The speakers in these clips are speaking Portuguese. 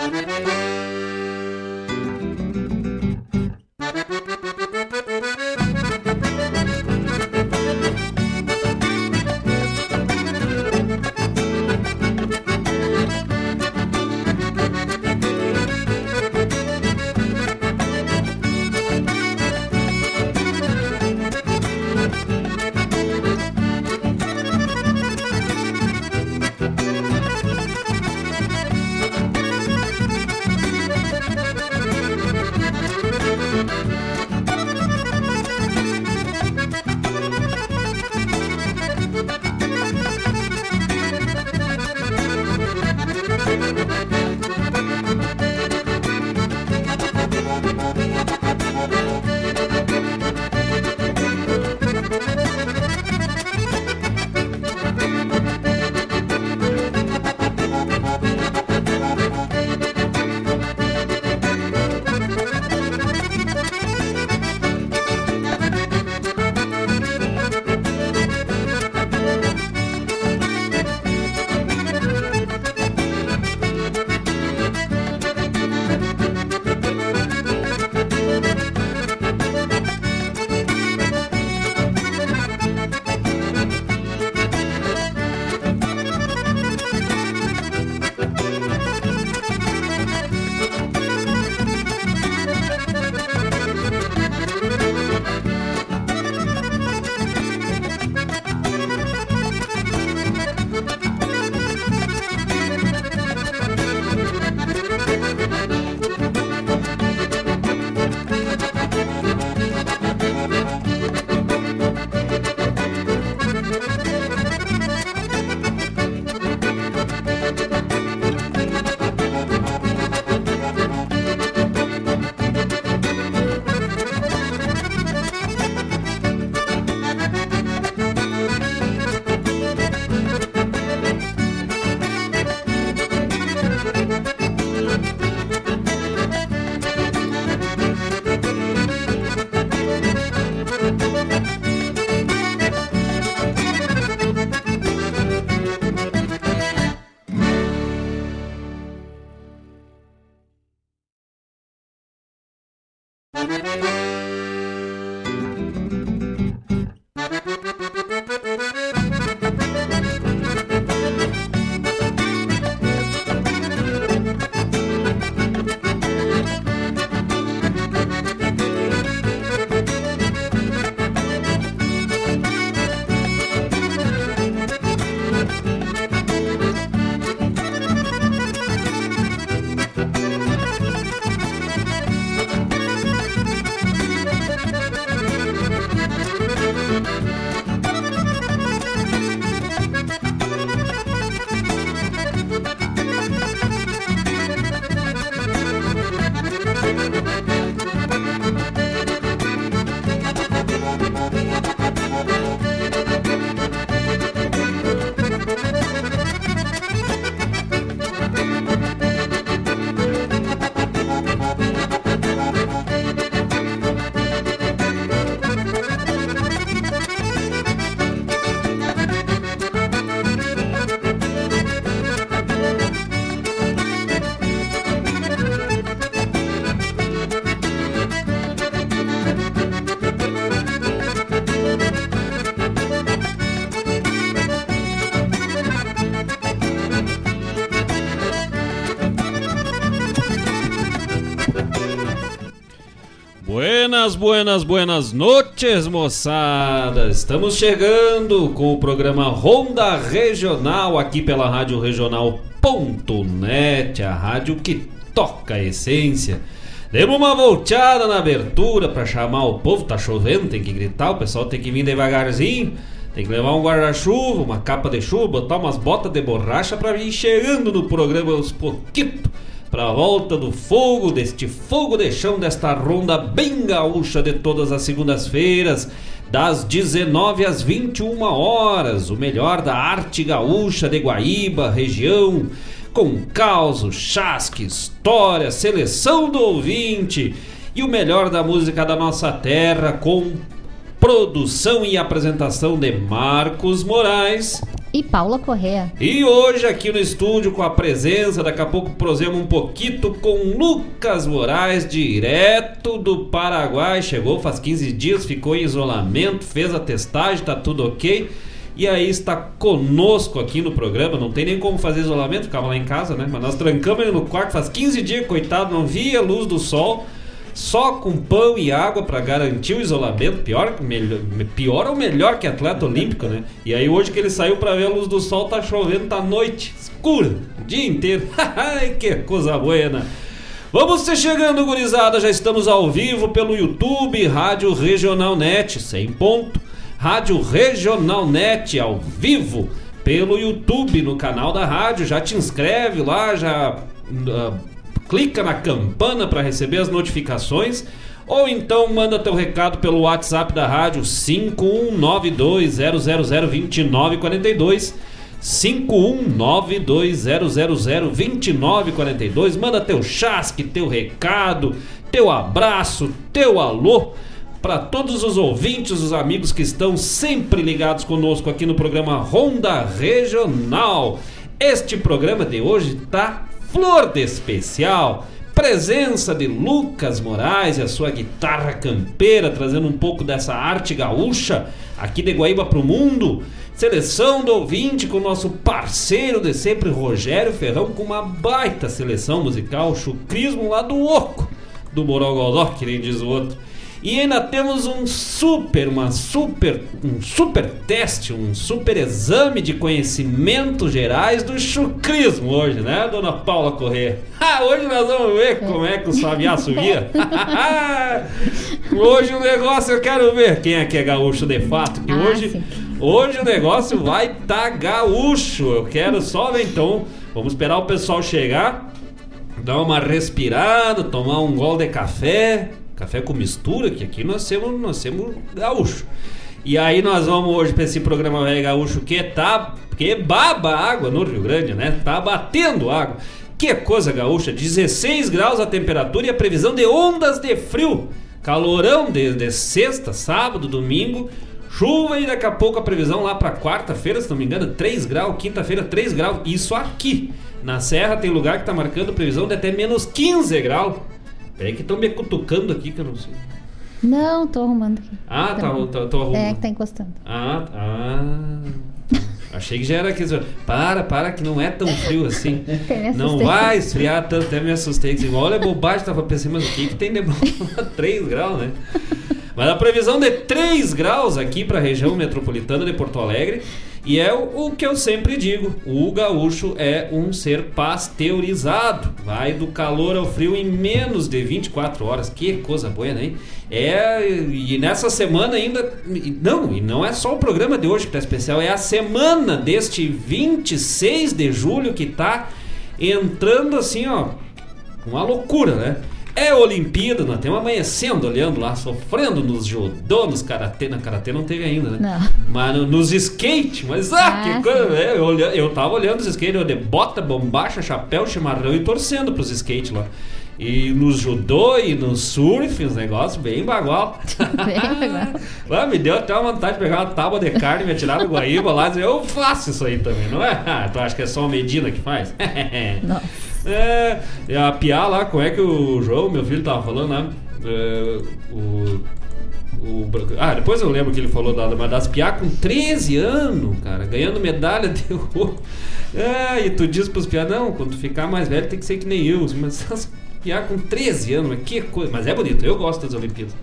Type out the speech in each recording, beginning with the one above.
Thank you. Buenas, buenas, buenas noites, moçada! Estamos chegando com o programa Ronda Regional aqui pela Rádio Regional.net, a rádio que toca a essência. Demos uma volteada na abertura para chamar o povo, tá chovendo, tem que gritar, o pessoal tem que vir devagarzinho. Tem que levar um guarda-chuva, uma capa de chuva, botar umas botas de borracha para vir chegando no programa aos pouquitos para volta do fogo, deste fogo de chão, desta ronda bem gaúcha de todas as segundas-feiras, das 19 às 21 horas, o melhor da arte gaúcha de Guaíba, região, com causo, chasque, história, seleção do ouvinte. E o melhor da música da nossa terra com produção e apresentação de Marcos Moraes E Paula Correa. E hoje aqui no estúdio com a presença, daqui a pouco prosemos um pouquinho com Lucas Moraes, direto do Paraguai. Chegou faz 15 dias, ficou em isolamento, fez a testagem, tá tudo ok. E aí está conosco aqui no programa, não tem nem como fazer isolamento, ficava lá em casa, né? Mas nós trancamos ele no quarto faz 15 dias, coitado, não via luz do sol só com pão e água para garantir o isolamento. Pior, melhor, pior ou melhor que atleta olímpico, né? E aí hoje que ele saiu para ver a luz do sol, tá chovendo, tá noite, escura, o dia inteiro. Que coisa buena. Vamos ser chegando, gurizada. Já estamos ao vivo pelo YouTube, Rádio Regional Net, sem ponto. Rádio Regional Net ao vivo pelo YouTube, no canal da rádio. Já te inscreve lá, já uh, clica na campana para receber as notificações ou então manda teu recado pelo WhatsApp da rádio 51920002942 51920002942 manda teu chasque, teu recado, teu abraço, teu alô para todos os ouvintes, os amigos que estão sempre ligados conosco aqui no programa Ronda Regional. Este programa de hoje tá Flor de especial, presença de Lucas Moraes e a sua guitarra campeira, trazendo um pouco dessa arte gaúcha aqui de Guaíba para o mundo. Seleção do ouvinte com o nosso parceiro de sempre, Rogério Ferrão, com uma baita seleção musical, chucrismo lá do oco do Borogodó, que nem diz o outro. E ainda temos um super, uma super, um super teste, um super exame de conhecimentos gerais do chucrismo hoje, né, dona Paula Corrêa? Ah, hoje nós vamos ver como é que o Sabiá subia. hoje o negócio eu quero ver quem é que é gaúcho de fato, que ah, hoje, hoje o negócio vai tá gaúcho. Eu quero só ver então, vamos esperar o pessoal chegar, dar uma respirada, tomar um gol de café Café com mistura, que aqui nós temos, nós temos gaúcho. E aí nós vamos hoje para esse programa Velho Gaúcho que tá. que baba água no Rio Grande, né? Tá batendo água. Que coisa gaúcha, 16 graus a temperatura e a previsão de ondas de frio. Calorão desde sexta, sábado, domingo. Chuva e daqui a pouco a previsão lá para quarta-feira, se não me engano, 3 graus, quinta-feira 3 graus. Isso aqui. Na Serra tem lugar que tá marcando previsão de até menos 15 graus. Peraí que estão me cutucando aqui que eu não sei. Não, tô arrumando aqui. Ah, tá, tá, tô arrumando. É, que tá encostando. Ah, ah. Achei que já era aqui. Para, para, que não é tão frio assim. não vai esfriar tanto, até me assustei. Olha a bobagem, tava pensando, mas o que, que tem de 3 graus, né? Mas a previsão de 3 graus aqui para a região metropolitana de Porto Alegre. E é o, que eu sempre digo: o gaúcho é um ser pasteurizado. Vai do calor ao frio em menos de 24 horas. Que coisa boa, né? É, e nessa semana ainda. Não, e não é só o programa de hoje que tá especial, é a semana deste 26 de julho que tá entrando assim, ó. Uma loucura, né? É Olimpíada, nós temos amanhecendo olhando lá, sofrendo nos judô, nos karatê. Na karatê não teve ainda, né? Não. Mas no, nos skate, mas ah, ah que coisa. É, eu, eu tava olhando os skate, eu de bota, bombacha, chapéu, chimarrão e torcendo pros skate lá. E nos judô e no surf, os negócios bem bagual. bem bagual. ah, me deu até uma vontade de pegar uma tábua de carne, me atirar no Guaíba lá e dizer, eu faço isso aí também, não é? Ah, tu acha que é só a Medina que faz? Nossa. É, a Piá lá, como é que o João, meu filho, tava falando, né? É, o, o, ah, depois eu lembro que ele falou da, das Piá com 13 anos, cara, ganhando medalha de ouro. É, e tu diz pros Piá, não, quando tu ficar mais velho tem que ser que nem eu. Mas as Piá com 13 anos, mas que coisa. Mas é bonito, eu gosto das Olimpíadas.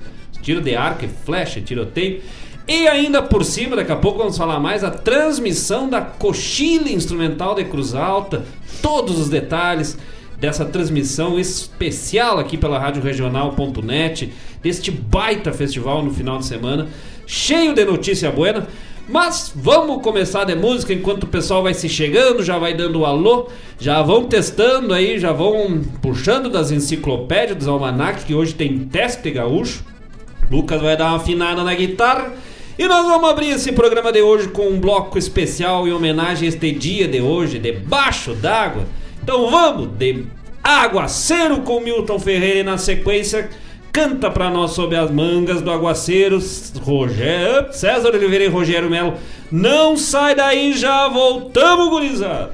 Tiro de arco e flecha, tiroteio. E ainda por cima, daqui a pouco vamos falar mais, a transmissão da coxilha instrumental de Cruz Alta, todos os detalhes dessa transmissão especial aqui pela Rádio Regional.net, deste baita festival no final de semana, cheio de notícia buena. Mas vamos começar de música enquanto o pessoal vai se chegando, já vai dando o alô, já vão testando aí, já vão puxando das enciclopédias, dos almanacs, que hoje tem teste gaúcho. Lucas vai dar uma afinada na guitarra. E nós vamos abrir esse programa de hoje com um bloco especial em homenagem a este dia de hoje, debaixo d'água. Então vamos, de aguaceiro com Milton Ferreira e na sequência, canta pra nós sob as mangas do aguaceiro Rogério, César Oliveira e Rogério Melo. Não sai daí, já voltamos, gurizada.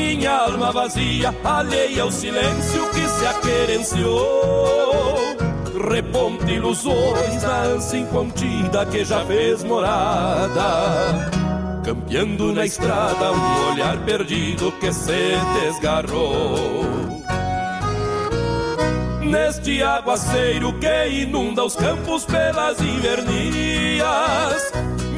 minha alma vazia, alheia ao silêncio que se aquerenciou. Reponte ilusões na ânsia incontida que já fez morada. Campeando na estrada um olhar perdido que se desgarrou. Neste aguaceiro que inunda os campos pelas invernias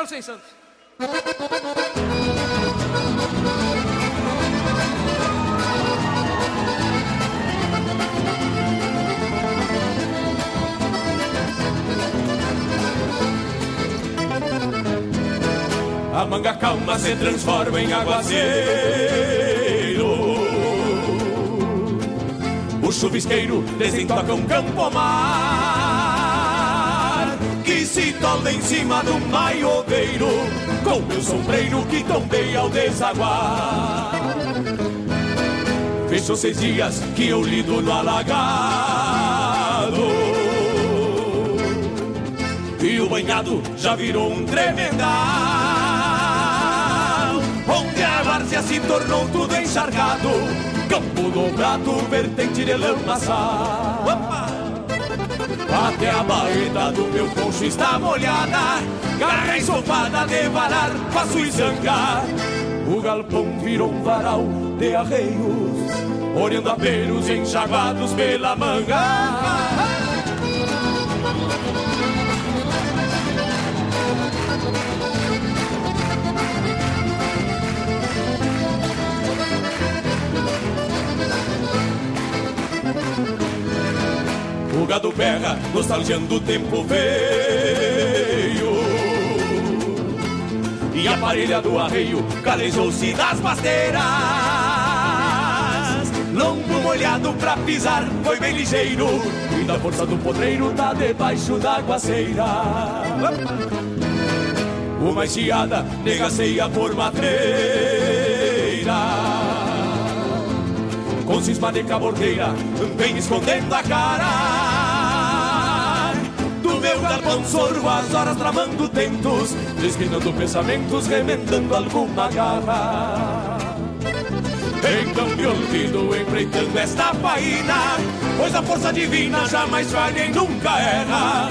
Alcem Santos? A manga calma se transforma em aguaceiro O chuvisqueiro desentoca um campo mar Se tolda em cima do maioveiro Com meu sombreiro que tombei ao desaguar. Fechou seis dias que eu lido no alagado. E o banhado já virou um tremendal Onde a várzea se tornou tudo encharcado Campo dobrado, vertente de lamaçal Até a baeta do meu poncho está molhada. Garra ensopada de varar, faço e zangar O galpão virou um varal de arreios Olhando aperos enxaguados pela manga gado berra, nostalgiando o tempo veio. E a parelha do arreio calejou-se das pasteiras Lombo molhado pra pisar, foi bem ligeiro. E da força do potreiro tá debaixo da aguaceira Uma enxeada negaceia por matreira com cisma de cabordeira, vem escondendo a cara. Meu galpão sorvo as horas tramando tentos, desgrinando pensamentos, remendando alguma garra. Então me olvido empreitando esta faina, pois a força divina jamais falha e nunca erra.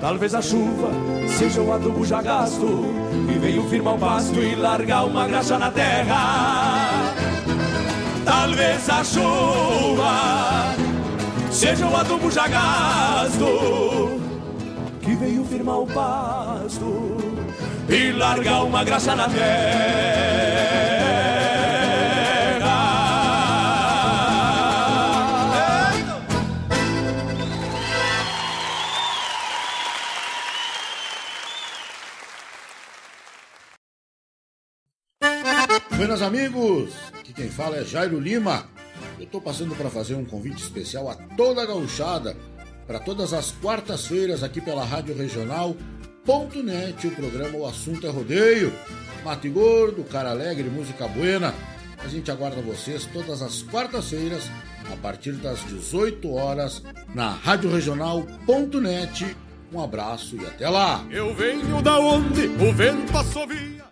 Talvez a chuva seja o adubo já gasto, e veio firmar o pasto e largar uma graxa na terra. Talvez a chuva seja o adubo já gasto que veio firmar o pasto e largar uma graxa na terra. Buenas amigos, aqui quem fala é Jairo Lima. Eu tô passando para fazer um convite especial a toda a gauchada para todas as quartas-feiras aqui pela Rádio Regional.net, o programa O Assunto é Rodeio. Mate Gordo, Cara Alegre, Música Buena. A gente aguarda vocês todas as quartas-feiras, a partir das 18 horas, na Rádio. Um abraço e até lá! Eu venho da onde o vento assovia.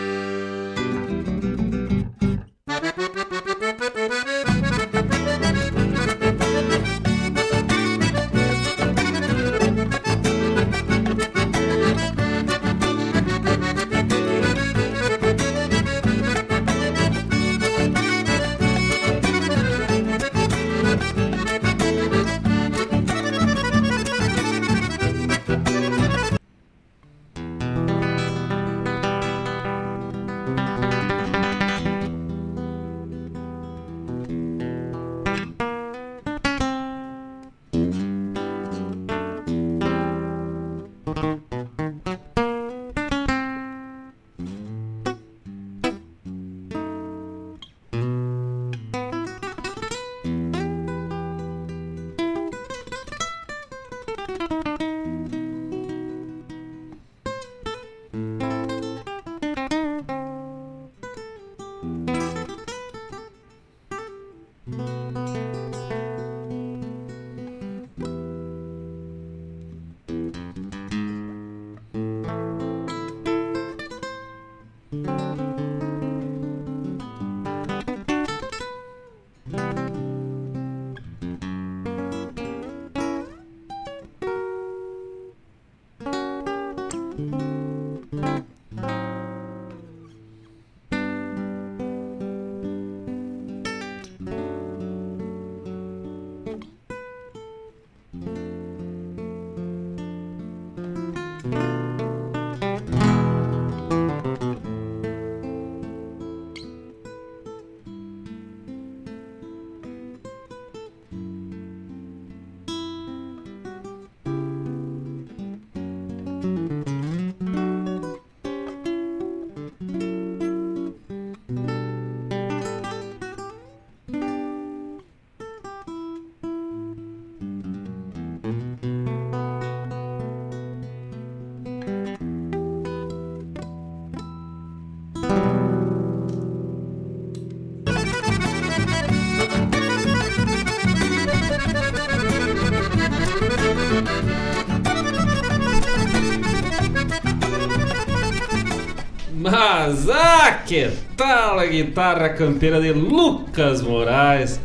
Que tal a guitarra campeira de Lucas Moraes?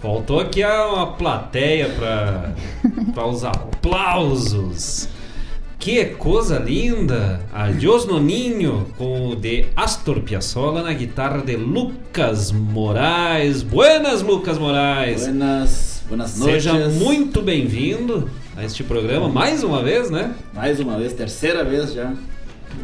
Faltou aqui uma plateia para os aplausos. Que coisa linda! Adiós Noninho com o de Astor Piazzolla na guitarra de Lucas Moraes. Buenas, Lucas Moraes! Buenas, buenas noches. Seja muito bem-vindo a este programa, mais uma vez, né? Mais uma vez, terceira vez já.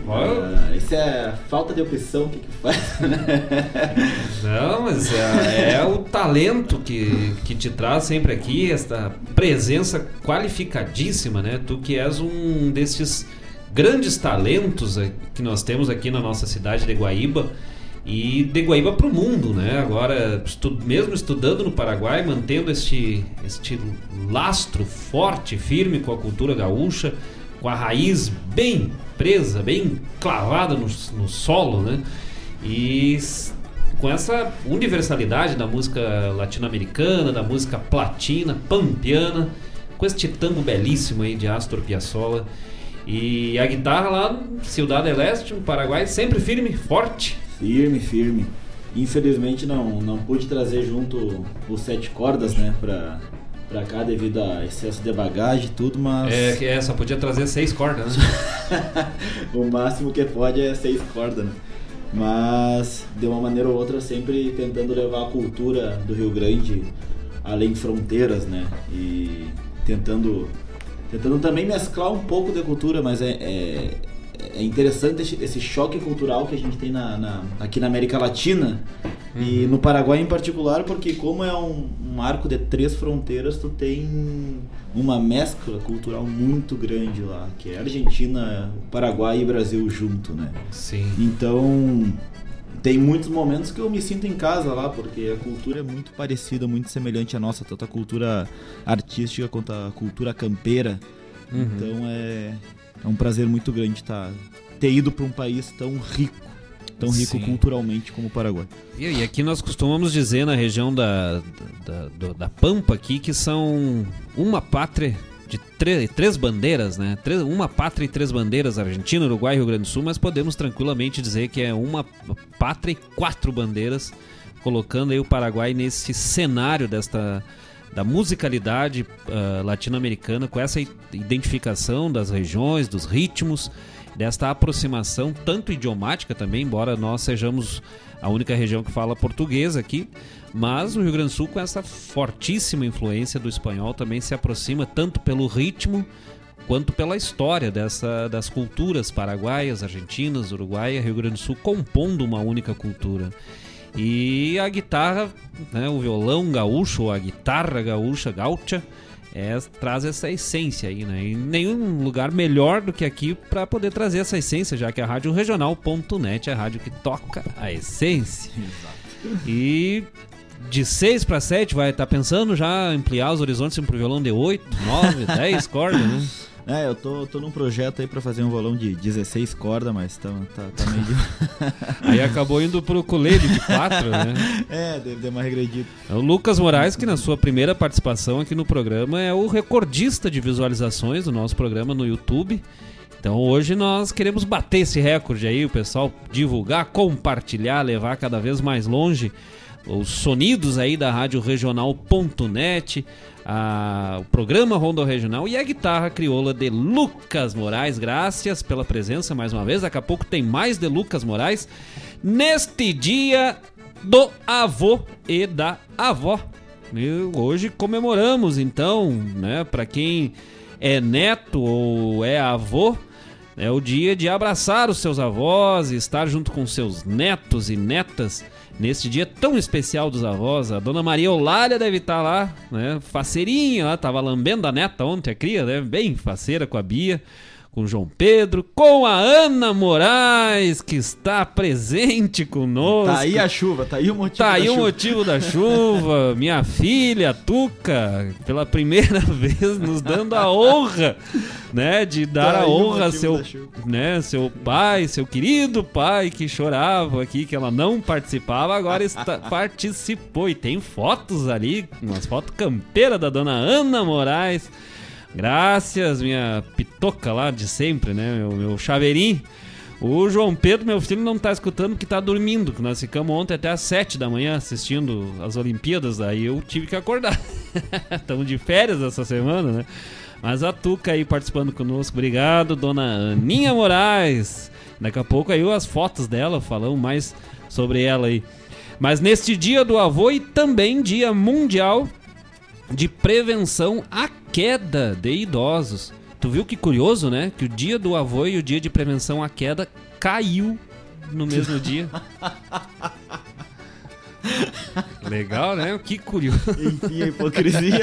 Ah, isso é falta de opção que, que faz? Não, mas é, é o talento que, que te traz sempre aqui, esta presença qualificadíssima, né? Tu que és um desses grandes talentos que nós temos aqui na nossa cidade de Guaíba e de Guaíba para o mundo, né? Agora, estu mesmo estudando no Paraguai, mantendo este, este lastro forte, firme com a cultura gaúcha, com a raiz bem presa, bem clavada no, no solo, né? E com essa universalidade da música latino-americana, da música platina, pampiana, com este tango belíssimo aí de Astor Piazzolla. E a guitarra lá, Ciudad del Este, no Paraguai, sempre firme, forte. Firme, firme. Infelizmente não, não pude trazer junto os sete cordas, né, pra, pra cá devido a excesso de bagagem e tudo, mas É, que é, só podia trazer seis cordas, né? o máximo que pode é seis cordas, né? Mas, de uma maneira ou outra, sempre tentando levar a cultura do Rio Grande além de fronteiras, né? E tentando, tentando também mesclar um pouco de cultura, mas é, é, é interessante esse, esse choque cultural que a gente tem na, na- aqui na América Latina e no Paraguai em particular, porque como é um, um arco de três fronteiras, tu tem uma mescla cultural muito grande lá, que é Argentina, Paraguai e Brasil junto, né? Sim. Então, tem muitos momentos que eu me sinto em casa lá, porque a cultura é muito parecida, muito semelhante à nossa, tanto a cultura artística quanto a cultura campeira. Então é, é um prazer muito grande tá, ter ido para um país tão rico, tão rico Sim. culturalmente como o Paraguai. E, e aqui nós costumamos dizer na região da, da, do- da Pampa aqui que são uma pátria de três bandeiras, né? Três- uma pátria e três bandeiras, Argentina, Uruguai e Rio Grande do Sul, mas podemos tranquilamente dizer que é uma pátria e quatro bandeiras, colocando aí o Paraguai nesse cenário desta da musicalidade ah, latino-americana com essa identificação das regiões, dos ritmos, desta aproximação tanto idiomática também, embora nós sejamos a única região que fala português aqui, mas o Rio Grande do Sul com essa fortíssima influência do espanhol também se aproxima tanto pelo ritmo quanto pela história dessa, das culturas paraguaias, argentinas, uruguaia, Rio Grande do Sul compondo uma única cultura. E a guitarra, né, o violão gaúcho, ou a guitarra gaúcha, gaúcha, é, traz essa essência aí, né? E nenhum lugar melhor do que aqui para poder trazer essa essência, já que a Rádio Regional.net é a rádio que toca a essência. E de 6 para 7 vai estar pensando já ampliar os horizontes para o violão de 8, 9, 10 cordas, né? É, eu tô, tô num projeto aí para fazer um violão de 16 cordas, mas tá, tá, tá meio... Aí acabou indo pro ukulele de 4, né? é, deve dar uma regredida. É o Lucas Moraes, que na sua primeira participação aqui no programa é o recordista de visualizações do nosso programa no YouTube. Então hoje nós queremos bater esse recorde aí, o pessoal divulgar, compartilhar, levar cada vez mais longe os sonidos aí da rádio regional.net, o programa Rondo Regional e a guitarra crioula de Lucas Moraes. Graças pela presença mais uma vez. Daqui a pouco tem mais de Lucas Moraes neste dia do avô e da avó. E hoje comemoramos então, né, para quem é neto ou é avô, é o dia de abraçar os seus avós e estar junto com seus netos e netas neste dia tão especial dos avós. A dona Maria Olália deve estar lá, né, faceirinha, lá, tava lambendo a neta ontem, a cria, né, bem faceira com a Bia com o João Pedro, com a Ana Moraes, que está presente conosco. Tá aí a chuva, tá aí o motivo Tá da aí o chuva. motivo da chuva, minha filha, Tuca, pela primeira vez nos dando a honra, né, de dar Tá a o honra a seu, né, seu pai, seu querido pai que chorava aqui, que ela não participava, agora está, participou e tem fotos ali, umas fotos campeiras da dona Ana Moraes. Graças, minha pitoca lá de sempre, né, meu, meu chaveirinho. O João Pedro, meu filho, não tá escutando porque tá dormindo. que Nós ficamos ontem até às 7 da manhã assistindo as Olimpíadas, aí eu tive que acordar. Estamos de férias essa semana, né? Mas a Tuca aí participando conosco. Obrigado, dona Aninha Moraes. Daqui a pouco aí as fotos dela, falamos mais sobre ela aí. Mas neste dia do avô e também dia mundial de prevenção à queda de idosos. Tu viu que curioso, né? Que o dia do avô e o dia de prevenção à queda caiu no mesmo dia. Legal, né? Que curioso. Enfim, a hipocrisia.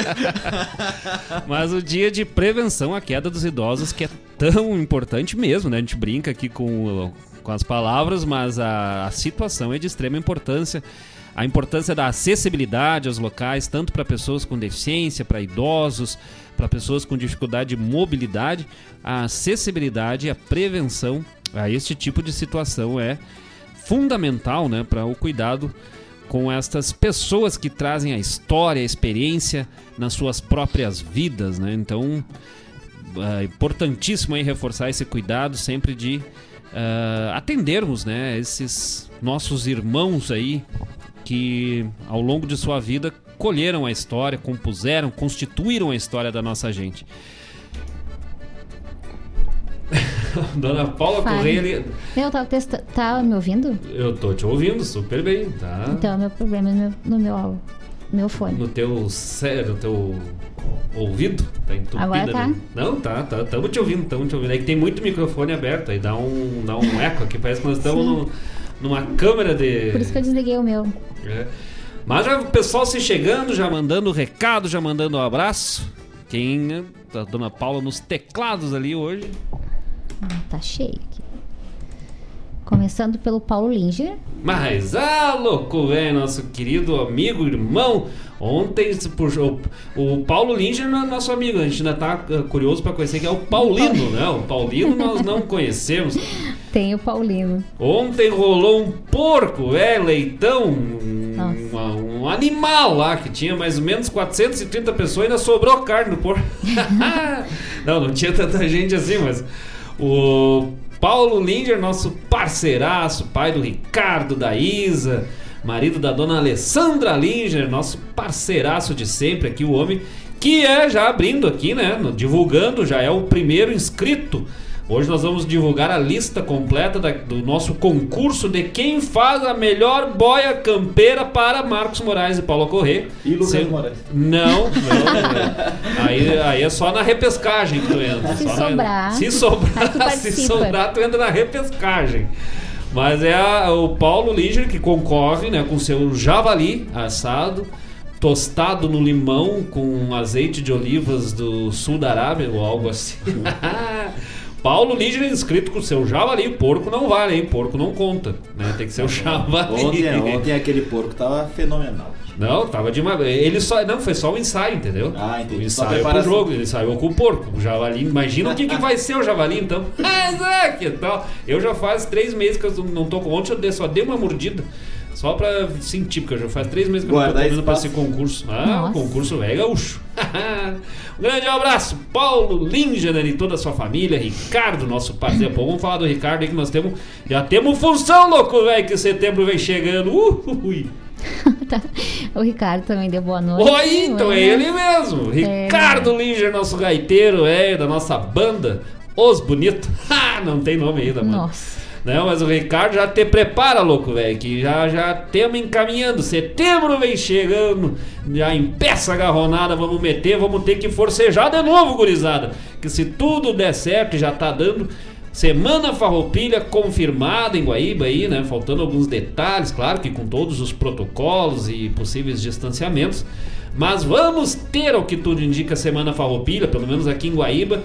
Mas o dia de prevenção à queda dos idosos, que é tão importante mesmo, né? A gente brinca aqui com, com as palavras, mas a, a situação é de extrema importância. A importância da acessibilidade aos locais, tanto para pessoas com deficiência, para idosos, para pessoas com dificuldade de mobilidade, a acessibilidade e a prevenção a este tipo de situação é fundamental né, para o cuidado com estas pessoas que trazem a história, a experiência nas suas próprias vidas. Né? Então, é importantíssimo aí reforçar esse cuidado sempre de uh, atendermos né, esses nossos irmãos aí que ao longo de sua vida colheram a história, compuseram, constituíram a história da nossa gente. Dona Paula Fale. Correia, Eu tava testando. Tá me ouvindo? eu tô te ouvindo super bem, tá? Então, meu problema é no, no meu, meu fone. No teu cé- no teu ouvido, tá entupido Agora tá? ali. Não, tá, tá, tamo te ouvindo, tamo te ouvindo. É que tem muito microfone aberto, aí dá um, dá um eco aqui, parece que nós estamos numa câmera de... Por isso que eu desliguei o meu. É. Mas já o pessoal se chegando, já mandando recado, já mandando um abraço. Quem? A dona Paula nos teclados ali hoje. Tá cheio aqui. Começando pelo Paulo Linger. Mas, ah, louco, velho, nosso querido amigo, irmão. Ontem se puxou. O Paulo Linger não é nosso amigo, a gente ainda tá ah, curioso pra conhecer que é o Paulino, né? O Paulino nós não conhecemos. Tem o Paulino. Ontem rolou um porco, velho, leitão, um, um animal lá que tinha mais ou menos 430 pessoas e ainda sobrou carne no porco. não, não tinha tanta gente assim, mas o Paulo Linder, nosso parceiraço, pai do Ricardo, da Isa, marido da dona Alessandra Linder, nosso parceiraço de sempre aqui, o homem que é já abrindo aqui, né, divulgando, já é o primeiro inscrito Hoje nós vamos divulgar a lista completa da- do nosso concurso de quem faz a melhor boia campeira para Marcos Moraes e Paulo Corrêa. E Lucas Sem- Moraes. Não, não. não. Aí, aí é só na repescagem que tu entra. Se só na- sobrar, se sobrar, se sobrar, tu entra na repescagem. Mas é a- o Paulo Liger que concorre né, com seu javali assado, tostado no limão com azeite de olivas do sul da Arábia ou algo assim. Paulo Liger inscrito com seu javali. Porco não vale, hein? Porco não conta. Né? Tem que ser o javali. Ontem, ontem aquele porco tava fenomenal. Não, tava de uma. Ele só. Não, foi só o ensaio, entendeu? Ah, entendi. O ensaio pro jogo, ele saiu com o porco, o javali. Imagina o que, que vai ser o javali, então. Mas é que tal. Eu já faz três meses que eu não tô com. Ontem eu só dei uma mordida. Só pra sentir, porque eu já faz três meses que eu não tô comendo pra esse concurso. Ah, Nossa. o concurso é gaúcho. um grande abraço, Paulo Linger e toda a sua família, Ricardo, nosso parceiro. Pô, vamos falar do Ricardo aí que nós temos. Já temos função, louco, velho, que setembro vem chegando. Uh, ui. Tá. O Ricardo também deu boa noite. Oi, então é Né? ele mesmo. Ricardo Linger, nosso gaiteiro, é, da nossa banda, Os Bonitos. Ah, não tem nome ainda, mano. Nossa. Não, mas o Ricardo já te prepara, louco, velho, que já já temos encaminhando. Setembro vem chegando, já empeça a garronada, vamos meter, vamos ter que forcejar de novo, gurizada. Que se tudo der certo, já tá dando. Semana Farroupilha confirmada em Guaíba aí, né? Faltando alguns detalhes, claro que com todos os protocolos e possíveis distanciamentos. Mas vamos ter, ao que tudo indica, Semana Farroupilha, pelo menos aqui em Guaíba.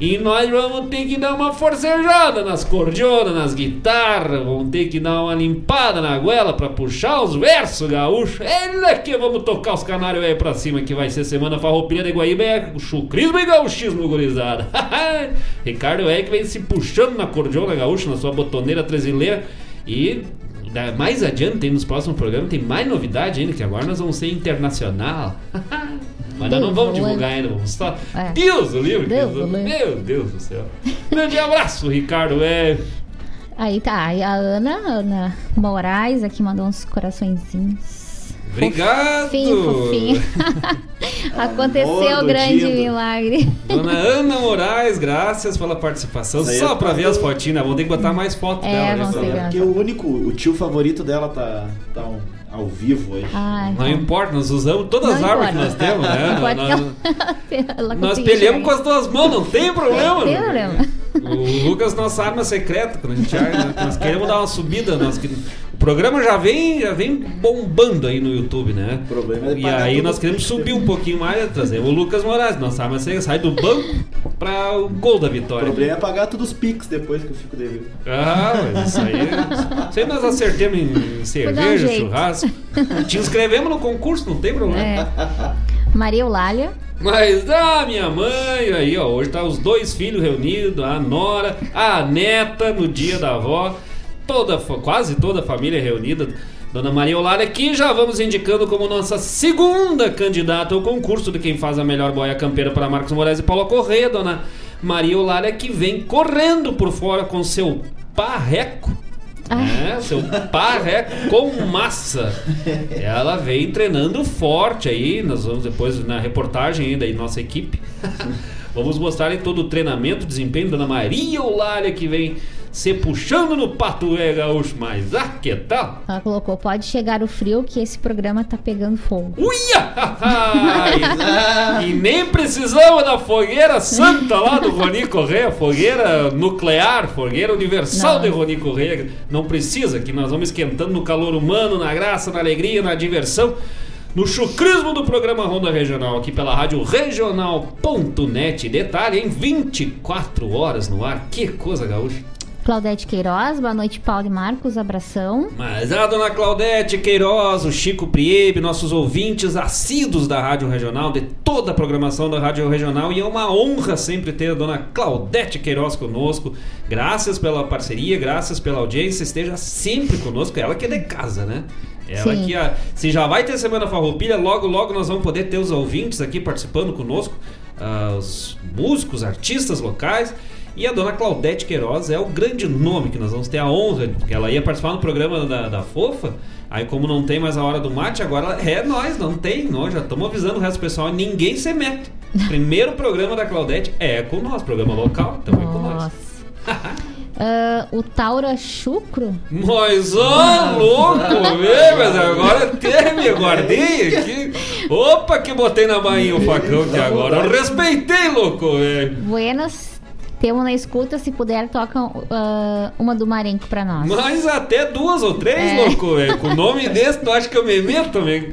E nós vamos ter que dar uma forcejada nas cordionas, nas guitarras, vamos ter que dar uma limpada na goela pra puxar os versos gaúchos. Ele que vamos tocar os canários aí pra cima, que vai ser semana farroupilha de Guaíba, é chucrismo e gauchismo, gurizada. Ricardo é que vem se puxando na cordiona gaúcha, na sua botoneira tresileira. E mais adiante, nos próximos programas, tem mais novidade ainda, que agora nós vamos ser internacional. Mas nós não vamos divulgar ainda, vamos só. É. Deus do livro, Deus Deus do livro. meu Deus do céu. Grande abraço, Ricardo. É. Aí tá, e a Ana, Ana Moraes aqui mandou uns coraçõezinhos. Obrigado! Fofinho, fofinho. Aconteceu Amor o grande Dindo. milagre. Dona Ana Moraes, graças pela participação. Isso aí Só é pra ver pra- as fotinhas, né? vamos ter que botar mais foto É, dela. né? É porque o único, o tio favorito dela tá, tá um- ao vivo hoje. Ai, Não tá. importa, nós usamos todas as Não armas que importa. nós temos, né? Não importa Nós- que ela, ela Nós pelhamos com as duas mãos, não tem problema. Tem né? problema. O Lucas, nossa arma secreta, quando a gente arma, nós queremos dar uma subida. Nós, que- o programa já vem, já vem bombando aí no YouTube, né? O problema é E aí tudo. nós queremos subir um pouquinho mais, trazer o Lucas Moraes, nossa arma secreta, sai do banco para o gol da O vitória. problema é pagar todos os pics depois que eu fico devendo. Ah, mas isso aí. Isso aí nós acertemos em cerveja, jeito. churrasco. Te inscrevemos no concurso, não tem problema. É. Maria Eulália. Mas ah, minha mãe, aí ó, hoje tá os dois filhos reunidos, a nora, a neta no dia da avó, toda, quase toda a família reunida. Dona Maria Eulália, que já vamos indicando como nossa segunda candidata ao concurso de quem faz a melhor boia campeira para Marcos Moraes e Paula Correia, Dona Maria Eulália, que vem correndo por fora com seu parreco. É, seu parreco com massa. Ela vem treinando forte aí. Nós vamos depois na reportagem ainda aí, nossa equipe. Vamos mostrar aí todo o treinamento, desempenho da Dona Maria Eulália que vem se puxando no pato é gaúcho. Mas ah, que tal? Ela colocou, pode chegar o frio que esse programa tá pegando fogo. Uia! e nem precisamos da fogueira santa lá do Roni Correia, fogueira nuclear, fogueira universal Não. de Roni Correia. Não precisa, que nós vamos esquentando no calor humano, na graça, na alegria, na diversão. No chucrismo do programa Ronda Regional, aqui pela rádio regional.net. Detalhe, em 24 horas no ar. Que coisa gaúcha. Claudete Queiroz, boa noite, Paulo e Marcos, abração. Mas a dona Claudete Queiroz, o Chico Priebe, nossos ouvintes assíduos da Rádio Regional, de toda a programação da Rádio Regional, e é uma honra sempre ter a dona Claudete Queiroz conosco. Graças pela parceria, graças pela audiência, esteja sempre conosco. Ela que é de casa, né? Ela Sim. que a, se já vai ter Semana Farroupilha, logo logo nós vamos poder ter os ouvintes aqui participando conosco, ah, os músicos, artistas locais. E a dona Claudete Queiroz é o grande nome que nós vamos ter a honra, porque ela ia participar no programa da, da Fofa. Aí, como não tem mais a hora do mate, agora é nós, não tem. Nós já estamos avisando o resto do pessoal, ninguém se mete. Primeiro programa da Claudete é com nós, programa local, então é com nós. Nossa. Ah, o Taura Chucro. Mas, ó, louco, velho, mas agora me guardei aqui. Opa, que botei na bainha o facão aqui agora. Eu respeitei, louco, velho. Buenas, temos na escuta, se puder, toca ah, uma do Marenco pra nós. Mas até duas ou três, É. louco, velho. Com nome desse, tu acha que eu me meto também?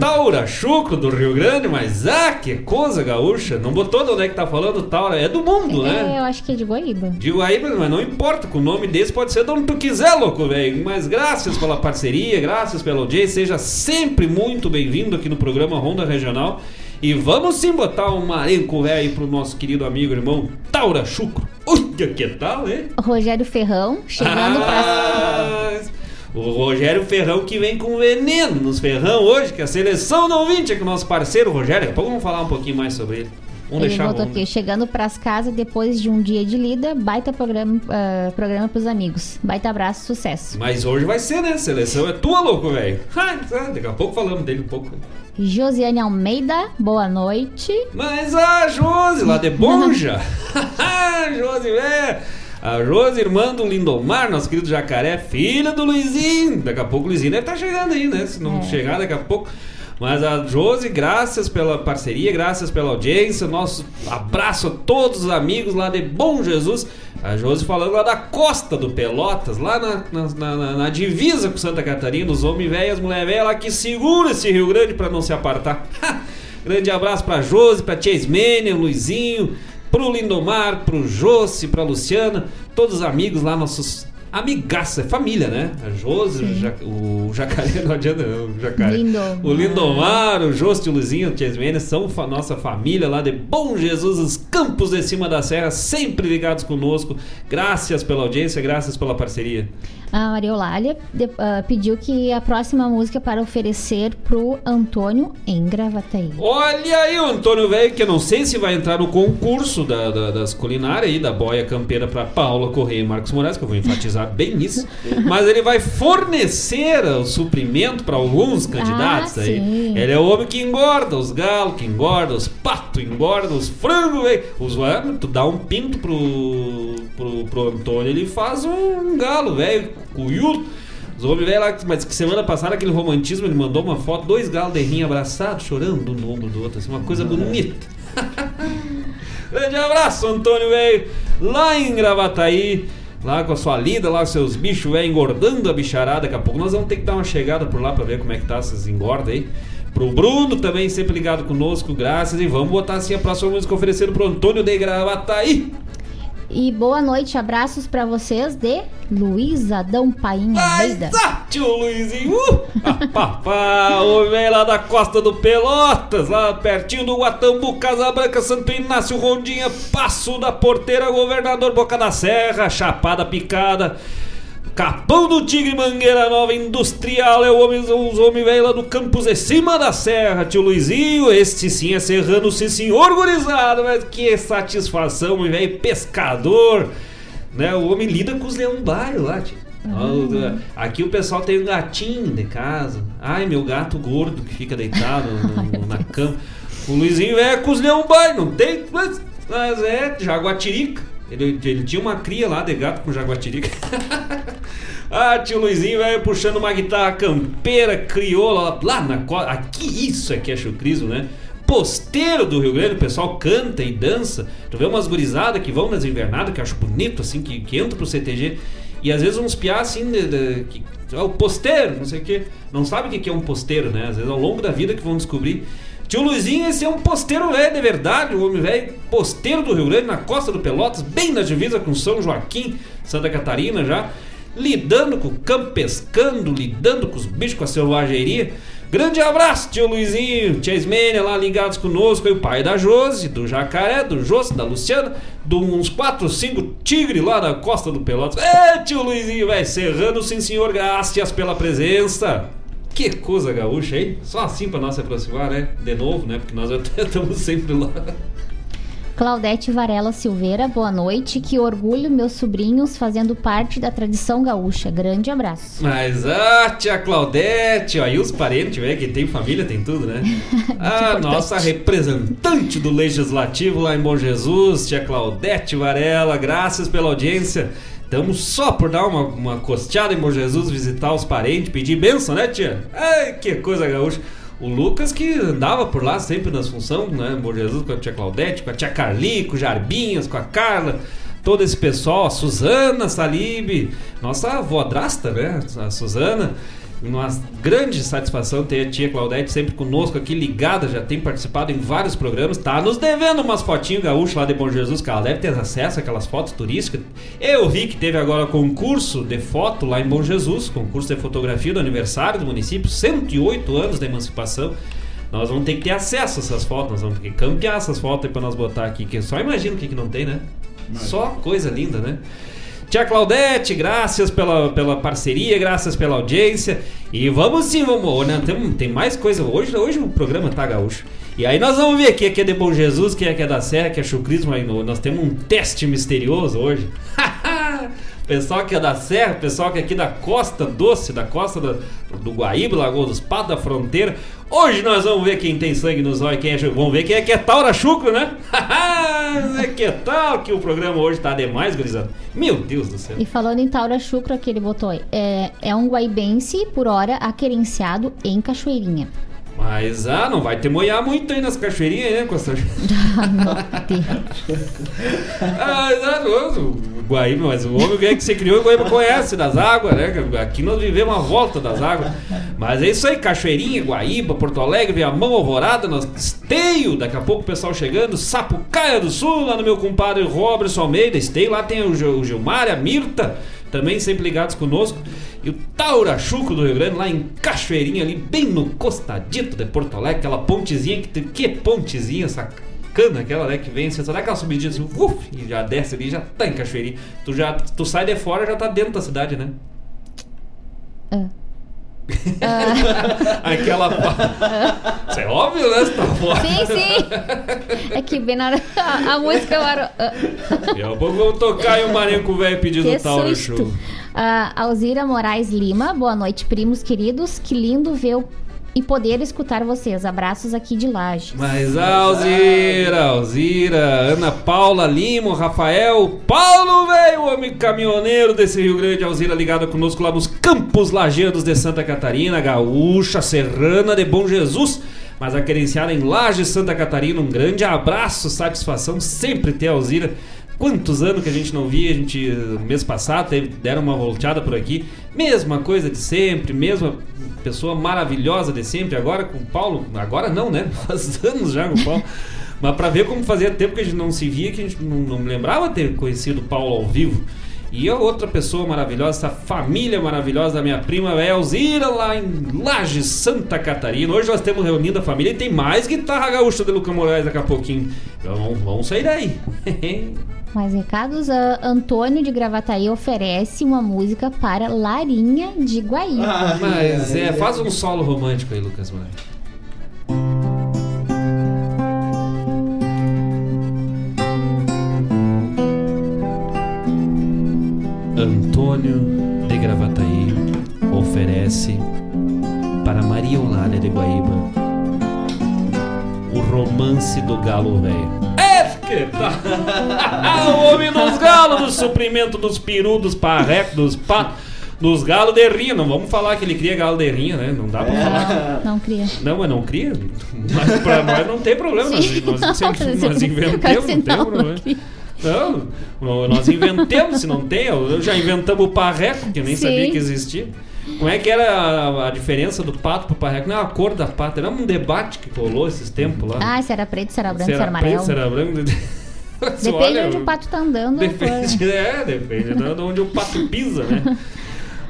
Taura Chucro do Rio Grande, mas ah, que coisa gaúcha. Não botou de onde é que tá falando Taura? É do mundo, É, né? eu acho que é de Guaíba. Digo aí, mas não importa, com o nome desse pode ser de onde tu quiser, louco, velho. Mas graças pela parceria, graças pela audiência, seja sempre muito bem-vindo aqui no programa Ronda Regional. E vamos sim botar um marenco velho aí pro nosso querido amigo irmão Taura Chucro. Olha que tal, hein? Rogério Ferrão, chegando pra. Ah, O Rogério Ferrão que vem com veneno nos Ferrão hoje, que a seleção não 20 é com o nosso parceiro Rogério. Daqui a pouco vamos falar um pouquinho mais sobre ele. Vamos Ele deixar aqui, chegando pras casas depois de um dia de lida, baita programa, ah, programa pros amigos. Baita abraço, sucesso. Mas hoje vai ser, né? Seleção é tua, louco, velho. Ah, tá, Daqui a pouco falamos dele um pouco. Josiane Almeida, boa noite. Mas a Josi, lá de Bonja. Josi, velho. A Josi, irmã do Lindomar, nosso querido jacaré, filha do Luizinho. Daqui a pouco o Luizinho deve estar chegando aí, né? Se não É. chegar daqui a pouco. Mas a Josi, graças pela parceria, graças pela audiência. Nosso abraço a todos os amigos lá de Bom Jesus. A Josi falando lá da costa do Pelotas, lá na, na, na- na- divisa com Santa Catarina. Os homens velhos, as mulheres velhas lá que segura esse Rio Grande pra não se apartar. Grande abraço pra Josi, pra Tia Ismênia, Luizinho, pro Lindomar, pro Josi, pra Luciana, todos os amigos lá, nossos amigaça, é família, né? A Josi, o, o Jacaré, não adianta não, o Jacaré. Lindomar. O Lindomar, o Josi, o Luizinho, a Tia Ismênia são fa- nossa família lá de Bom Jesus, os Campos de Cima da Serra, sempre ligados conosco. Graças pela audiência, graças pela parceria. A Maria Eulália de- ah, pediu que a próxima música para oferecer pro Antônio em Gravataí. Olha aí o Antônio Velho, que eu não sei se vai entrar no concurso da- da- das culinárias aí, da boia campeira para Paula Correia e Marcos Moraes, que eu vou enfatizar bem nisso. Mas ele vai fornecer o suprimento para alguns candidatos Ah, aí. sim. Ele é o homem que engorda os galos, que engorda os patos, engorda os frangos, velho. Os ah, tu dá um pinto pro, pro, pro Antônio, ele faz um galo, velho, cuyudo. Os homens velho lá, mas que semana passada aquele romantismo, ele mandou uma foto, dois galos de rinha abraçados, chorando um no ombro do outro, assim, uma coisa bonita. Grande abraço, Antônio, velho. Lá em Gravataí, lá com a sua lida, lá com seus bichos, velho, engordando a bicharada. Daqui a pouco nós vamos ter que dar uma chegada por lá pra ver como é que tá essas engordas aí. Pro Bruno também, sempre ligado conosco, graças. E vamos botar assim a próxima música oferecendo pro Antônio de Gravataí. E boa noite, abraços pra vocês de Luiz Adão Painha Almeida. Tá, tio Luizinho! Uh! Papá, velho lá da costa do Pelotas, lá pertinho do Guatambu, Casa Branca, Santo Inácio, Rondinha, Passo da Porteira, Governador Boca da Serra, Chapada Picada. Capão do Tigre, Mangueira Nova, Industrial, é o homem, os homens velho lá do Campos de Cima da Serra, tio Luizinho, este sim é serrano, sim senhor gurizado, mas que satisfação, homem velho, pescador, né, o homem lida com os leão-baio lá, tio. Ó, Aqui o pessoal tem um gatinho de casa, ai meu gato gordo que fica deitado no- no- na cama, o Luizinho é com os leão-baio, não tem, mas, mas é, jaguatirica. Ele, ele tinha uma cria lá de gato com jaguatirica. ah, tio Luizinho, velho, puxando uma guitarra campeira, crioula, lá, na costa. Aqui, isso aqui é chucrismo, né? Posteiro do Rio Grande, o pessoal canta e dança. Tu vê umas gurizadas que vão nas invernadas, que eu acho bonito, assim, que, que entram pro CTG. E às vezes uns piá assim, de, de- que, é o posteiro, não sei o quê. Não sabe o que que é um posteiro, né? Às vezes ao longo da vida que vão descobrir. Tio Luizinho, esse é um posteiro velho de verdade, o homem velho, posteiro do Rio Grande, na costa do Pelotas, bem na divisa com São Joaquim, Santa Catarina já, lidando com o campo, pescando, lidando com os bichos, com a selvageria. Grande abraço, tio Luizinho, tia Ismênia lá ligados conosco, e o pai da Josi, do Jacaré, do Josi, da Luciana, de uns 4, 5 tigres lá na costa do Pelotas. É, tio Luizinho, velho, serrano, sim senhor, graças pela presença. Que coisa gaúcha, hein? Só assim pra nós se aproximar, né? De novo, né? Porque nós já estamos sempre lá. Claudete Varela Silveira, boa noite. Que orgulho, meus sobrinhos fazendo parte da tradição gaúcha. Grande abraço. Mas, ah, tia Claudete, aí os parentes, velho, que tem família, tem tudo, né? A nossa representante do Legislativo lá em Bom Jesus, tia Claudete Varela, graças pela audiência. Estamos só por dar uma, uma costeada em Bom Jesus, visitar os parentes, pedir bênção, né, tia? Ai, que coisa gaúcha. O Lucas que andava por lá sempre nas funções, né? Bom Jesus com a tia Claudete, com a tia Carli, com o Jarbinhas, com a Carla, todo esse pessoal, a Suzana Salib, nossa vodrasta, né? A Suzana. Uma grande satisfação ter a tia Claudete sempre conosco aqui ligada, já tem participado em vários programas, tá nos devendo umas fotinhos gaúchos lá de Bom Jesus, que ela deve ter acesso àquelas fotos turísticas. Eu vi que teve agora concurso de foto lá em Bom Jesus, concurso de fotografia do aniversário do município, 108 anos da emancipação. Nós vamos ter que ter acesso a essas fotos, nós vamos ter que campear essas fotos aí pra nós botar aqui, que eu só imagino o que, que não tem, né? Só coisa linda, né? Tia Claudete, graças pela, pela parceria, graças pela audiência. E vamos sim, vamos. Né, tem, tem mais coisa. Hoje, hoje o programa tá gaúcho. E aí nós vamos ver quem é que é de Bom Jesus, quem é que é da Serra, quem é chucrismo. Aí nós temos um teste misterioso hoje. pessoal que é da Serra, pessoal que é aqui da Costa Doce, da costa do, do Guaíba, Lagoa dos Patos, da fronteira. Hoje nós vamos ver quem tem sangue nos olhos, quem é Vamos ver quem é que é Taura Chucro, né? é que tal que o programa hoje tá demais, gurizada. Meu Deus do céu. E falando em Taura Chucro, que ele botou é, é um guaibense por hora aquerenciado em Cachoeirinha. Mas, ah, não vai ter moiar muito aí nas cachoeirinhas, né, Costa? Ah, Deus. ah. O Guaíba, mas o homem que você criou, o Guaíba conhece das águas, né? Aqui nós vivemos a volta das águas. Mas é isso aí, Cachoeirinha, Guaíba, Porto Alegre, Viamão, Alvorada, nós esteio, daqui a pouco o pessoal chegando, Sapucaia do Sul, lá no meu compadre Roberto Almeida, esteio, lá tem o, Gil- o Gilmar, a Mirta, também sempre ligados conosco. E o Taura Chuco do Rio Grande, lá em Cachoeirinha, ali bem no costadito de Porto Alegre, aquela pontezinha que tem. Que pontezinha, saca? americana, aquela né, que vem, você só dá aquela subidinha assim, uf, e já desce ali, já tá em Cachoeirinha. Tu, já, tu sai de fora já tá dentro da cidade, né? Ah. Aquela. Isso é óbvio, né? Você tá fora. Sim, sim. É que bem na hora. A, a música eu era. ah, Daqui a pouco vamos tocar e o maneco velho pedindo Que tal no susto. show. Ah, Alzira Moraes Lima, boa noite, primos queridos. Que lindo ver o- e poder escutar vocês. Abraços aqui de Laje. Mas Alzira, Alzira, Ana Paula Lima, o Rafael, Paulo, velho, homem caminhoneiro desse Rio Grande, Alzira ligada conosco lá nos Campos Lajeados de Santa Catarina, gaúcha, serrana de Bom Jesus, mas a querenciada em Laje, Santa Catarina, um grande abraço, satisfação sempre ter a Alzira. Quantos anos que a gente não via, a gente, mês passado, teve, deram uma volteada por aqui, mesma coisa de sempre, mesma pessoa maravilhosa de sempre, agora com o Paulo, agora não, né? Faz anos já com o Paulo. Mas pra ver como fazia tempo que a gente não se via, que a gente não, não lembrava ter conhecido o Paulo ao vivo. E a outra pessoa maravilhosa, essa família maravilhosa da minha prima, Elzira, lá em Laje, Santa Catarina. Hoje nós temos reunido a família e tem mais guitarra gaúcha de Luca Moraes daqui a pouquinho. Então vamos sair daí. Mais recados? Ah, Antônio de Gravataí oferece uma música para Larinha de Guaíba. Ai, Mas é, faz um solo romântico aí, Lucas Moraes. Antônio de Gravataí oferece para Maria Eulália de Guaíba o romance do galo velho. É que tá. o homem dos galos, do suprimento dos perus, dos parrecos, dos patos, dos galos de rinha. Não vamos falar que ele cria galo de rinha, né? Não dá pra falar. Não cria. Não, mas não cria. Mas pra nós não tem problema. Nós, Sim. nós, nós, Não, nós inventamos, não tem problema. não. Não, nós inventamos, se não tem. Eu eu já inventamos o parreco, que eu nem Sim. sabia que existia. Como é que era a, a diferença do pato pro parreco? Não, a cor da pata. Era um debate que rolou esses tempos lá. Ah, se era preto, se era branco, se se era era amarelo. preto, se era branco. Depende Olha, de onde o pato tá andando. Depende, é, depende de onde o pato pisa, né?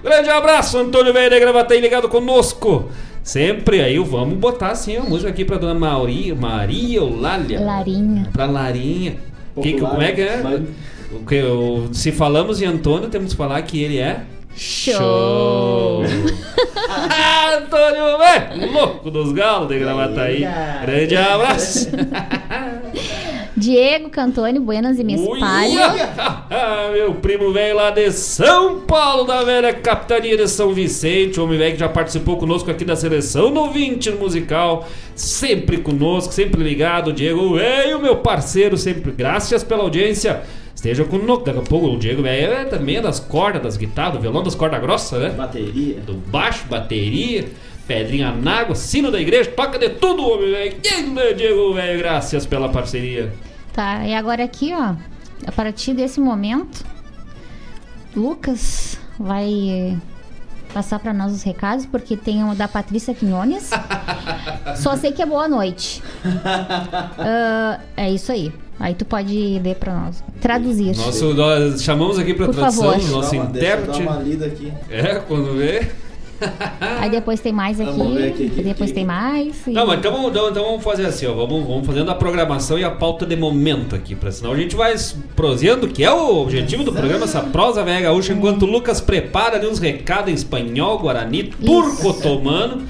Grande abraço, Antônio Velho da Gravataí ligado conosco. Sempre aí, vamos botar assim a música aqui pra dona Mauri, Maria Eulália. Larinha. Pra Larinha. Que, que- Popular, como é que é? mas- O que, o- se falamos em Antônio, temos que falar que ele é. Show. Antônio, velho! Louco dos galos de Gravataí. Grande abraço. Diego Cantoni, Buenas e me espalho. Uia! Ah, Meu primo velho lá de São Paulo, da velha capitania de São Vicente, homem velho que já participou conosco aqui da seleção no 20 no musical, sempre conosco, sempre ligado. Diego velho, meu parceiro, sempre graças pela audiência. Esteja conosco. Daqui a pouco o Diego velho é também das cordas, das guitarras, do violão das cordas grossas, né? Bateria. Do baixo, bateria, pedrinha na água, sino da igreja, toca de tudo, homem velho. Quem, Diego velho, graças pela parceria. Tá, e agora aqui, ó, a partir desse momento, Lucas vai eh, passar pra nós os recados, porque tem o da Patrícia Quinones. Só sei que é boa noite. Ah, é isso aí. Aí tu pode ler pra nós. Traduzir. Nosso, nós chamamos aqui para tradução, favor. nosso deixa eu intérprete. uma lida aqui. É, quando vê. Aí depois tem mais aqui. Vamos ver aqui, aqui, e depois aqui. tem mais. e- Não, mas então, vamos- então, então vamos fazer assim, ó. Vamos, vamos fazendo a programação e a pauta de momento aqui, pra senão a gente vai proseando, que é o objetivo do programa, essa prosa velha gaúcha, enquanto o Lucas prepara ali uns recados em espanhol, guarani, turco, otomano.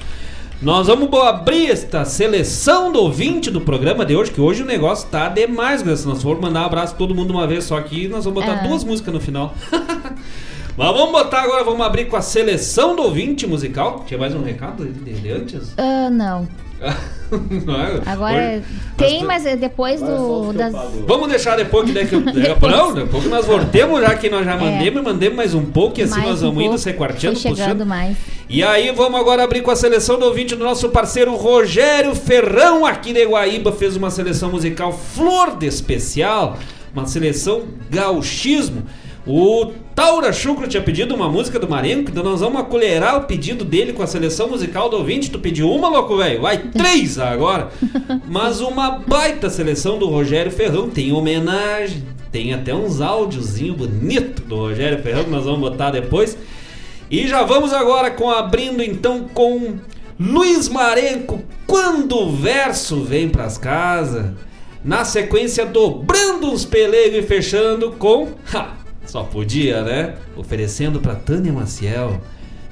Nós vamos abrir esta seleção do ouvinte do programa de hoje, que hoje o negócio tá demais, galera. Se nós for mandar um abraço todo mundo uma vez só aqui, nós vamos botar É. duas músicas no final. Mas vamos botar agora, vamos abrir com a seleção do ouvinte musical. Tinha mais um recado de, de antes? Ah, não. Não é? Agora Hoje- tem, nós- mas é depois do. Das... Vamos deixar depois que daqui, Depois. não, depois que nós voltemos já que nós já mandemos, mandemos mais um pouco e assim mais nós um vamos indo pouco. se quarteando, puxando. mais. E aí vamos agora abrir com a seleção do ouvinte do nosso parceiro Rogério Ferrão aqui de Guaíba fez uma seleção musical Flor de Especial, uma seleção gauchismo. O Taura Chucro tinha pedido uma música do Marenco, então nós vamos acolherar o pedido dele com a seleção musical do ouvinte. Tu pediu uma, louco, velho? Vai, três agora. Mas uma baita seleção do Rogério Ferrão. Tem homenagem, tem até uns áudiozinho bonito do Rogério Ferrão que nós vamos botar depois. E já vamos agora com abrindo então com Luiz Marenco, quando o verso vem pras casas. Na sequência, dobrando uns pelegos e fechando com. Ha, só podia, né? Oferecendo pra Tânia Maciel.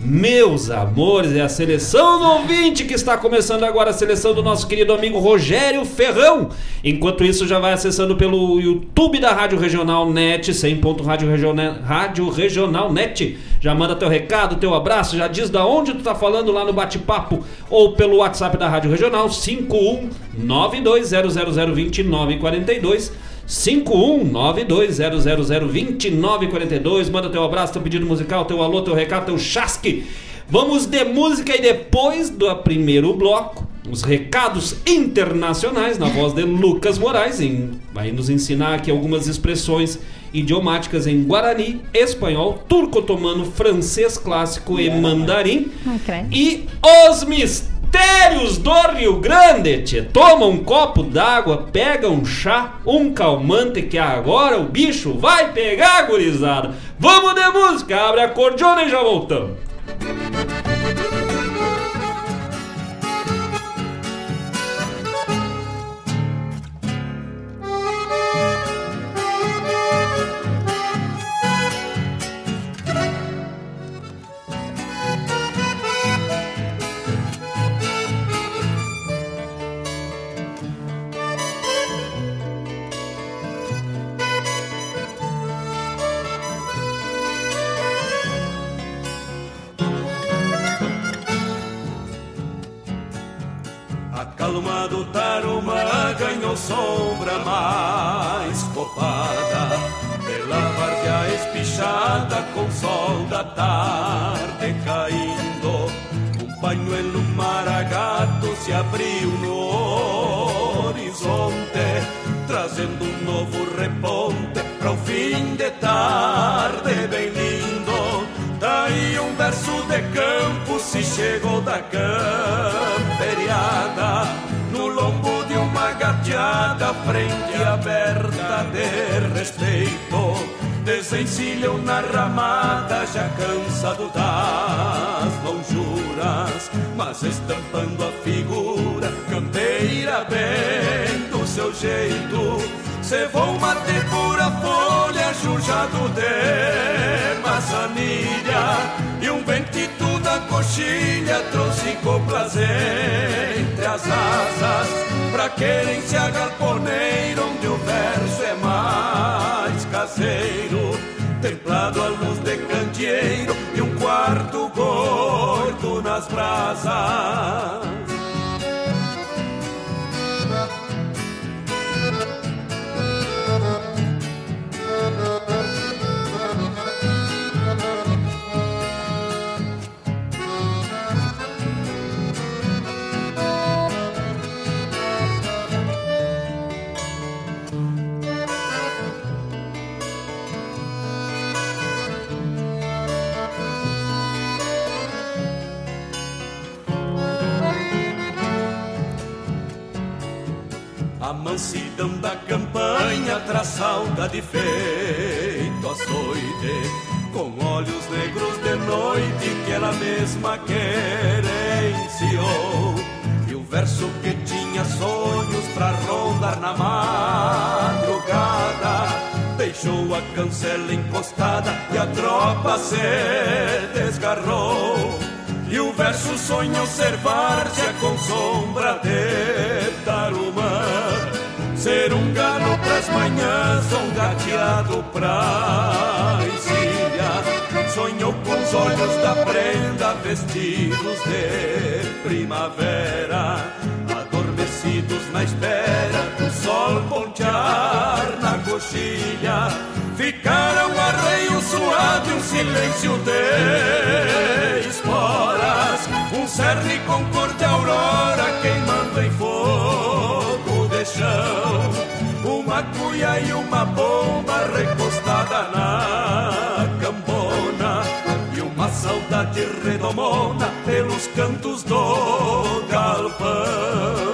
Meus amores, é a seleção do ouvinte que está começando agora, a seleção do nosso querido amigo Rogério Ferrão. Enquanto isso, já vai acessando pelo YouTube da Rádio Regional Net, 100. Rádio Regional, Rádio Regional Net. Já manda teu recado, teu abraço, já diz da onde tu tá falando lá no bate-papo ou pelo WhatsApp da Rádio Regional, 51920002942. 51920002942. Manda teu abraço, teu pedido musical, teu alô, teu recado, teu chasque. Vamos de música e depois do primeiro bloco, os recados internacionais na voz de Lucas Moraes. Em, vai nos ensinar aqui algumas expressões idiomáticas em guarani, espanhol, turco-otomano, francês clássico e mandarim. Credo. E os mistérios do Rio Grande. Tchê. Toma um copo d'água, pega um chá, um calmante que agora o bicho vai pegar, gurizada. Vamos de música, abre a cordiona e já voltamos. Frente aberta de respeito Desencilham na ramada, já cansado das lonjuras Mas estampando a figura, campeira bem do seu jeito Cevou mate pura folha, jujado de maçanilha E um ventito da coxilha trouxe coplas entre as asas Pra querência galponeira, onde o verso é mais caseiro Templado à luz de candeeiro e um quarto gordo nas brasas da campanha traz saudade feito açoite Com olhos negros de noite que ela mesma querenciou. E o verso que tinha sonhos pra rondar na madrugada Deixou a cancela encostada e a tropa se desgarrou. E o verso sonhou ser várzea com sombra de tarumã Ser um galo pras manhãs, um gateado pra encilha Sonhou com os olhos da prenda vestidos de primavera Adormecidos na espera do sol pontear na coxilha. Ficaram arreio suado e um silêncio de esporas. Um cerne com cor de aurora queimando em fogo chão Uma cuia e uma bomba recostada na cambona. E uma saudade redomona pelos cantos do galpão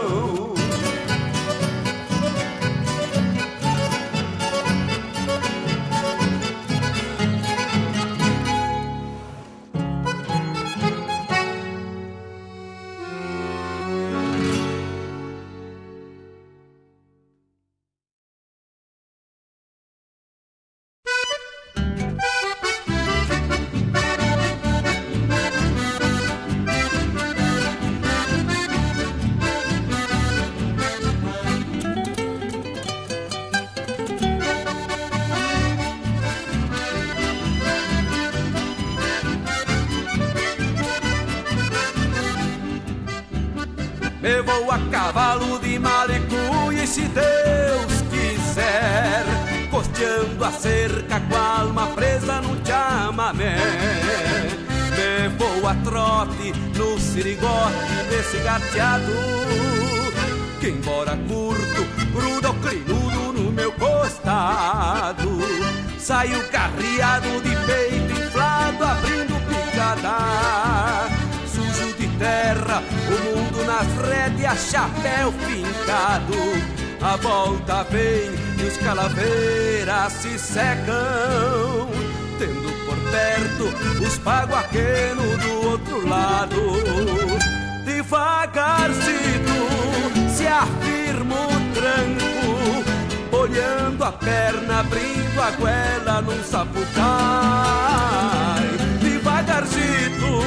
desse gateado, que embora curto, gruda o crinudo no meu costado. Saio carreado de peito inflado, abrindo picada sujo de terra, o mundo nas rédeas, chapéu fincado. A volta vem e os calaveiras se secam, tendo por perto os paguaquenos do outro lado. Devagarcito se afirma o tranco, olhando a perna, abrindo a goela num sapucai. Devagarcito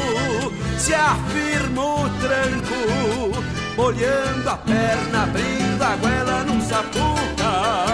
se afirma o tranco, olhando a perna, abrindo a goela num sapucai.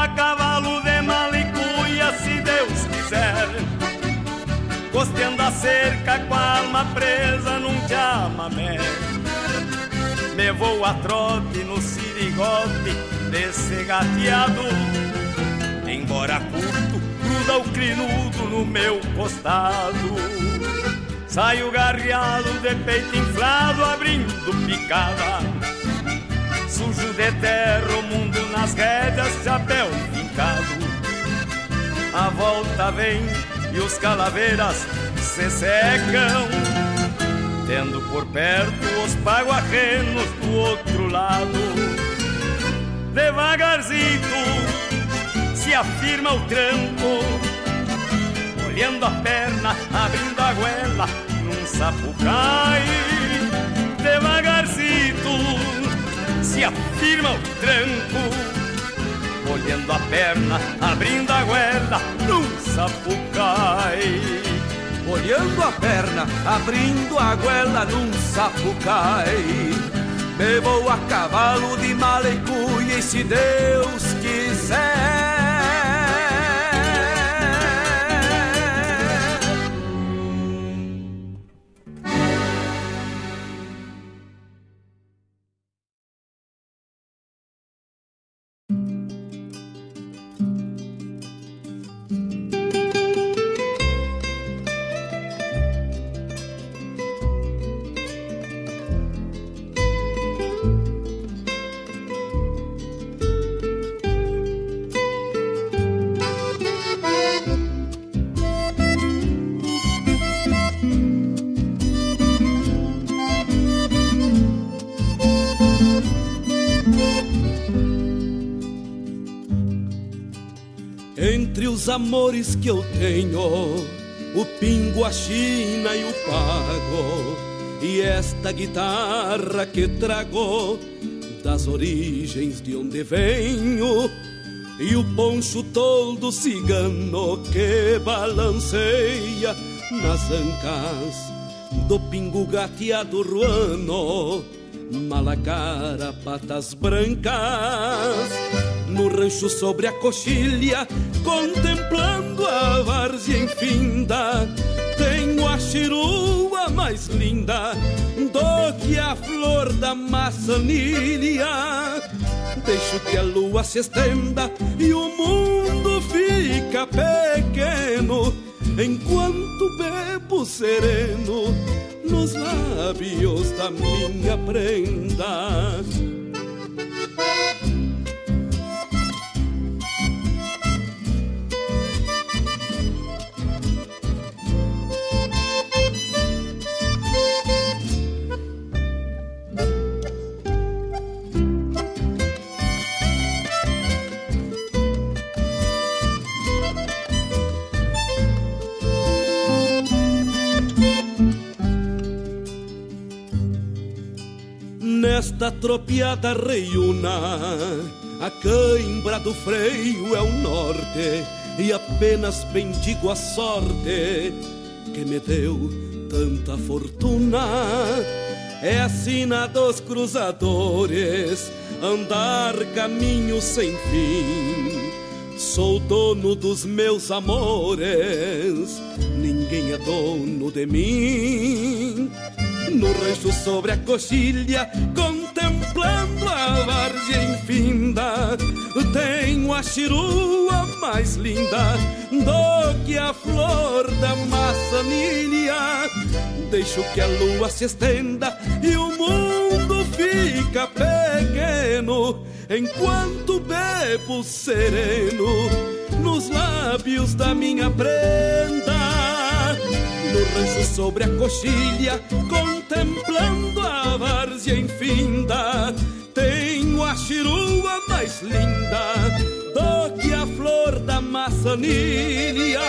A cavalo de malicuia, se Deus quiser. Costeando a cerca com a alma presa num chamamé. Me vou a trote no sirigote desse gateado. Embora curto, gruda o crinudo no meu costado. Saio garreado de peito inflado, abrindo picada sujo de terra, o mundo nas rédeas, chapéu fincado. A volta vem e os calaveiras se secam, tendo por perto os paguarrenos do outro lado. Devagarzito se afirma o tranco, olhando a perna, abrindo a goela num sapucai. Devagarcito se afirma o tranco, olhando a perna, abrindo a goela num sapucai. Olhando a perna, abrindo a goela num sapucai. Vou a cavalo de malecuia e se Deus quiser. Amores que eu tenho, o pingo, a china e o pago, e esta guitarra que trago das origens de onde venho, e o poncho todo cigano que balanceia nas ancas do pingo gateado ruano, malacara, patas brancas no rancho sobre a coxilha, contemplando a várzea infinda. Tenho a chirua mais linda do que a flor da maçanilha. Deixo que a lua se estenda e o mundo fica pequeno, enquanto bebo sereno nos lábios da minha prenda. Nesta tropiada reiúna, a cãibra do freio é o norte, e apenas bendigo a sorte que me deu tanta fortuna. É a sina dos cruzadores, andar caminho sem fim. Sou dono dos meus amores, ninguém é dono de mim. No rancho sobre a coxilha, contemplando a várzea infinda, tenho a chirua mais linda do que a flor da maçanilha. Deixo que a lua se estenda e o mundo fica pequeno enquanto bebo sereno nos lábios da minha prenda. No rancho sobre a coxilha, contemplando a várzea infinda, tenho a chirua mais linda do que a flor da maçanilha.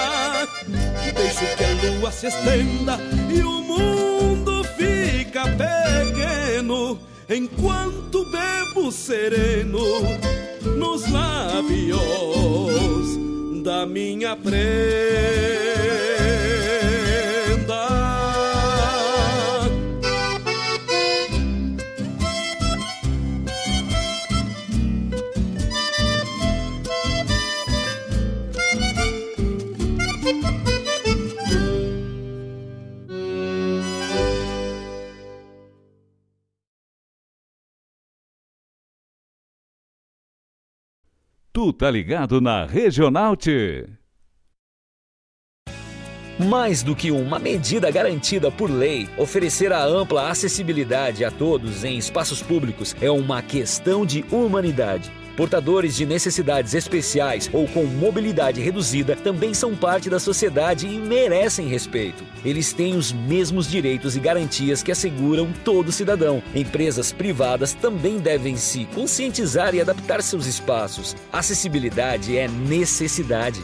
Deixo que a lua se estenda e o mundo fica pequeno enquanto bebo sereno nos lábios da minha prenda. Tu tá ligado na Regional. Mais do que uma medida garantida por lei, oferecer a ampla acessibilidade a todos em espaços públicos é uma questão de humanidade. Portadores de necessidades especiais ou com mobilidade reduzida também são parte da sociedade e merecem respeito. Eles têm os mesmos direitos e garantias que asseguram todo cidadão. Empresas privadas também devem se conscientizar e adaptar seus espaços. Acessibilidade é necessidade.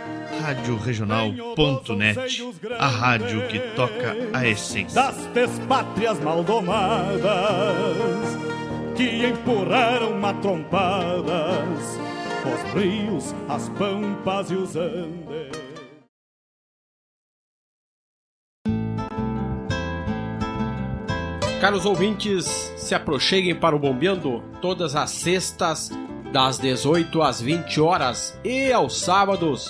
radioregional.net, a rádio que toca a essência. Das pátrias maldomadas que empurraram matrompadas os rios, as pampas e os andes. Caros ouvintes, se aproxeguem para o Bombeando todas as sextas, das 18 às 20 horas e aos sábados,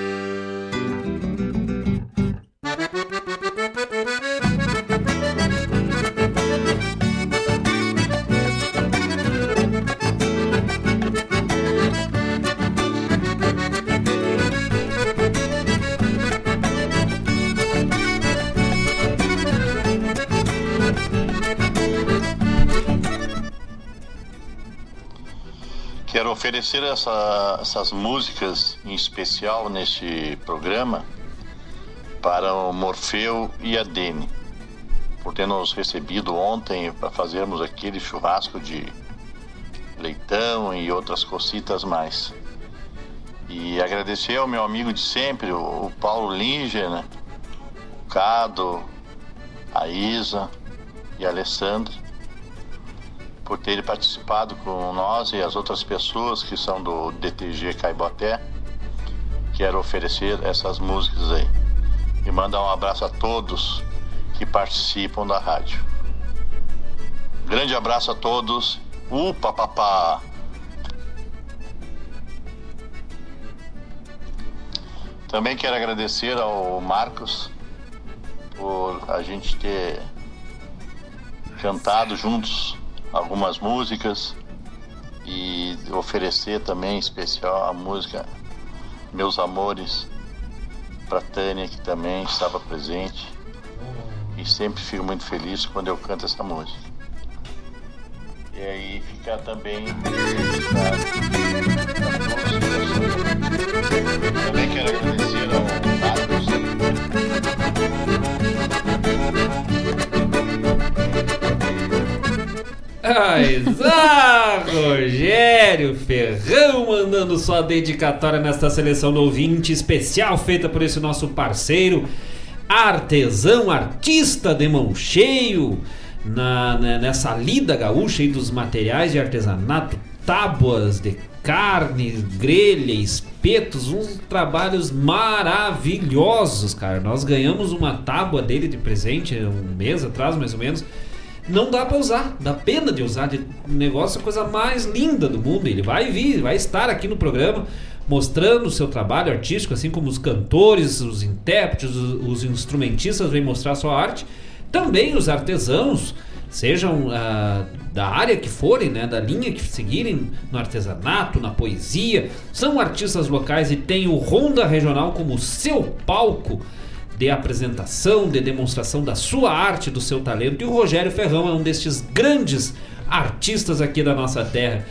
Oferecer essa- essas músicas em especial neste programa para o Morfeu e a Dene, por ter nos recebido ontem para fazermos aquele churrasco de leitão e outras cocitas mais. E agradecer ao meu amigo de sempre, o Paulo Linger, né? o Cado, a Isa e a Alessandra por terem participado com nós e as outras pessoas que são do DTG Caiboté. Quero oferecer essas músicas aí. E mandar um abraço a todos que participam da rádio. Grande abraço a todos. Upa, papá! Também quero agradecer ao Marcos por a gente ter cantado juntos algumas músicas e oferecer também em especial a música Meus Amores para Tânia que também estava presente e sempre fico muito feliz quando eu canto essa música. E aí ficar também registrado Também quero agradecer Ai, ah, Rogério Ferrão mandando sua dedicatória nesta seleção do ouvinte especial feita por esse nosso parceiro, artesão, artista de mão cheio, na, né, nessa lida gaúcha aí dos materiais de artesanato, tábuas de carne, grelha, espetos, uns trabalhos maravilhosos, cara. Nós ganhamos uma tábua dele de presente um mês atrás, mais ou menos não dá pra usar, dá pena de usar. De negócio é a coisa mais linda do mundo. Ele vai vir, vai estar aqui no programa mostrando o seu trabalho artístico, assim como os cantores, os intérpretes, os, os instrumentistas vêm mostrar sua arte. Também os artesãos, sejam ah, da área que forem, né, da linha que seguirem no artesanato, na poesia, são artistas locais e têm o Ronda Regional como seu palco de apresentação, de demonstração da sua arte, do seu talento. E o Rogério Ferrão é um destes grandes artistas aqui da nossa terra.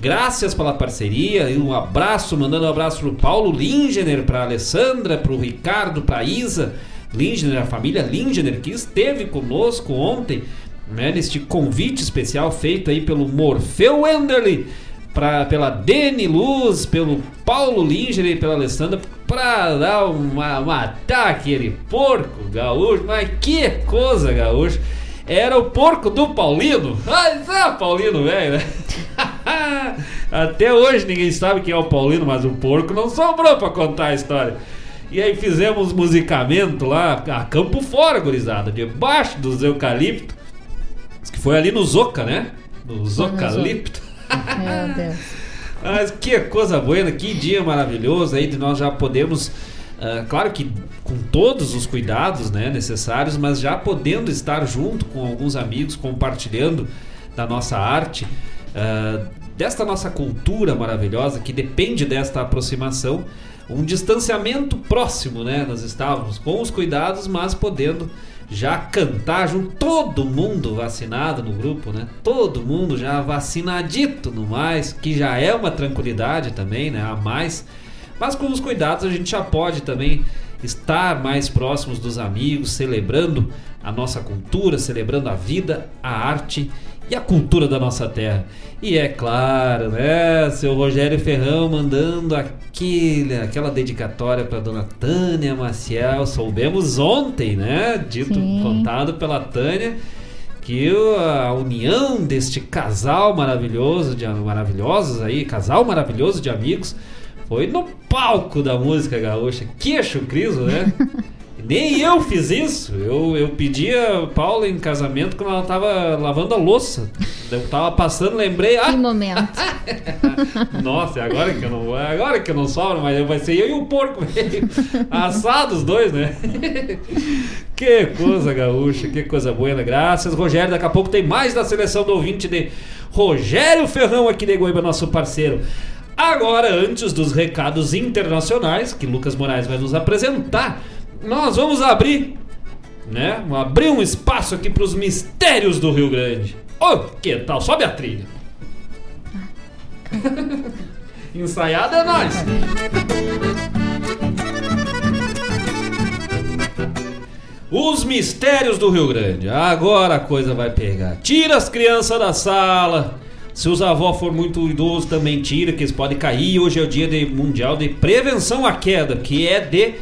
Graças pela parceria e um abraço, mandando um abraço pro Paulo Lingener, pra Alessandra, pro Ricardo, pra Isa Lingener, a família Lingener, que esteve conosco ontem, né, neste convite especial feito aí pelo Morfeu Enderly, pra, pela Deni Luz, pelo Paulo Linger e pela Alessandra, pra dar uma, matar aquele porco gaúcho. Mas que coisa, gaúcho! Era o porco do Paulino. Ah, Paulino, velho, né? Até hoje ninguém sabe quem é o Paulino, mas o porco não sobrou pra contar a história. E aí fizemos musicamento lá, a campo fora, gurizada, debaixo dos eucaliptos. Que foi ali no Zoca, né? No Zocalipto. Meu Deus. Mas que coisa boa, que dia maravilhoso aí de nós já podemos, ah, claro que com todos os cuidados né, necessários, mas já podendo estar junto com alguns amigos, compartilhando da nossa arte, ah, desta nossa cultura maravilhosa que depende desta aproximação, um distanciamento próximo, né? Nós estávamos com os cuidados, mas podendo já cantar junto, todo mundo vacinado no grupo, né? Todo mundo já vacinadito no mais, que já é uma tranquilidade também, né? A mais. Mas com os cuidados a gente já pode também estar mais próximos dos amigos, celebrando a nossa cultura, celebrando a vida, a arte e a cultura da nossa terra. E é claro, né, seu Rogério Ferrão mandando aquele, aquela dedicatória para dona Tânia Maciel. Soubemos ontem, né, dito, Sim. contado pela Tânia, que a união deste casal maravilhoso, de maravilhosos aí, casal maravilhoso de amigos, foi no palco da música gaúcha. Queixo Criso, né? Nem eu fiz isso. Eu, eu pedi a Paula em casamento quando ela tava lavando a louça. Eu tava passando, lembrei. Que Ah, momento. nossa, é agora que eu não é agora que eu não sobro, mas vai ser eu e o porco velho. Assados os dois, né? que coisa gaúcha, que coisa boa. Graças, Rogério. Daqui a pouco tem mais da seleção do ouvinte de Rogério Ferrão aqui de Goiaba, nosso parceiro. Agora, antes dos recados internacionais que Lucas Moraes vai nos apresentar, nós vamos abrir, né? Vamos abrir um espaço aqui para os mistérios do Rio Grande. Ô, que tal? Sobe a trilha. Ensaiada é nós. Os mistérios do Rio Grande. Agora a coisa vai pegar. Tira as crianças da sala. Se os avós for muito idosos, também tira, que eles podem cair. Hoje é o dia de- mundial de prevenção à queda, que é de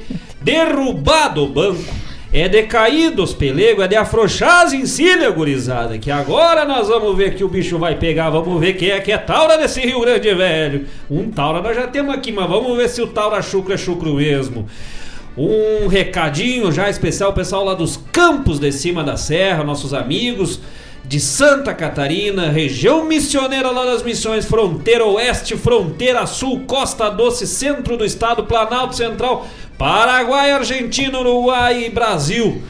derrubar do banco. É de cair dos pelegos, é de afrouxar as encilhas, gurizada. Que agora nós vamos ver que o bicho vai pegar. Vamos ver quem é que é taura desse Rio Grande, velho. Um taura nós já temos aqui, mas vamos ver se o taura chucro é chucro mesmo. Um recadinho já especial, pessoal lá dos campos de cima da serra, nossos amigos de Santa Catarina, região missioneira lá das missões, fronteira oeste, fronteira sul, Costa Doce, centro do estado, Planalto Central, Paraguai, Argentina, Uruguai e Brasil.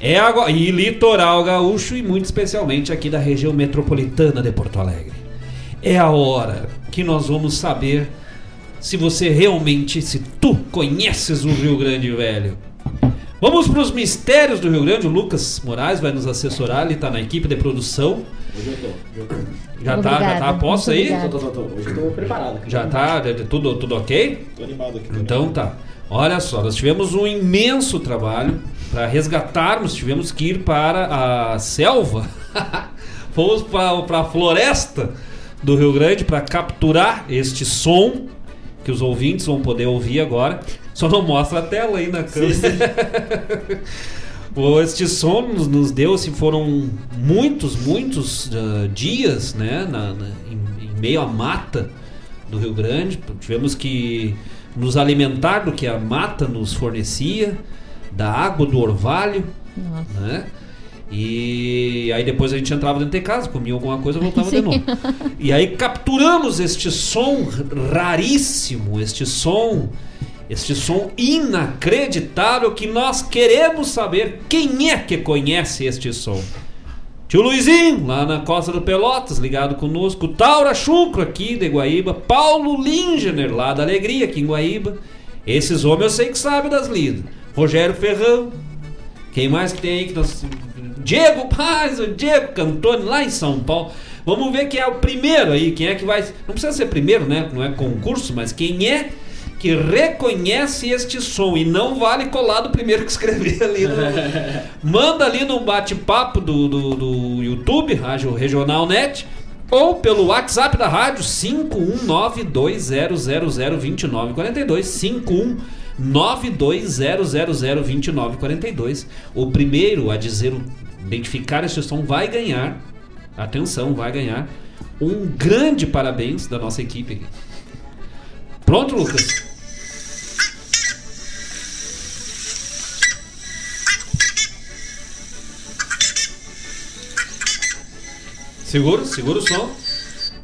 É agora, e litoral gaúcho e muito especialmente aqui da região metropolitana de Porto Alegre. É a hora que nós vamos saber se você realmente, se tu conheces o Rio Grande Velho. Vamos para os mistérios do Rio Grande. O Lucas Moraes vai nos assessorar, ele está na equipe de produção. Hoje eu tô. Hoje eu tô. Já tá, já tá a posse aí? Tô, tô, tô, tô. Hoje eu tô preparado. aqui. Já tá tudo, tudo ok? Tô animado aqui. Então tá. Olha só, nós tivemos um imenso trabalho para resgatarmos, tivemos que ir para a selva. Fomos para a floresta do Rio Grande para capturar este som que os ouvintes vão poder ouvir agora. Só não mostra a tela aí na câmera. Este som nos, nos deu, assim, foram muitos, muitos ah, dias, né, na, na- em, em meio à mata do Rio Grande. Tivemos que nos alimentar do que a mata nos fornecia, da água do orvalho, Nossa. né? E aí depois a gente entrava dentro de casa, comia alguma coisa e voltava de Sim. novo. E aí capturamos este som raríssimo, este som, este som inacreditável que nós queremos saber quem é que conhece este som. Tio Luizinho, lá na Costa do Pelotas, ligado conosco. Taura Chucro, aqui de Guaíba. Paulo Lingener, lá da Alegria, aqui em Guaíba. Esses homens eu sei que sabem das lidas. Rogério Ferrão. Quem mais que tem aí que nós... Diego Paz, o Diego Cantone, lá em São Paulo. Vamos ver quem é o primeiro aí, quem é que vai... Não precisa ser primeiro, né? Não é concurso, mas quem é que reconhece este som e não vale colar do primeiro que escrever ali no, Manda ali no bate-papo do, do, do YouTube, Rádio Regional Net, ou pelo WhatsApp da rádio 51920002942, 51920002942. O primeiro a dizer, identificar este som vai ganhar, atenção, vai ganhar um grande parabéns da nossa equipe. Pronto, Lucas? Seguro, segura o som.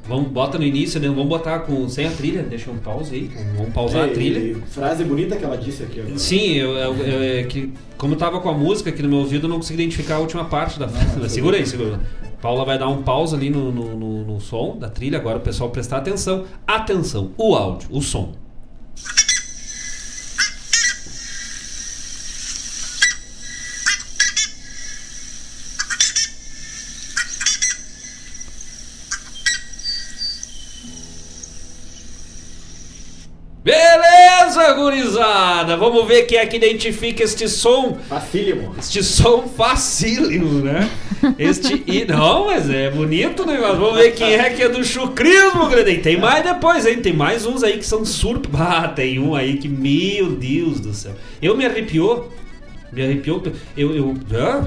Vamos, bota no início, né? vamos botar com, sem a trilha, deixa um pause aí, vamos pausar a Ei, trilha. Frase bonita que ela disse aqui. ó. Sim, eu, eu- eu- é que, como eu tava com a música aqui no meu ouvido, eu não consegui identificar a última parte da frase. Segura aí, segura. Paula vai dar um pause ali no, no, no- no som da trilha, agora o pessoal prestar atenção. Atenção, o áudio, o som. Gurizada! Vamos ver quem é que identifica este som. Facílimo. Este som facílimo, né? Este. E, não, mas é bonito o negócio. Vamos ver quem é que é do chucrismo, grande. Tem mais depois, hein? Tem mais uns aí que são surp. Ah, tem um aí que, meu Deus do céu. Eu me arrepiou. Me arrepiou. Eu. eu ah.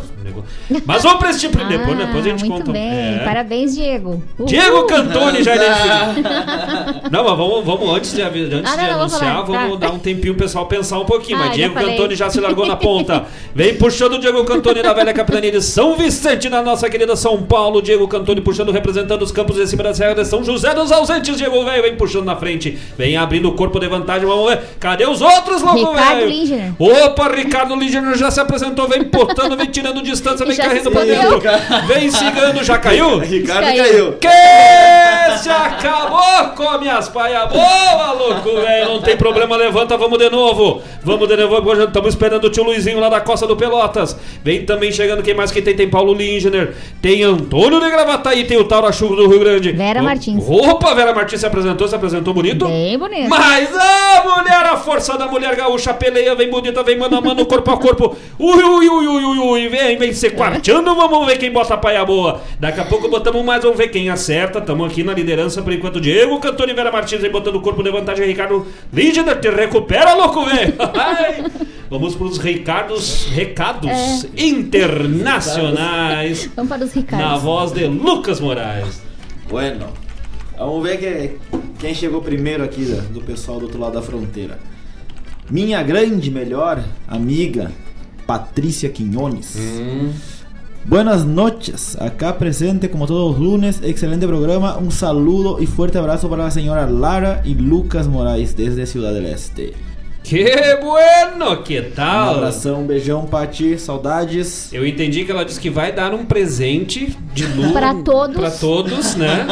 Mas vamos pra este tipo. depois, depois a gente Ah, muito conta. bem. É. Parabéns, Diego. Uhul. Diego Cantone já identificou. Não, mas vamos, vamos antes de, antes Ah, não, de não, anunciar, vamos tá. dar um tempinho o pessoal pensar um pouquinho. Ah, mas Diego falei. Cantone já se largou na ponta. Vem puxando o Diego Cantone da velha capitania de São Vicente, na nossa querida São Paulo. Diego Cantone puxando, representando os campos de cima da Serra de São José dos Ausentes. Diego velho vem puxando na frente, vem abrindo o corpo de vantagem. Vamos ver. Cadê os outros, Ricardo velho? Linger. Opa, Ricardo Linger já se apresentou, vem portando, vem tirando distância, vem Já carregando se pra dentro. Vem cigando, já caiu? Ricardo Caiu. caiu. Que se acabou com minhas paia boa, louco, velho. Não tem problema, levanta, vamos de novo. Vamos de novo, estamos esperando o tio Luizinho lá da Costa do Pelotas. Vem também chegando, quem mais que tem? Tem Paulo Lingener, tem Antônio de Gravataí, tem o Tauro Chugo do Rio Grande. Vera Martins. Opa, Vera Martins se apresentou, se apresentou bonito. Bem bonito. Mas a mulher, a força da mulher gaúcha, peleia, vem bonita, vem mano a mano, corpo a corpo. Ui, ui, ui, ui, ui, ui, vem, vem se quarteando, vamos ver quem bota a paia boa. Daqui a pouco botamos mais, vamos ver quem acerta. Estamos aqui na liderança por enquanto. Diego Cantoni Vera Martins vem botando o corpo de vantagem. Ricardo Ligener, te recupera, louco, velho. Ai. Vamos para os recados, recados É. internacionais. Vamos para os Na Ricardos. voz de Lucas Moraes. Bueno, vamos ver que, quem chegou primeiro aqui do pessoal do outro lado da fronteira. Minha grande melhor amiga, Patrícia Quiñones. Buenas noches, acá presente como todos los lunes, excelente programa, un saludo y fuerte abrazo para la señora Lara y Lucas Moraes desde Ciudad del Este. Que bueno, que Um tal? abração, um beijão, Pati, saudades. Eu entendi que ela disse que vai dar um presente de luz Pra todos. Pra todos, né?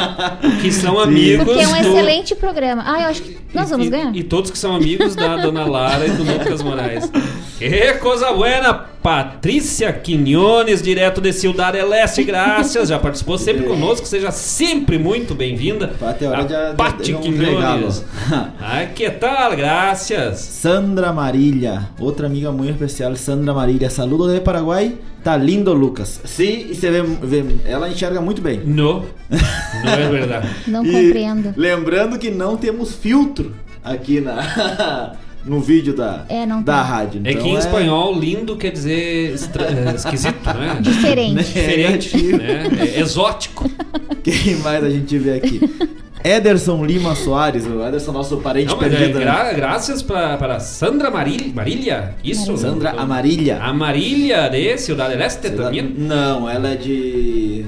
Que são amigos. Porque é um do- excelente programa. Ah, eu acho que nós vamos e, ganhar. E todos que são amigos da Dona Lara e do Lucas Moraes. Que coisa buena! Patrícia Quinones, direto de Ciudad del Este, graças. Já participou sempre conosco, seja sempre muito bem-vinda. Pati, hora A de- de- Pati de um Quinones. regalo. Ah, que tal? Graças. Sandra Marília, outra amiga muito especial, Sandra Marília. Saludo de Paraguai. Tá lindo, Lucas. Sim, e você vê, vê- ela enxerga muito bem. Não, não é verdade. Não E compreendo. Lembrando que não temos filtro aqui na no vídeo da, É, não da tem. rádio. É Então que em espanhol lindo quer dizer estra- é, esquisito, né? Diferente. Diferente, né? É exótico. Quem mais a gente vê aqui? Ederson Lima Soares, o Ederson, nosso parente Não, é perdido. né? gra- graças para para Sandra Marília, Marília, isso? Sandra Amarília. Amarília de Ciudad del Este também. Não, ela é de.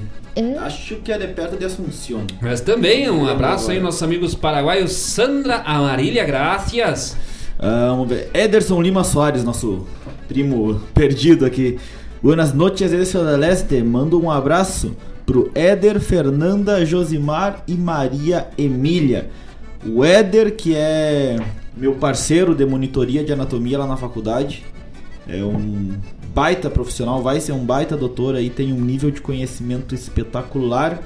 Acho que ela é perto de Assunção. Mas também um abraço aí, nossos amigos paraguaios. Sandra Amarília, graças. Ah, vamos ver. Ederson Lima Soares, nosso primo perdido aqui. Buenas noches, de Ciudad del Este. Mando um abraço pro Éder, Fernanda, Josimar e Maria Emília. O Éder, que é meu parceiro de monitoria de anatomia lá na faculdade. É um baita profissional, vai ser um baita doutor aí, tem um nível de conhecimento espetacular.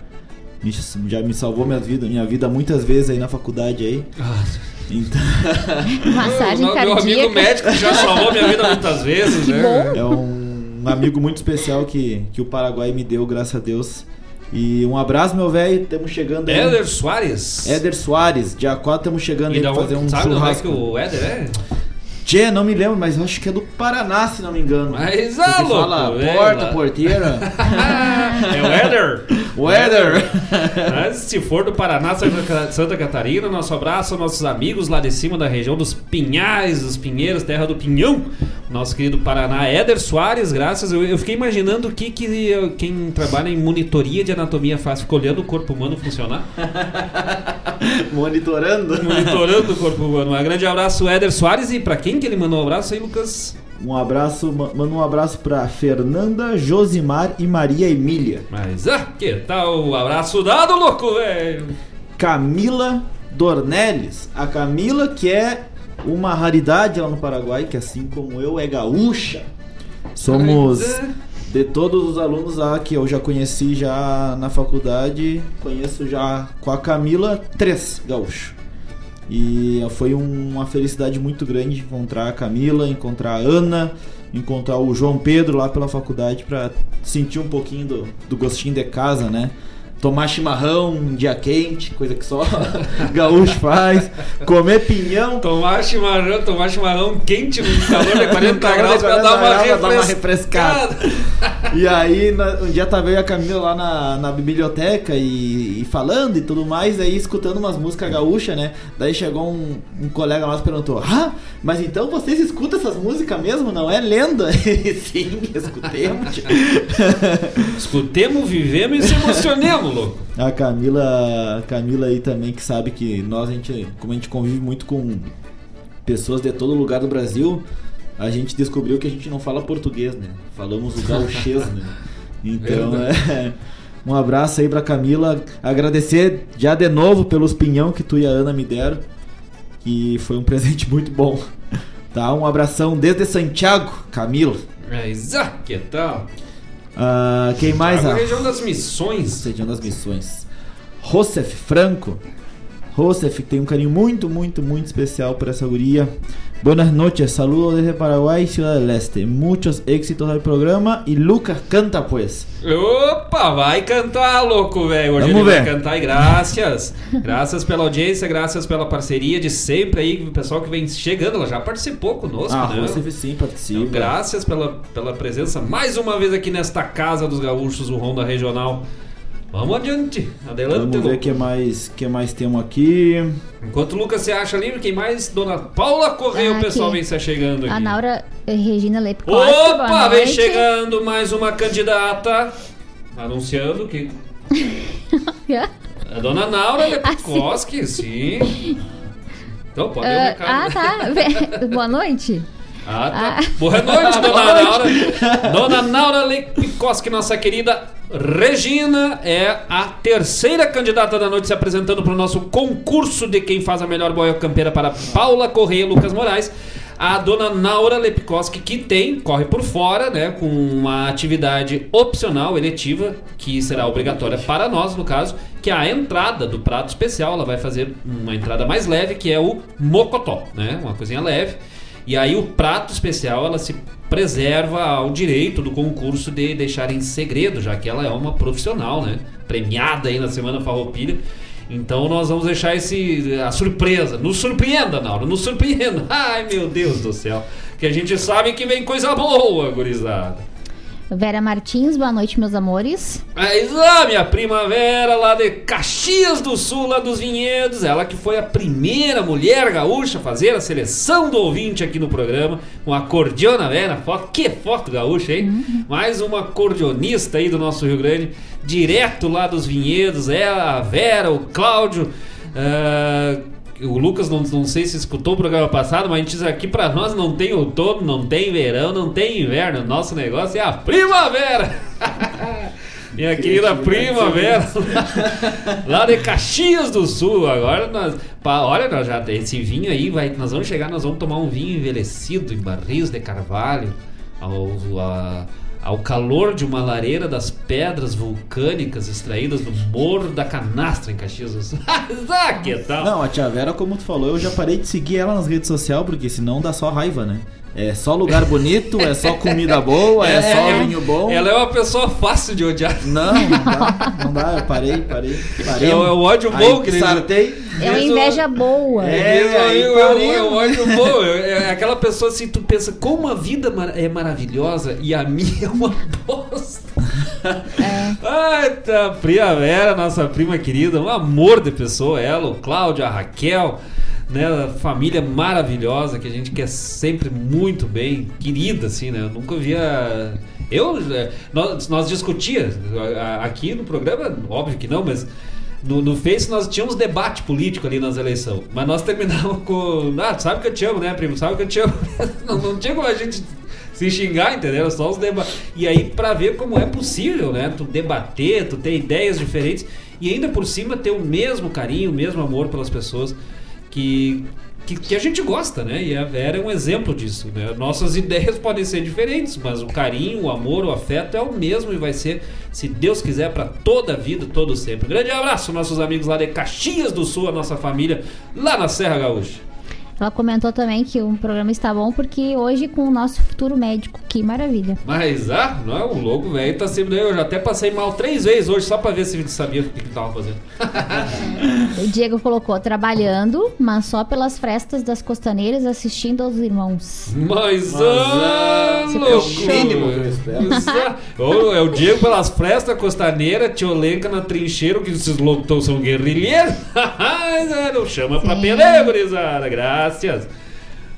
Já me salvou minha vida, minha vida muitas vezes aí na faculdade aí. Então... Massagem O meu cardíaca. amigo médico já salvou minha vida muitas vezes, né? É um, um amigo muito especial que, que o Paraguai me deu, graças a Deus. E um abraço, meu velho. Estamos chegando aí. Éder Soares. Éder Soares. Dia 4 estamos chegando E aí pra fazer um sabe de onde é churrasco. que o Éder é? Tchê, não me lembro, mas eu acho que é do Paraná, se não me engano. Mas, ah, louco, fala porta, porteira. É. O Éder. Mas se for do Paraná, Santa Ca- Santa Catarina, nosso abraço aos nossos amigos lá de cima da região dos Pinhais, dos Pinheiros, terra do Pinhão. Nosso querido Paraná, Éder Soares, graças. Eu, eu fiquei imaginando o que, que eu- quem trabalha em monitoria de anatomia faz, fica olhando o corpo humano funcionar. Monitorando. Monitorando o corpo humano. Um grande abraço, Éder Soares. E pra quem que ele mandou um abraço aí, Lucas? Um abraço, ma- manda um abraço pra Fernanda, Josimar e Maria Emília. Mas, ah, que tal o abraço dado, louco, velho? Camila Dornelles. A Camila, que é uma raridade lá no Paraguai, que assim como eu é gaúcha. Somos é. de todos os alunos lá que eu já conheci já na faculdade, conheço já com a Camila três gaúchos. E foi um- uma felicidade muito grande encontrar a Camila, encontrar a Ana, encontrar o João Pedro lá pela faculdade para sentir um pouquinho do, do gostinho de casa, né? Tomar chimarrão um dia quente, coisa que só gaúcho faz. Comer pinhão. Tomar chimarrão, tomar chimarrão quente no calor de 40 Calor de graus pra 40 dar uma, graus pra dar uma refrescada. E aí, na- um dia tava eu e a Camila lá na, na biblioteca e, e falando e tudo mais, aí escutando umas músicas gaúchas, né? Daí chegou um, um colega nosso e perguntou: Ah, mas então vocês escutam essas músicas mesmo? Não é lenda? Sim, escutemos. Escutemos, vivemos e se emocionemos, louco. A Camila, a Camila aí também que sabe que nós, a gente, como a gente convive muito com pessoas de todo lugar do Brasil, a gente descobriu que a gente não fala português, né? Falamos o gauchês, né? Então, é, um abraço aí pra Camila. Agradecer já de novo pelos pinhão que tu e a Ana me deram, que foi um presente muito bom. Tá? Um abração desde Santiago, Camila. Ah, que tal? Ah, quem mais? Agora, Ah, região das missões. Região das Missões. Rosef Franco. Rosef tem um carinho muito, muito, muito especial por essa guria. Buenas noches, saludos desde Paraguay, Ciudad del Este. Muchos éxitos al programa y Lucas canta pues. Opa, vai cantar, louco, velho. Hoje Vamos ele vai ver. cantar e graças. graças pela audiência, graças pela parceria de sempre aí, o pessoal que vem chegando. Ela já participou conosco, Ah, né? Rosef sim participa. Então, graças pela, pela presença mais uma vez aqui nesta casa dos gaúchos, o Ronda Regional. Vamos adiante, adelante. Vamos ver o que mais, que mais temos aqui. Enquanto o Lucas se acha livre, quem mais? Dona Paula Correia, o Ah, pessoal aqui. vem se chegando A aqui. Naura eh, Regina Lepe Costa, boa Opa, vem noite. chegando mais uma candidata anunciando que a dona Naura Ah, Lepkoski, sim. Então, pode o Ah, tá. Boa noite. Ah, tá. Ah. Boa noite, dona Boa Naura. Dona Naura Lepikoski, nossa querida Regina, é a terceira candidata da noite se apresentando para o nosso concurso de quem faz a melhor boia campeira para Paula Correia e Lucas Moraes. A dona Naura Lepikoski, que tem, corre por fora, né, com uma atividade opcional, eletiva, que será obrigatória para nós, no caso, que é a entrada do prato especial. Ela vai fazer uma entrada mais leve, que é o mocotó, né, uma coisinha leve. E aí o prato especial ela se preserva ao direito do concurso de deixar em segredo, já que ela é uma profissional, né? Premiada aí na Semana Farroupilha. Então nós vamos deixar esse a surpresa. Nos surpreenda, Nauro, nos surpreenda. Ai, meu Deus do céu. Que a gente sabe que vem coisa boa, gurizada. Vera Martins, boa noite, meus amores. Mas lá, minha primavera, lá de Caxias do Sul, lá dos Vinhedos, ela que foi a primeira mulher gaúcha a fazer a seleção do ouvinte aqui no programa, com a cordiona Vera, foto, que foto gaúcha, hein? Mais uma acordeonista aí do nosso Rio Grande, direto lá dos Vinhedos, ela, a Vera, o Cláudio, ah, o Lucas não, não sei se escutou o programa passado, mas a gente diz aqui pra nós não tem outono, não tem verão, não tem inverno. Nosso negócio é a primavera. Minha querida primavera, lá de Caxias do Sul. Agora nós, pá, olha, nós já esse vinho aí vai, nós vamos chegar, nós vamos tomar um vinho envelhecido em barris de carvalho, ao, a- ao calor de uma lareira das pedras vulcânicas extraídas do Morro da Canastra em Caxias do Sul. que tal? Não, a tia Vera, como tu falou, eu já parei de seguir ela nas redes sociais, porque senão dá só raiva, né? É só lugar bonito, é só comida boa, é, só vinho bom. Ela é uma pessoa fácil de odiar. Não, não dá, não dá, eu parei, parei. parei. É o- é o ódio Aí bom que sartei. É uma inveja boa. É, aí, parei. eu, eu, olho bom. É é aquela pessoa assim, tu pensa, como a vida é maravilhosa e a minha é uma bosta. Ai, tá, Primavera, nossa prima querida, um amor de pessoa, ela, o Cláudio, a Raquel, né, família maravilhosa que a gente quer sempre muito bem, querida assim, né? Eu nunca via eu eh, nós, nós discutia aqui no programa, óbvio que não, mas no, no Face nós tínhamos debate político ali nas eleições, mas nós terminávamos com. Ah, sabe que eu te amo, né, primo? Sabe que eu te amo. não, não tinha como a gente se xingar, entendeu? Só os debates. E aí, pra ver como é possível, né? Tu debater, tu ter ideias diferentes e ainda por cima ter o mesmo carinho, o mesmo amor pelas pessoas que. Que, que a gente gosta, né? E a Vera é um exemplo disso, né? Nossas ideias podem ser diferentes, mas o carinho, o amor, o afeto é o mesmo e vai ser, se Deus quiser, para toda a vida, todo sempre. Grande abraço, nossos amigos lá de Caxias do Sul, a nossa família lá na Serra Gaúcha. Ela comentou também que o programa está bom porque hoje com o nosso futuro médico. Que maravilha. Mas, ah, não é o louco, velho, tá sempre. Eu já até passei mal três vezes hoje só pra ver se ele sabia o que ele tava fazendo. O Diego colocou trabalhando, mas só pelas frestas das costaneiras assistindo aos irmãos. Mas, Mas, ah, ah, louco. é o mínimo que eu espero. Exato. Ô, É o Diego pelas frestas costaneiras, Tiolenca na trincheira, que esses loucos são guerrilheiros. Mas, Não chama pra Sim. peleia, gurizada. Graças.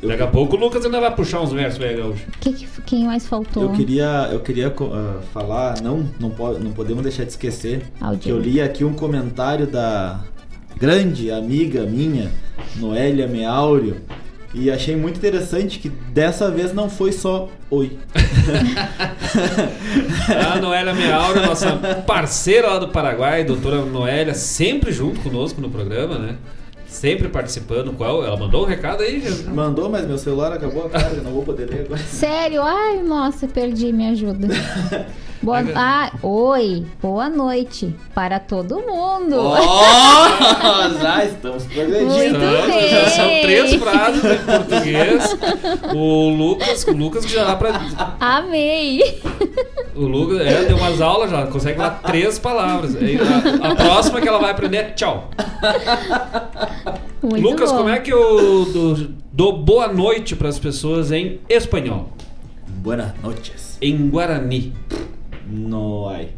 Daqui a pouco o Lucas ainda vai puxar uns versos, gaúcho. Que, que, quem mais faltou? Eu queria, eu queria ah, falar, não, não, pode, não podemos deixar de esquecer Ah, o que eu li aqui um comentário da grande amiga minha, Noélia Meáurio, e achei muito interessante que dessa vez não foi só oi. A Noélia Meaura, nossa parceira lá do Paraguai, doutora Noélia, sempre junto conosco no programa, né? Sempre participando. Qual? Ela mandou um recado aí? Mandou, mas meu celular acabou a carga, não vou poder ler agora. Sério? Ai, nossa, perdi, me ajuda. Boa, ah, oi, boa noite para todo mundo. Oh, já estamos progredindo. Muito bem. já são três frases em português. O Lucas, o Lucas que já dá pra. Amei. O Lucas é, deu umas aulas já, consegue dar três palavras. Aí, A, a próxima que ela vai aprender é tchau. Muito Lucas, bom. como é que eu dou, dou boa noite para as pessoas em espanhol? Buenas noches. Em Guarani. No hay.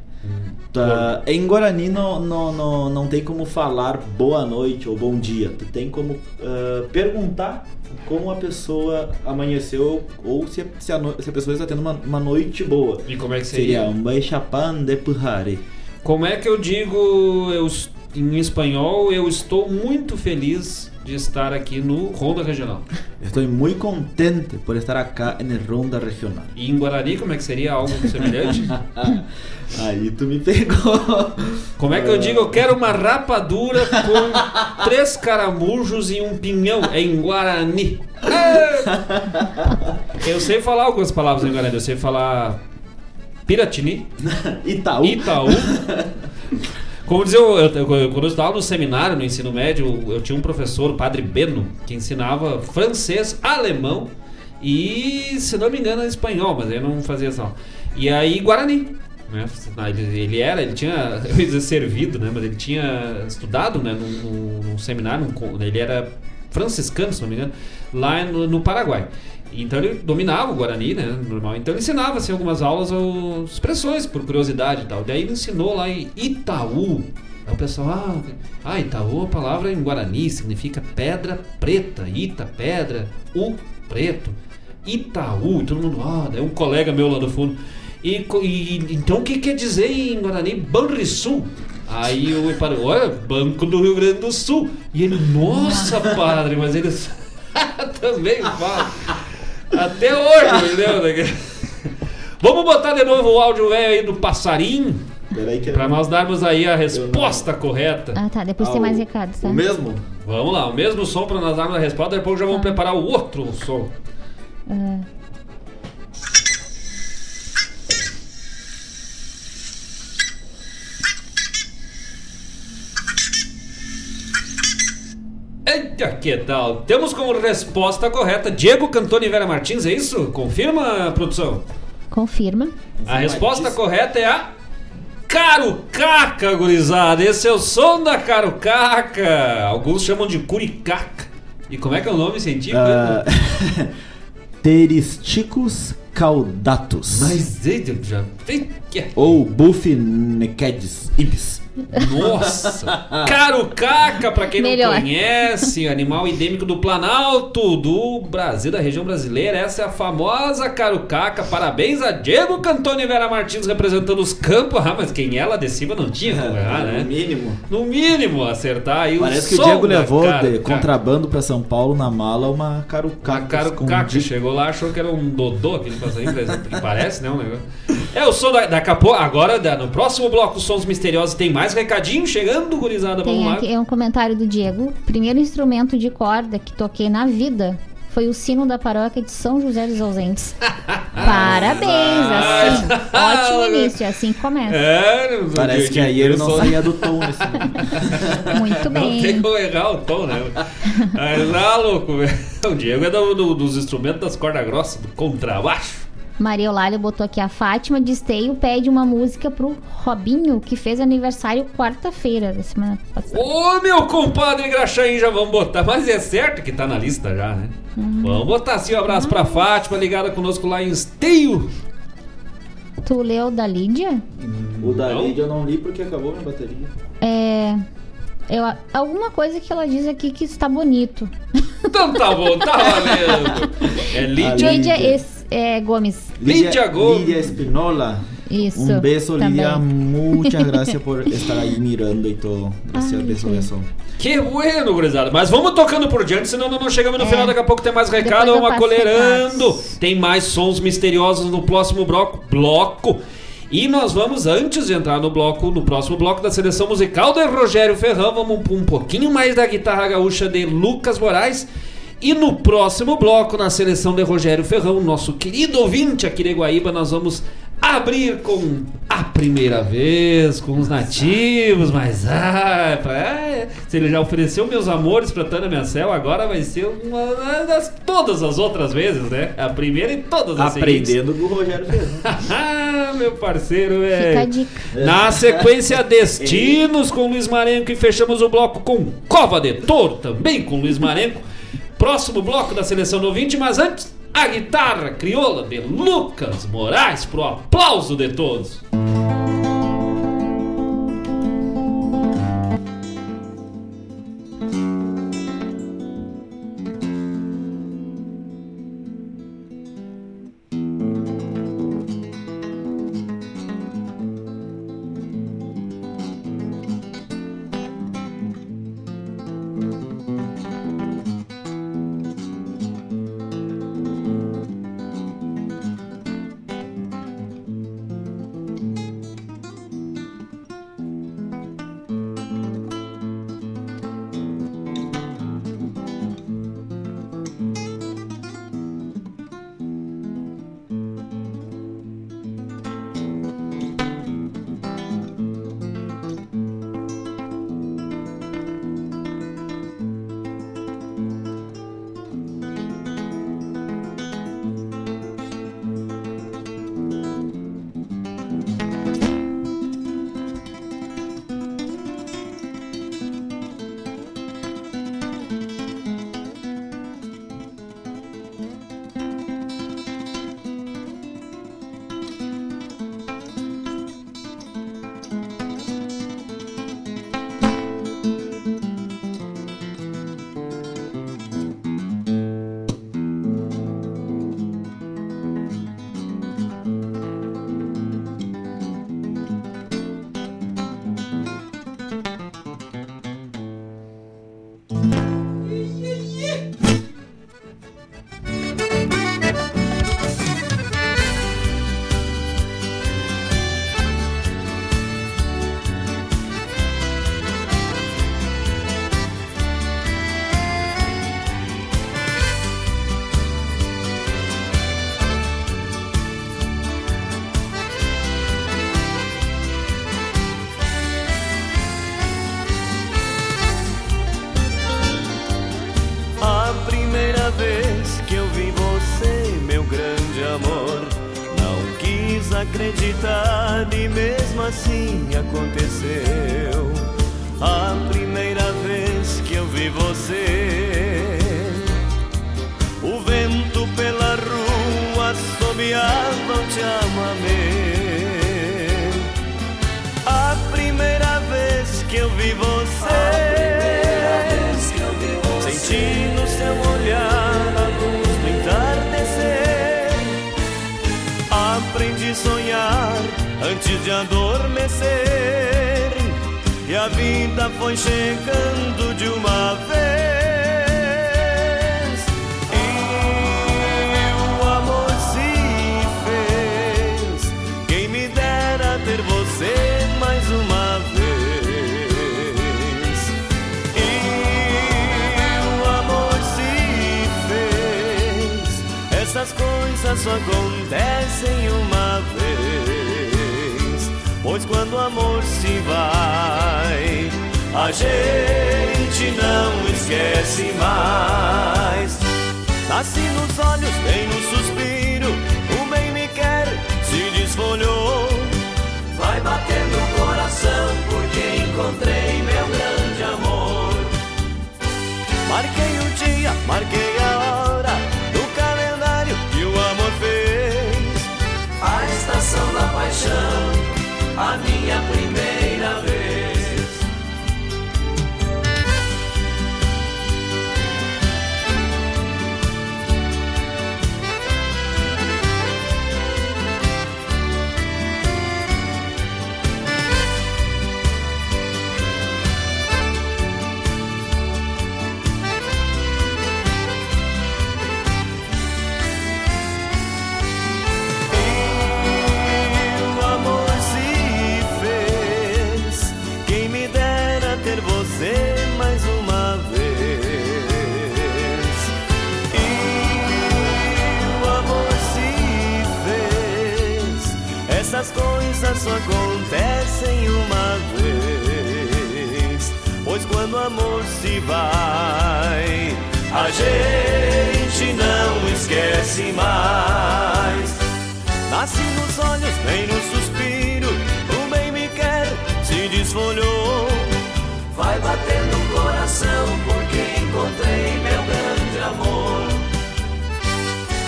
Tá, em Guarani não, não, não, não tem como falar boa noite ou bom dia. Tu tem como ah, perguntar como a pessoa amanheceu ou se, a- se, a, no- se a pessoa está tendo uma, uma noite boa. E como é que Seria seria? um beijapan de pujare. Como é que eu digo eu em espanhol, eu estou muito feliz de estar aqui no Ronda Regional. Estou muito contente por estar en el Ronda Regional. E em Guarani, como é que seria algo semelhante? Aí tu me pegou. Como é que eu digo? Eu quero uma rapadura com três caramujos e um pinhão em Guarani. Eu sei falar algumas palavras em Guarani. Eu sei falar Piratini, Itaú. Itaú. Como dizer, eu, eu, eu- quando eu estava no seminário, no ensino médio, eu tinha um professor, o padre Beno, que ensinava francês, alemão e, se não me engano, espanhol, mas ele não fazia essa aula. E aí, Guarani. Né? Ele, ele era, ele tinha, eu dizer servido, né? Mas ele tinha estudado né? num, num- num seminário, num ele era franciscano, se não me engano, lá no, no Paraguai. Então ele dominava o Guarani, né? Normal. Então ele ensinava assim, algumas aulas, ou expressões por curiosidade e tal. Daí ele ensinou lá em Itaú. Aí o pessoal, ah, ah, Itaú, a palavra em Guarani significa pedra preta. Ita, pedra, U, preto. Itaú, todo mundo, ah, daí um colega meu lá do fundo. E, e então o que quer dizer em Guarani? Banrisul. Aí eu parei, olha, Banco do Rio Grande do Sul. E ele, nossa, padre, mas eles também falam. Até hoje, entendeu? Vamos botar de novo o áudio velho aí do passarinho. Peraí que Pra nós darmos aí a resposta correta. Ah, tá. Depois tem mais recados, tá? O mesmo? Vamos lá, o mesmo som pra nós darmos a resposta, depois já vamos preparar o outro som. Ah, Eita, que tal? Temos como resposta correta Diego Cantoni e Vera Martins, é isso? Confirma, produção? confirma. A resposta correta é a Carucaca, gurizada. Esse é o som da carucaca. Alguns chamam de curicaca. E como é que é o nome científico? Ah, Teristicus caudatus. Mas eita, já que Ou Bufinequedes ibis. Nossa! Carucaca, pra quem não Melhor. conhece, animal endêmico do Planalto, do Brasil, da região brasileira. Essa é a famosa carucaca. Parabéns a Diego Cantoni e Vera Martins representando os campos. Ah, mas quem ela de cima não tinha como errar, né? No mínimo. No mínimo, acertar aí Parece o que o Diego levou de carucaca. contrabando pra São Paulo na mala uma carucaca. carucaca escondida. chegou lá, achou que era um dodô aquele passarinho, por exemplo, que parece, né? Um negócio. É o som da, daqui a pouco, agora da- no próximo bloco, Sons Misteriosos, tem mais recadinho chegando, gurizada. Vamos Tem lá. aqui é um comentário do Diego. Primeiro instrumento de corda que toquei na vida foi o sino da paróquia de São José dos Ausentes. Parabéns, assim. Ótimo início, assim que começa. É, Parece que aí ele não saía do tom nesse Muito Não tem bem. como errar o tom, né? Mas lá, louco, velho. O Diego é do- do- dos instrumentos das cordas grossas, do contrabaixo. Maria Eulália botou aqui a Fátima de Esteio pede uma música pro Robinho, que fez aniversário quarta-feira da semana passada. Ô, meu compadre Graxaim, já vamos botar. Mas é certo que tá na lista já, né? Vamos botar assim, um abraço pra Fátima, ligada conosco lá em Esteio. Tu leu da Lídia? O da Lídia eu não li porque acabou minha bateria. É. Eu, alguma coisa que ela diz aqui que está bonito. Então tá bom, tá valendo. É Lídia. Lídia es- é, Gomes. Lídia Gomes. Lídia Espinola. Isso. Un beso, também. Lidia. Muchas gracias por estar ahí mirando y todo. Gracias, beso. Que bueno, gurizada. Mas vamos tocando por diante, senão não chegamos no É. final. Daqui a pouco tem mais recado, Depois vamos acolherando. Tem mais sons misteriosos no próximo bloco. bloco. E nós vamos, antes de entrar no bloco, no próximo bloco da seleção musical de Rogério Ferrão, vamos um pouquinho mais da guitarra gaúcha de Lucas Moraes. E no próximo bloco, na seleção de Rogério Ferrão, nosso querido ouvinte aqui de Guaíba, nós vamos abrir com a primeira vez, com os nativos, mas ah, pra- ah, se ele já ofereceu meus amores pra Tânia Miacel, agora vai ser uma das todas as outras vezes, né? A primeira e todas as seguintes. Aprendendo com o Rogério Ferrão. Ah, meu parceiro, Fica a é. dica. Na sequência, Destinos com Luiz Marenco e fechamos o bloco com Cova de Touro, também com Luiz Marenco. Próximo bloco da seleção do ouvinte, mas antes, a guitarra crioula de Lucas Moraes, pro aplauso de todos. Acreditar e mesmo assim aconteceu. De adormecer. E a vida foi chegando de uma vez. E o amor se fez. Quem me dera ter você mais uma vez. E o amor se fez. Essas coisas só acontecem uma vez. Pois quando o amor se vai, a gente não esquece mais. Nasce nos olhos, vem no suspiro, mais. Nasce nos olhos, vem no suspiro, o bem me quer, se desfolhou. Vai batendo o coração, porque encontrei meu grande amor.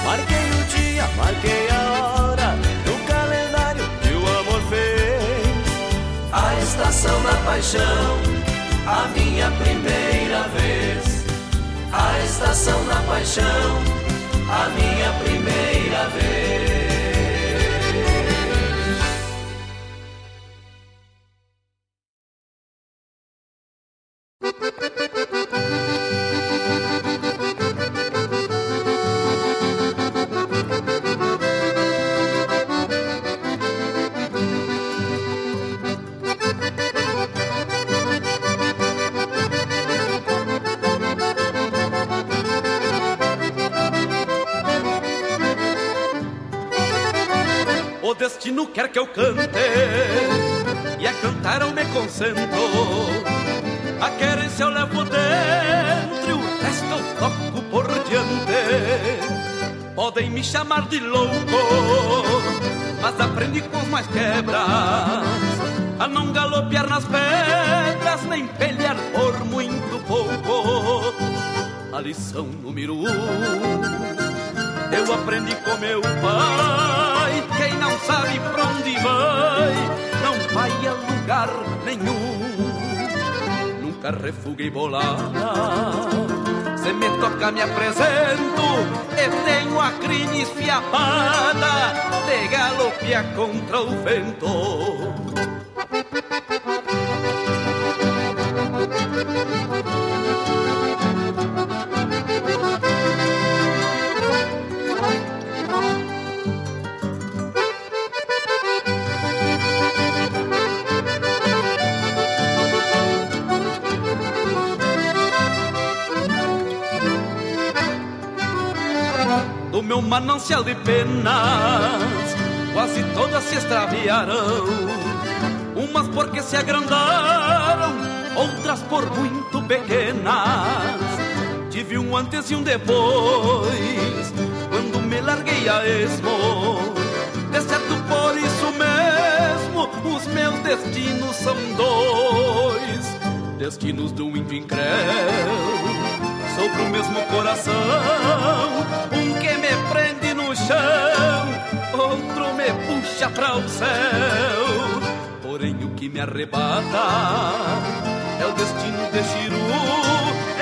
Marquei o dia, marquei a hora, no calendário que o amor fez. A estação da paixão, a minha primeira vez. A estação da paixão, minha primeira vez. Quer que eu cante E a cantar eu me concentro. A querência eu levo dentro E o resto eu toco por diante. Podem me chamar de louco Mas aprendi com mais quebras A não galopear nas pedras Nem pelear por muito pouco. A lição número um eu aprendi com meu pai sabe pra onde vai. Não vai a lugar nenhum. Nunca refuguei bolada. Se me toca me apresento. E tenho a crina esfiapada De galopear contra o vento manancial de penas, quase todas se extraviaram. Umas porque se agrandaram, outras por muito pequenas. Tive um antes e um depois, quando me larguei a esmo. De certo por os meus destinos são dois. Destinos do índio incréu, sobre o mesmo coração. Um que me prende chão, outro me puxa para o céu. Porém, o que me arrebata é o destino de Chiru.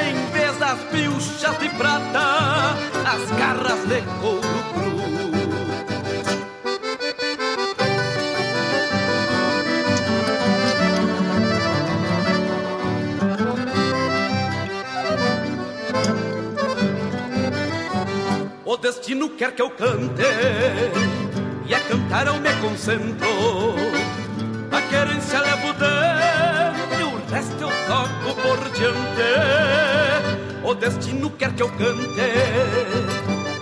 Em vez das pilchas de prata, as garras de couro destino quer que eu cante E a cantar eu me concentro. A querência levo dentro o resto eu toco por diante. O destino quer que eu cante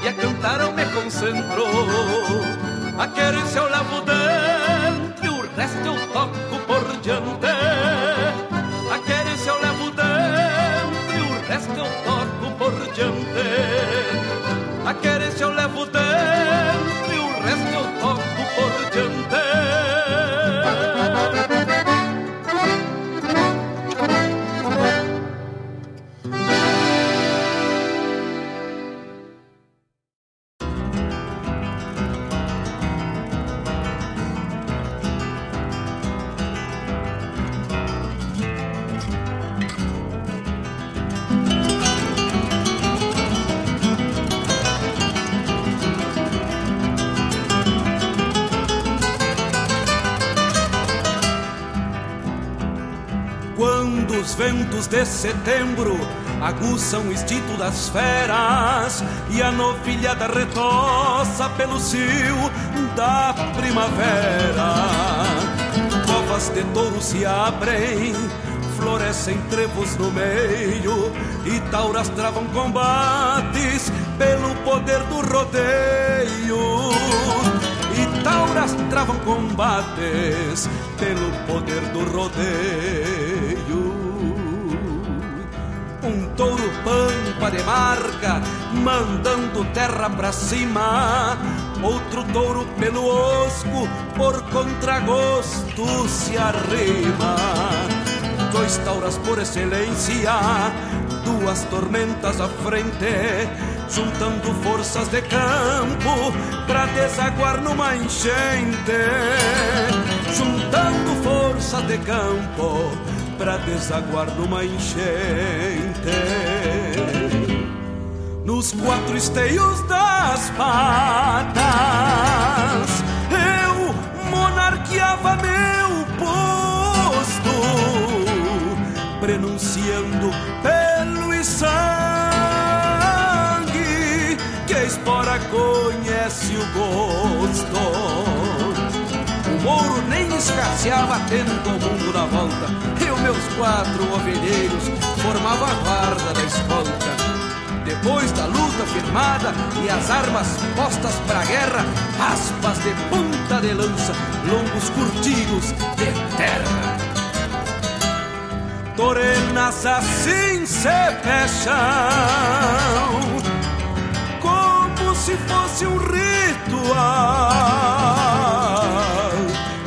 E a cantar eu me concentro. A querência eu levo dentro setembro aguçam o instinto das feras e a novilhada retoça pelo cio da primavera. Covas de touro se abrem, florescem trevos no meio e tauras travam combates pelo poder do rodeio. E tauras travam combates pelo poder do rodeio. Touro pampa de marca, mandando terra pra cima. Outro touro pelo osco, por contragosto se arrima. Dois tauras por excelência, duas tormentas à frente, juntando forças de campo pra desaguar numa enchente. Juntando forças de campo pra desaguar numa enchente. Nos quatro esteios das patas, eu monarqueava meu posto, prenunciando pelo e sangue que a espora conhece o gosto. O mouro nem escasseava tendo o mundo na volta, meus quatro ovelheiros formavam a guarda da escolta. Depois da luta firmada e as armas postas pra guerra, aspas de ponta de lança, longos curtidos de terra. Torenas assim se fecham, como se fosse um ritual.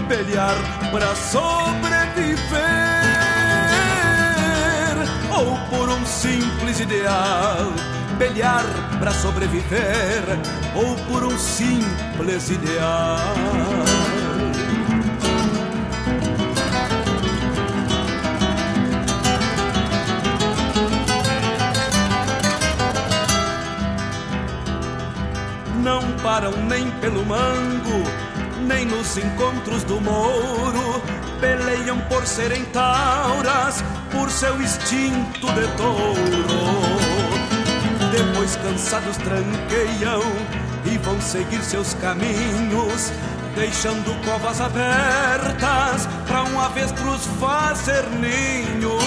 Pelear pra sobreviver, simples ideal. Pelear pra sobreviver, ou por um simples ideal. não param nem pelo mango, nem nos encontros do mouro. Peleiam por serem tauras, por seu instinto de touro. Depois cansados tranqueiam e vão seguir seus caminhos, deixando covas abertas para um avestruz fazer ninho.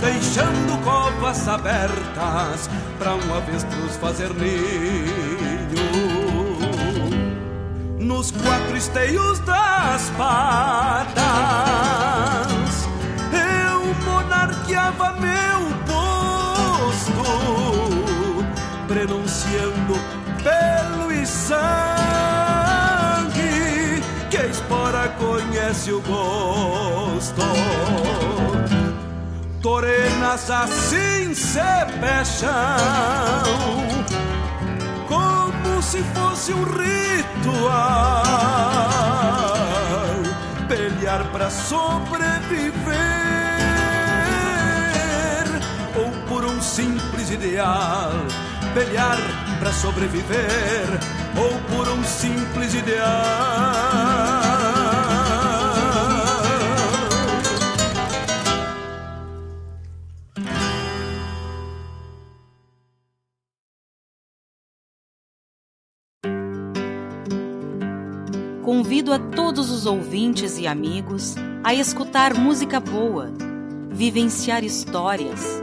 Deixando covas abertas para um avestruz fazer ninho. Nos quatro esteios das patas, monarqueava meu posto, prenunciando pelo e sangue que a espora conhece o gosto. Torenas assim se fecham, como se fosse um ritual. Pelear pra sobreviver, ideal. Pelear pra sobreviver, ou por um simples ideal. Convido a todos os ouvintes e amigos a escutar música boa, vivenciar histórias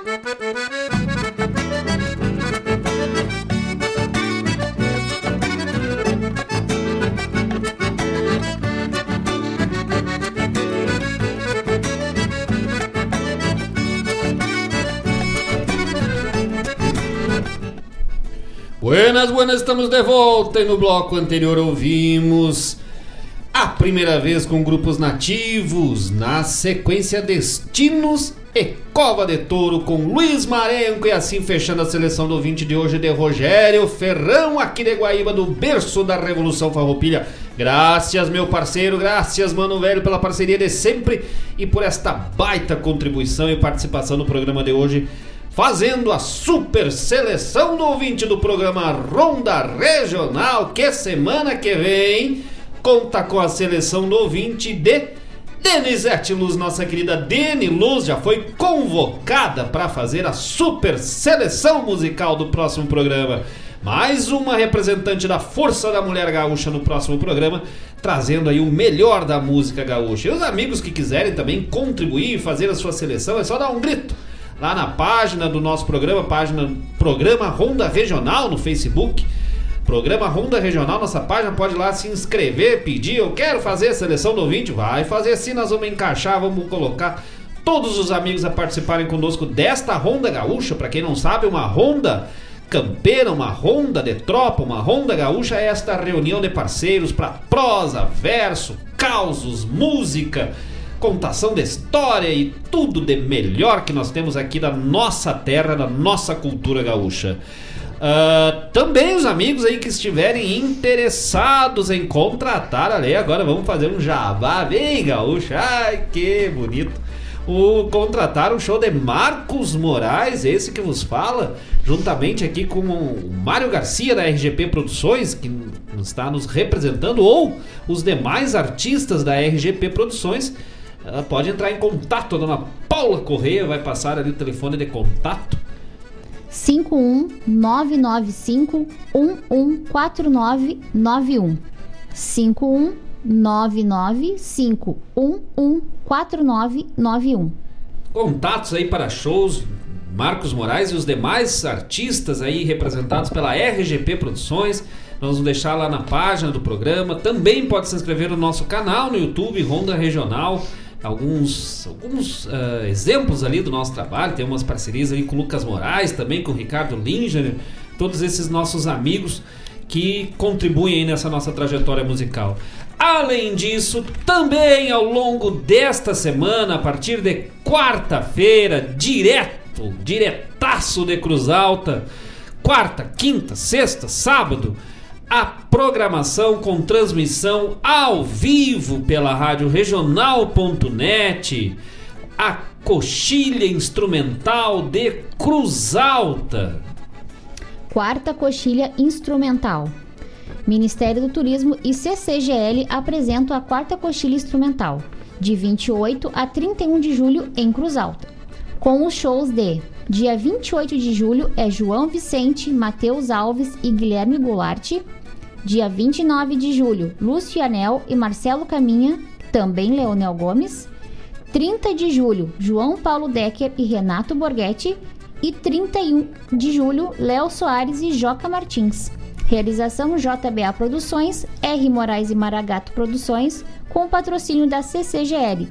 Buenas, buenas, estamos de volta e no bloco anterior ouvimos a primeira vez com grupos nativos, na sequência Destinos e Cova de Touro com Luiz Marenco e assim fechando a seleção do 20 de hoje de Rogério Ferrão aqui de Guaíba do berço da Revolução Farroupilha. Graças meu parceiro, graças mano velho pela parceria de sempre e por esta baita contribuição e participação no programa de hoje fazendo a super seleção do ouvinte do programa Ronda Regional, que semana que vem conta com a seleção do ouvinte de Denizete Luz, nossa querida Deni Luz, já foi convocada para fazer a super seleção musical do próximo programa. Mais uma representante da Força da Mulher Gaúcha no próximo programa, trazendo aí o melhor da música gaúcha. E os amigos que quiserem também contribuir e fazer a sua seleção, é só dar um grito lá na página do nosso programa, página Programa Ronda Regional no Facebook. Programa Ronda Regional, nossa página, pode ir lá se inscrever, pedir, eu quero fazer a seleção do ouvinte, vai fazer assim, nós vamos encaixar, vamos colocar todos os amigos a participarem conosco desta Ronda Gaúcha, para quem não sabe, uma ronda campeira, uma ronda de tropa, uma ronda gaúcha é esta reunião de parceiros para prosa, verso, causos, música, contação de história e tudo de melhor que nós temos aqui da nossa terra, da nossa cultura gaúcha. Uh, também os amigos aí que estiverem interessados em contratar ali, agora vamos fazer um jabá bem gaúcho, ai que bonito. O contratar um show de Marcos Moraes, esse que vos fala, juntamente aqui com o Mário Garcia da RGP Produções, que está nos representando, ou os demais artistas da RGP Produções ela pode entrar em contato. A dona Paula Correia vai passar ali o telefone de contato. 51995 114991 51995 114991 Contatos aí para shows Marcos Moraes e os demais artistas aí representados pela RGP Produções. Nós vamos deixar lá na página do programa. Também pode se inscrever no nosso canal no YouTube Ronda Regional alguns, alguns uh, exemplos ali do nosso trabalho. Tem umas parcerias ali com o Lucas Moraes, também com o Ricardo Linger, todos esses nossos amigos que contribuem nessa nossa trajetória musical. Além disso, também ao longo desta semana, a partir de quarta-feira, direto, diretaço de Cruz Alta, quarta, quinta, sexta, sábado, a programação com transmissão ao vivo pela rádio regional.net, a coxilha instrumental de Cruz Alta. Quarta coxilha instrumental. Ministério do Turismo e CCGL apresentam a quarta coxilha instrumental, de 28 a 31 de julho em Cruz Alta, com os shows de dia 28 de julho é João Vicente, Matheus Alves e Guilherme Goulart. Dia 29 de julho, Lúcio Anel e Marcelo Caminha, também Leonel Gomes. 30 de julho, João Paulo Decker e Renato Borghetti. E 31 de julho, Léo Soares e Joca Martins. Realização JBA Produções, R. Moraes e Maragato Produções, com patrocínio da CCGL,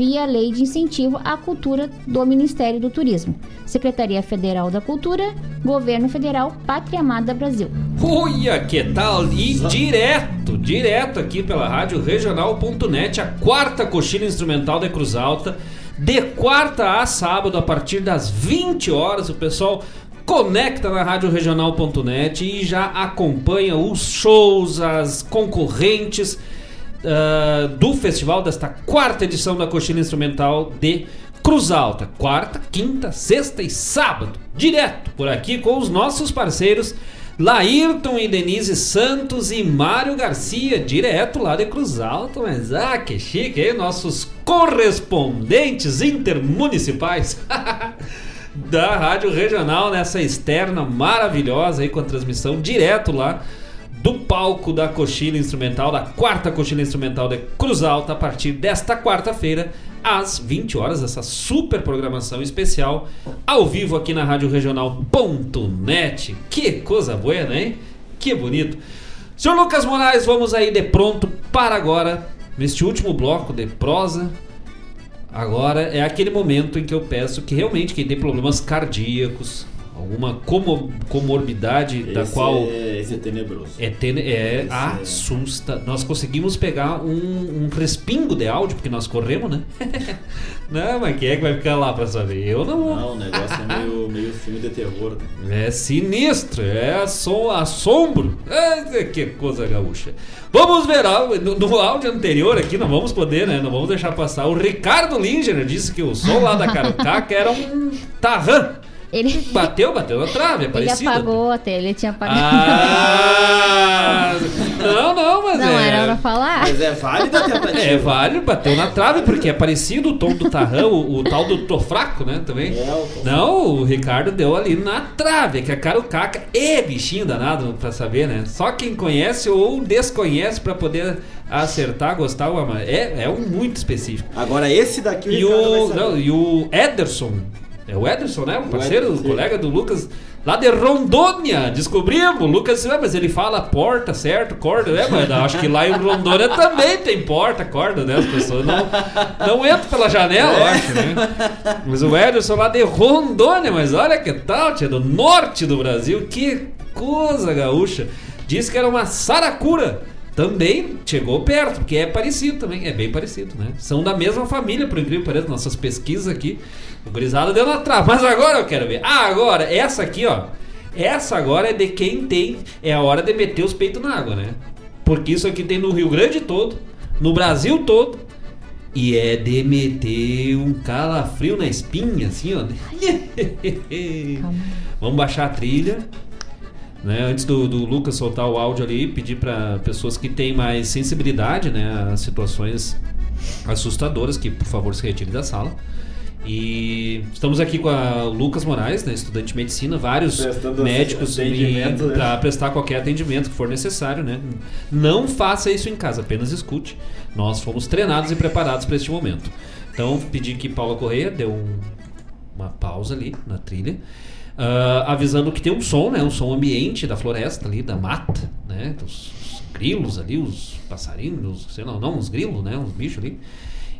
via Lei de Incentivo à Cultura do Ministério do Turismo, Secretaria Federal da Cultura, Governo Federal, Pátria Amada Brasil. Olha que tal? E direto, direto aqui pela rádio regional.net, a quarta coxilha instrumental da Cruz Alta. De quarta a sábado, a partir das 20 horas, o pessoal conecta na rádio regional.net e já acompanha os shows, as concorrentes uh, do festival desta quarta edição da Coxilha Instrumental de Cruz Alta. Quarta, quinta, sexta e sábado. Direto por aqui com os nossos parceiros Laírton e Denise Santos e Mário Garcia, direto lá de Cruz Alta. Mas ah, que chique, hein? Nossos correspondentes intermunicipais. da Rádio Regional nessa externa maravilhosa aí com a transmissão direto lá do palco da coxilha instrumental, da quarta coxilha instrumental de Cruz Alta, a partir desta quarta-feira, às 20 horas, essa super programação especial, ao vivo aqui na Rádio Regional.net. Que coisa boa, hein? Que bonito. Senhor Lucas Moraes, vamos aí de pronto para agora, neste último bloco de prosa. Agora é aquele momento em que eu peço que realmente quem tem problemas cardíacos, alguma comor comorbidade Esse da qual é, esse é tenebroso. é, tene- é Esse assusta. Nós conseguimos pegar um, um respingo de áudio, porque nós corremos, né? não, mas quem é que vai ficar lá pra saber? Eu não vou. Não, o negócio é meio, meio filme de terror. né? É sinistro, é assom assombro. É, que coisa gaúcha. Vamos ver, ah, no, no áudio anterior aqui, não vamos poder, né? Não vamos deixar passar. O Ricardo Linger disse que o som lá da Carocaca era um tarrã. Ele, Bateu, bateu na trave, é ele parecido. apagou até, ele tinha apagado. Ah, não, não, mas Não, é... era pra falar. Mas é válido a tentativa. É válido, bateu na trave, porque é parecido o tom do tarrão, o, o tal do tô fraco, né? Também. Não, o Ricardo deu ali na trave, é que a Carucaca é bichinho danado pra saber, né? Só quem conhece ou desconhece pra poder acertar, gostar ou amar. É, é um muito específico. Agora esse daqui o E Ricardo o, não, e o Ederson, é o Ederson, né? Um parceiro, Ederson, sim. colega do Lucas, lá de Rondônia. Descobrimos, o Lucas, ah, mas ele fala porta, certo? Corda, né? Mas acho que lá em Rondônia também tem porta, corda, né? As pessoas não, não entram pela janela, eu acho, né? Mas o Ederson lá de Rondônia, mas olha que tal, tia, do norte do Brasil, que coisa gaúcha. Disse que era uma saracura. Também chegou perto, porque é parecido também, é bem parecido, né? São da mesma família, por incrível que pareça, nossas pesquisas aqui. O gurizada deu na trave, mas agora eu quero ver. Ah, agora, essa aqui, ó. Essa agora é de quem tem. É a hora de meter os peitos na água, né? Porque isso aqui tem no Rio Grande todo, no Brasil todo. E é de meter um calafrio na espinha, assim, ó. Vamos baixar a trilha. Né, antes do, do Lucas soltar o áudio ali, pedir para pessoas que têm mais sensibilidade né, a situações assustadoras que, por favor, se retirem da sala. E estamos aqui com o Lucas Moraes, né, estudante de medicina, vários Prestando médicos né? para prestar qualquer atendimento que for necessário, né? Não faça isso em casa, apenas escute. Nós fomos treinados e preparados para este momento. Então, pedi que Paula Correia deu um- uma pausa ali na trilha. Ah, avisando que tem um som, né? Um som ambiente da floresta ali, da mata, né? Os, os grilos ali, os passarinhos, sei lá, não, os grilos, né? Os bichos ali.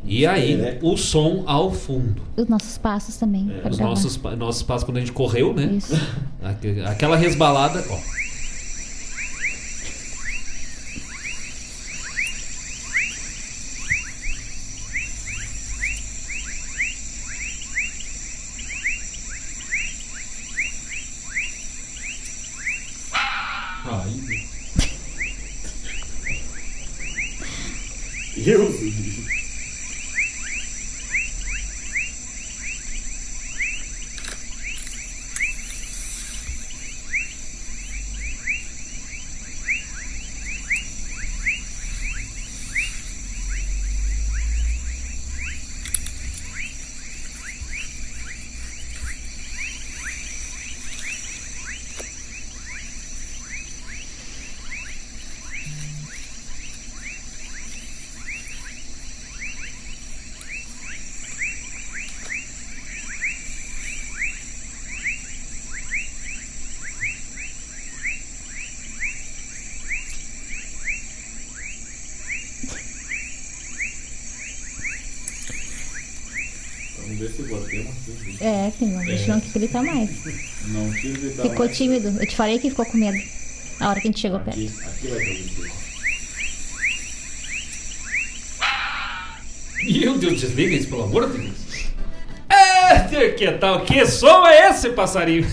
E aí, né? o som ao fundo. Os nossos passos também. pra Os gravar. nossos, nossos passos quando a gente correu, né? Isso. Aque- Aquela resbalada, ó. Tem um bichão que grita mais. Não quis gritar Ficou mais. tímido. Eu te falei que ficou com medo. A hora que a gente chegou perto. Aqui, aqui vai ter. Meu Deus, desliga isso, pelo amor de Deus. É, que tal? Que som é esse, passarinho?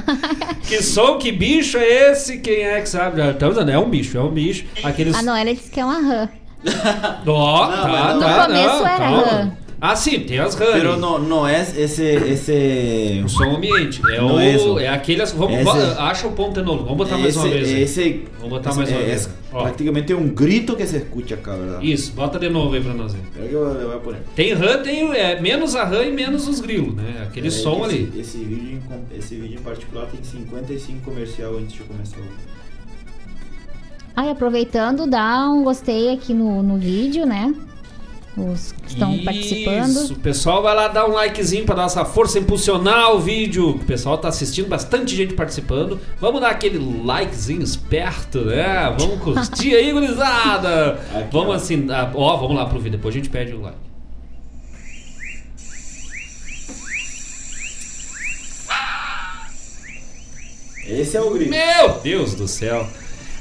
que som, que bicho é esse? Quem é que sabe? Já Estamos dizendo, é um bicho, é um bicho. Aqueles. A Noélia disse que é uma rã. Ó, Não, tá, não- tá. No começo não, era calma. rã. Ah, sim, tem as rãs. Pero no, no es ese, ese... O som ambiente. É, Não o, é isso. é aqueles. Vamos, Esse- acha o ponto de novo. Vamos botar mais uma vez. aí. ese- Vamos botar es- mais uma es vez. Ó, prácticamente un grito que se escucha acá, ¿verdad? isso, bota de novo aí pra nós ver. Espera que eu vou poner. Tem rã, tem é, menos a rã e menos os grilos, né? Aquele É, som esse, ali. Esse vídeo, em esse vídeo em particular tem 55 comercial antes de começar o Ai, aproveitando, dá um gostei aqui no, no vídeo, né? Os que estão Isso, participando. o pessoal vai lá dar um likezinho pra dar essa força, impulsionar o vídeo. O pessoal tá assistindo, bastante gente participando. Vamos dar aquele likezinho esperto, né? Vamos curtir aí, gurizada. vamos assim, ah, ó, vamos lá pro vídeo, depois a gente pede o like. Esse é o grito. Meu Deus do céu.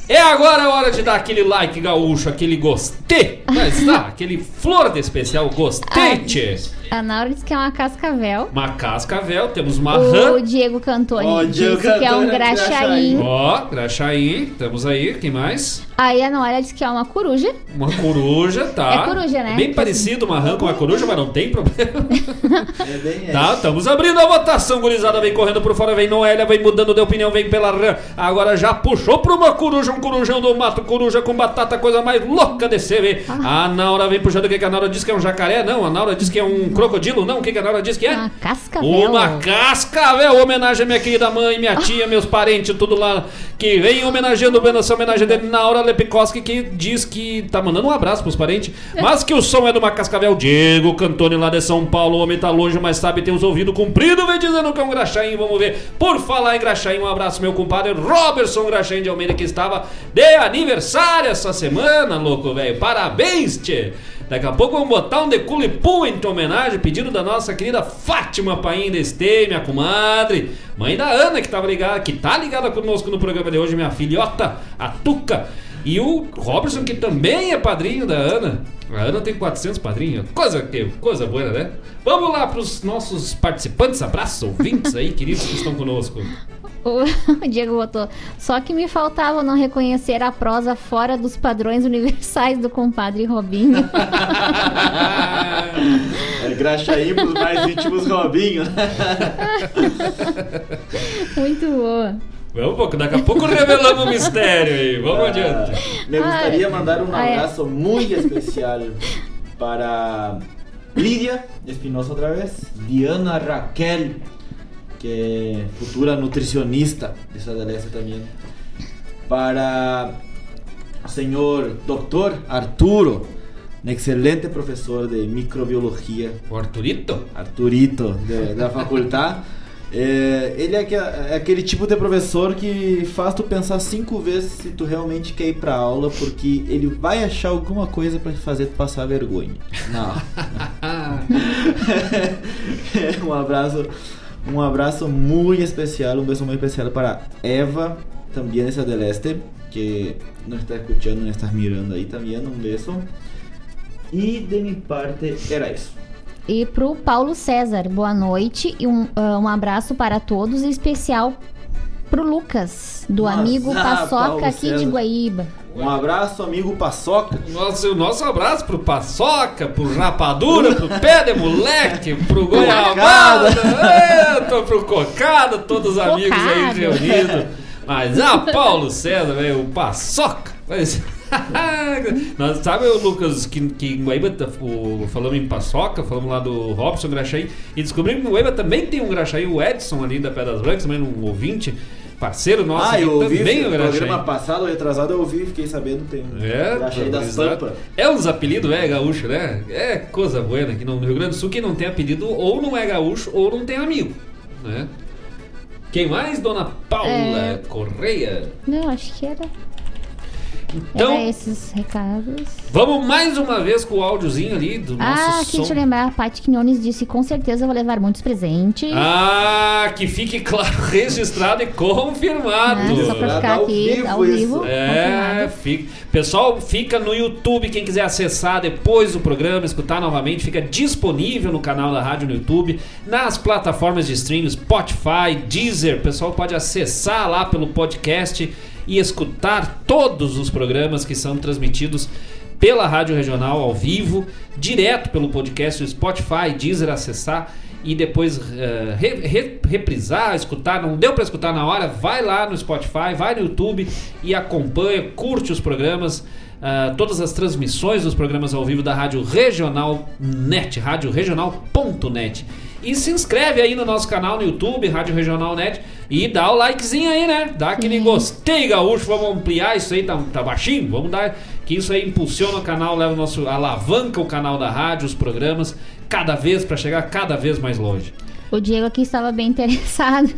É agora a hora de dar aquele like gaúcho, aquele gostei. Mas dá, aquele flor de especial gostei, tchê. A Naura disse que é uma cascavel. Uma cascavel, temos uma O rã. Diego Cantoni Ó, disse Diego que é um Cantoni, graxaim. Ó, graxaim, temos aí, quem mais? Aí a Noélia disse que é uma coruja. Uma coruja, tá? É coruja, né? Bem parecido uma rã com uma coruja, mas não tem problema. É bem Tá, estamos abrindo a votação, gurizada. Vem correndo por fora, vem Noélia, vem mudando de opinião, vem pela rã. Agora já puxou pra uma coruja, um corujão do mato, coruja com batata, coisa mais louca de ser, vê. A Naura vem puxando, o que, que a Naura diz que é um jacaré? Não, a Naura diz que é um crocodilo? Não, o que, que a Naura diz que é? Uma cascavel. Uma cascavel, homenagem à minha querida mãe, minha tia, meus parentes, tudo lá que vem homenageando, vendo essa homenagem dele, Naura Lepikoski, que diz que tá mandando um abraço pros parentes, mas que o som é de uma cascavel. Diego Cantoni lá de São Paulo, o homem tá longe, mas sabe, tem os ouvidos compridos, vem dizendo que é um graxaim, vamos ver. Por falar em graxaim, um abraço, meu compadre Robertson Graxaim de Almeida, que estava de aniversário essa semana, louco, velho. Parabéns, tchê. Daqui a pouco vamos botar um deculipu em tua homenagem, pedido da nossa querida Fátima Paim Destei, minha comadre, mãe da Ana, que tava ligada, que tá ligada conosco no programa de hoje, minha filhota, a Tuca. E o Robertson, que também é padrinho da Ana. A Ana tem 400 padrinhos. Coisa, que, coisa boa, né? Vamos lá pros nossos participantes. Abraços, ouvintes aí, queridos que estão conosco. O o Diego botou. Só que me faltava não reconhecer a prosa fora dos padrões universais do compadre Robinho. É graxaí pros mais íntimos Robinho, né? Muito boa. Vamos um pouco, daqui a pouco revelamos o mistério aí. Vamos adiante. Me gustaría Ai. mandar un Ai. abrazo muy especial para Lidia Espinosa otra vez, Diana Raquel, que futura nutricionista de Sadalesa también, para el señor doctor Arturo, un excelente profesor de microbiología. O Arturito? Arturito, de- da faculdade. É, ele é, aque- é aquele tipo de professor que faz tu pensar cinco vezes se tu realmente quer ir pra aula, porque ele vai achar alguma coisa pra fazer tu passar vergonha. Não. um abraço, um abraço muito especial, um beijo muito especial para Eva, também essa del Este, que nos está escuchando, nos está mirando aí também, um beijo. E de minha parte era isso. E pro Paulo César, boa noite e um, ah, um abraço para todos, em especial pro Lucas, do Nossa, amigo Paulo Paçoca aqui de César. Guaíba. Um abraço, amigo Paçoca. Nosso, o nosso abraço pro Paçoca, pro Rapadura, pro Pé de Moleque, pro Goiabada, é, tô pro Cocada, todos os amigos aí reunidos. Mas, ah, Paulo César, velho, o Paçoca. Mas- Nós, sabe, o Lucas, que, que em Guaíba, tá- o, falamos em Paçoca, falamos lá do Robson Graxaí, e descobrimos que em Guaíba também tem um Graxaí, o Edson ali da Pedras Brancas, também um ouvinte, parceiro nosso, ah, eu ouvi também o programa passado, retrasado, eu ouvi, fiquei sabendo, tem É, Graxaí das exato. Pampas. É uns apelidos, é gaúcho, né? É coisa boa aqui no Rio Grande do Sul, quem não tem apelido ou não é gaúcho ou não tem amigo, né? Quem mais? Dona Paula É. Correia. Não, acho que era. Então- Era esses recados. Vamos mais uma vez com o áudiozinho ali do Ah, nosso aqui som. deixa eu lembrar, a Paty Quinones disse com certeza vou levar muitos presentes. Ah, que fique claro, registrado e confirmado. Ah, só pra ficar aqui ao vivo. É, confirmado. fica. Pessoal, fica no YouTube. Quem quiser acessar depois do programa, escutar novamente, fica disponível no canal da rádio no YouTube, nas plataformas de streaming, Spotify, Deezer. O pessoal pode acessar lá pelo podcast e escutar todos os programas que são transmitidos pela Rádio Regional ao vivo, direto pelo podcast Spotify, Deezer, acessar e depois eh, re- re- reprisar, escutar. Não deu para escutar na hora? Vai lá no Spotify, vai no YouTube e acompanha, curte os programas. ah, todas as transmissões dos programas ao vivo da Rádio Regional Net, radioregional.net. E se inscreve aí no nosso canal no YouTube, Rádio Regional Net, e dá o likezinho aí, né? Dá aquele gostei, gaúcho. Vamos ampliar isso aí, tá, tá baixinho? Vamos dar. Que isso aí impulsiona o canal, leva o nosso. alavanca o canal da rádio, os programas, cada vez, para chegar cada vez mais longe. O Diego aqui estava bem interessado.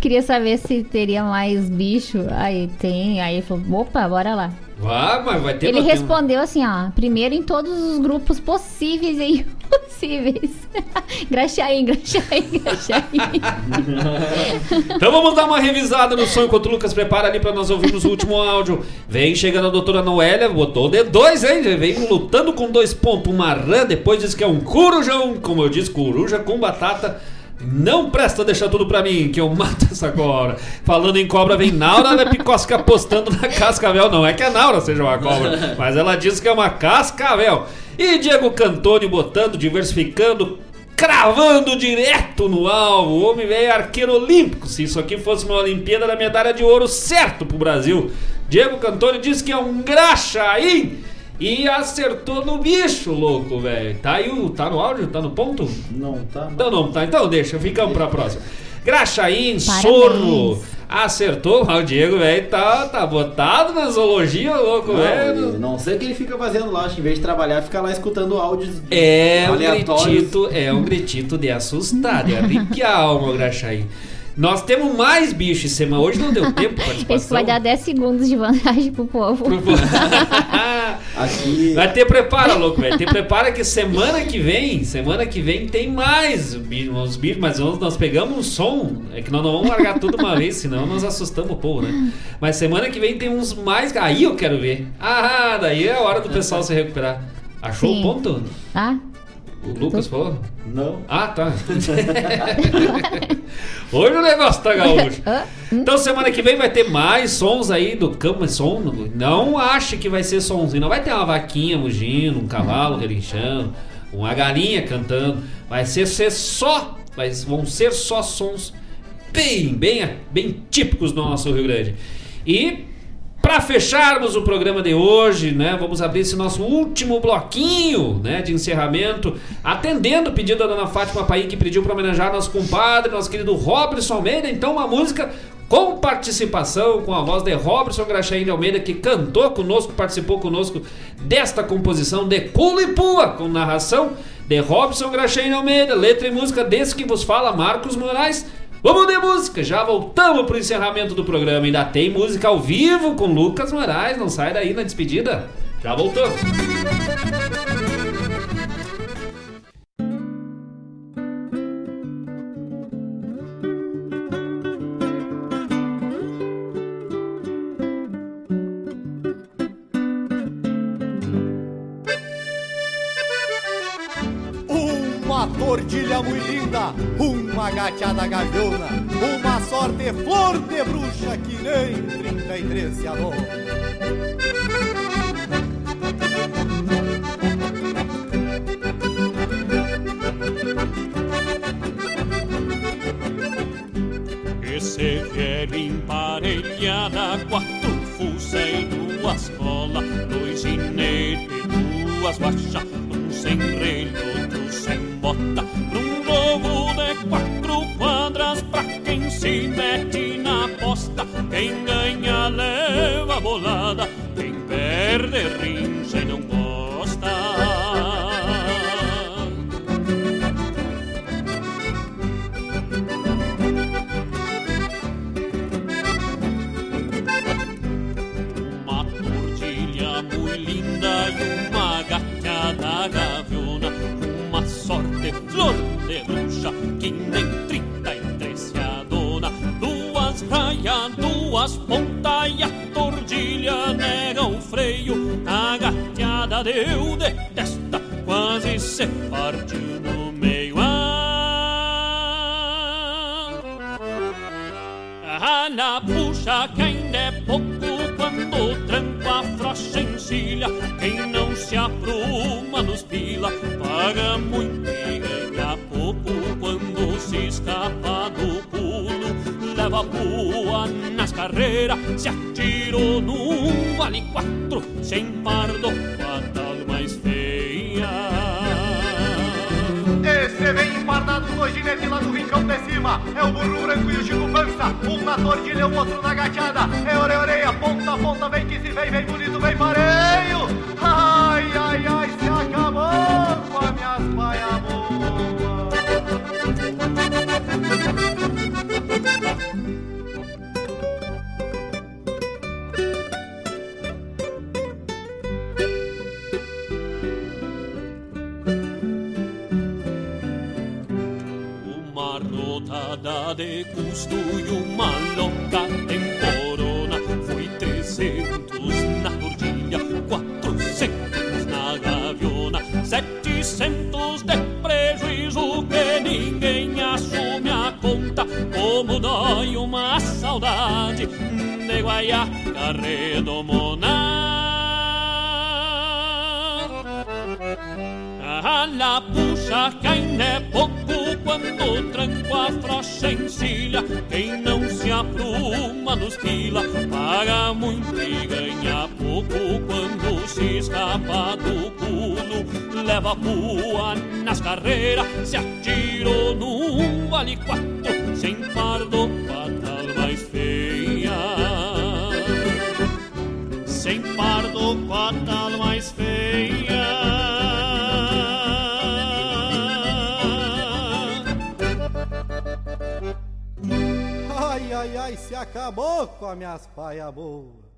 Queria saber se teria mais bicho. Aí tem. Aí ele falou: opa, bora lá. Ah, mas vai ter Ele respondeu assim, ó. Primeiro em todos os grupos possíveis e impossíveis. Graxaí, graxaí, graxaí. Então vamos dar uma revisada no som enquanto o Lucas prepara ali pra nós ouvirmos o último áudio. Vem chegando a doutora Noélia, botou o D2, hein? Vem lutando com dois pontos, uma rã, depois diz que é um corujão, como eu disse, coruja com batata. Não presta deixar tudo pra mim, que eu mato essa cobra. Falando em cobra, vem Naura Lepicosca apostando na cascavel. Não é que a Naura seja uma cobra, mas ela diz que é uma cascavel. E Diego Cantoni botando, diversificando, cravando direto no alvo. O homem velho arqueiro olímpico. Se isso aqui fosse uma Olimpíada da medalha de ouro certo pro Brasil. Diego Cantoni diz que é um graxaí e acertou no bicho, louco, velho. Tá aí, o- tá no áudio? Tá no ponto? Não tá. Então não tá. Então deixa, ficamos pra próxima. Parabéns. sorro. Acertou, mas o Diego, velho, tá, tá botado na zoologia, louco, velho. não sei o que ele fica fazendo lá, acho que em vez de trabalhar, fica lá escutando áudios É um gritito, é um gritito de assustar, de arrepiar a alma, o Graxaí. Nós temos mais bichos, semana. Hoje não deu tempo participação. vai dar 10 segundos de vantagem pro povo. Aqui. Vai ter prepara, louco, velho. Tem prepara que semana que vem, semana que vem tem mais bicho- uns bichos, mas nós, nós pegamos um som. É que nós não vamos largar tudo uma vez, senão nós assustamos o povo, né? Mas semana que vem tem uns mais. Aí eu quero ver. Ah, daí é a hora do pessoal se recuperar. Achou Sim. o ponto? Ah, O Lucas falou? Não. Ah, tá. Hoje o negócio tá gaúcho. Ah, Então semana que vem vai ter mais sons aí do campo, mas som. Não ache que vai ser sonzinho. Não vai ter uma vaquinha mugindo, um cavalo relinchando, uma galinha cantando. Vai ser, ser só, vai, vão ser só sons bem, bem, bem típicos do nosso Rio Grande. E para fecharmos o programa de hoje, né, vamos abrir esse nosso último bloquinho, né, de encerramento, atendendo o pedido da dona Fátima Paim que pediu para homenagear nosso compadre, nosso querido Robson Almeida, então uma música com participação, com a voz de Robson Graxaim de Almeida, que cantou conosco, participou conosco desta composição de Culipua, com narração de Robson Graxaim de Almeida, letra e música desse que vos fala Marcos Moraes. Vamos de música, já voltamos pro encerramento do programa. Ainda tem música ao vivo com Lucas Moraes, não sai daí na despedida. Já voltamos. Uma tordilha muito linda, uma gateada gaviona, uma sorte flor de bruxa que nem 33 se alô. Esse velho emparelhada, quatro e duas cola, dois ginete, duas guacha, um sem relho, se mete na aposta, quem paga muito e ganha pouco quando se escapa do pulo. Leva pua nas carreiras, se atirou num vale quatro, sem pardo com a tal mais feia. Esse vem empardado com ginete lá do rincão de cima É o burro branco e o Chico Pança Um na tordilha, o outro na gateada É orelha, orelha, ponta a ponta Vem que se vem, vem bonito, vem pareio Mm-hmm. Pua nas carreiras, se atirou num vale quatro, sem pardo fatal mais feia. Sem pardo fatal mais feia. Ai, ai, ai, se acabou com as minhas paia boa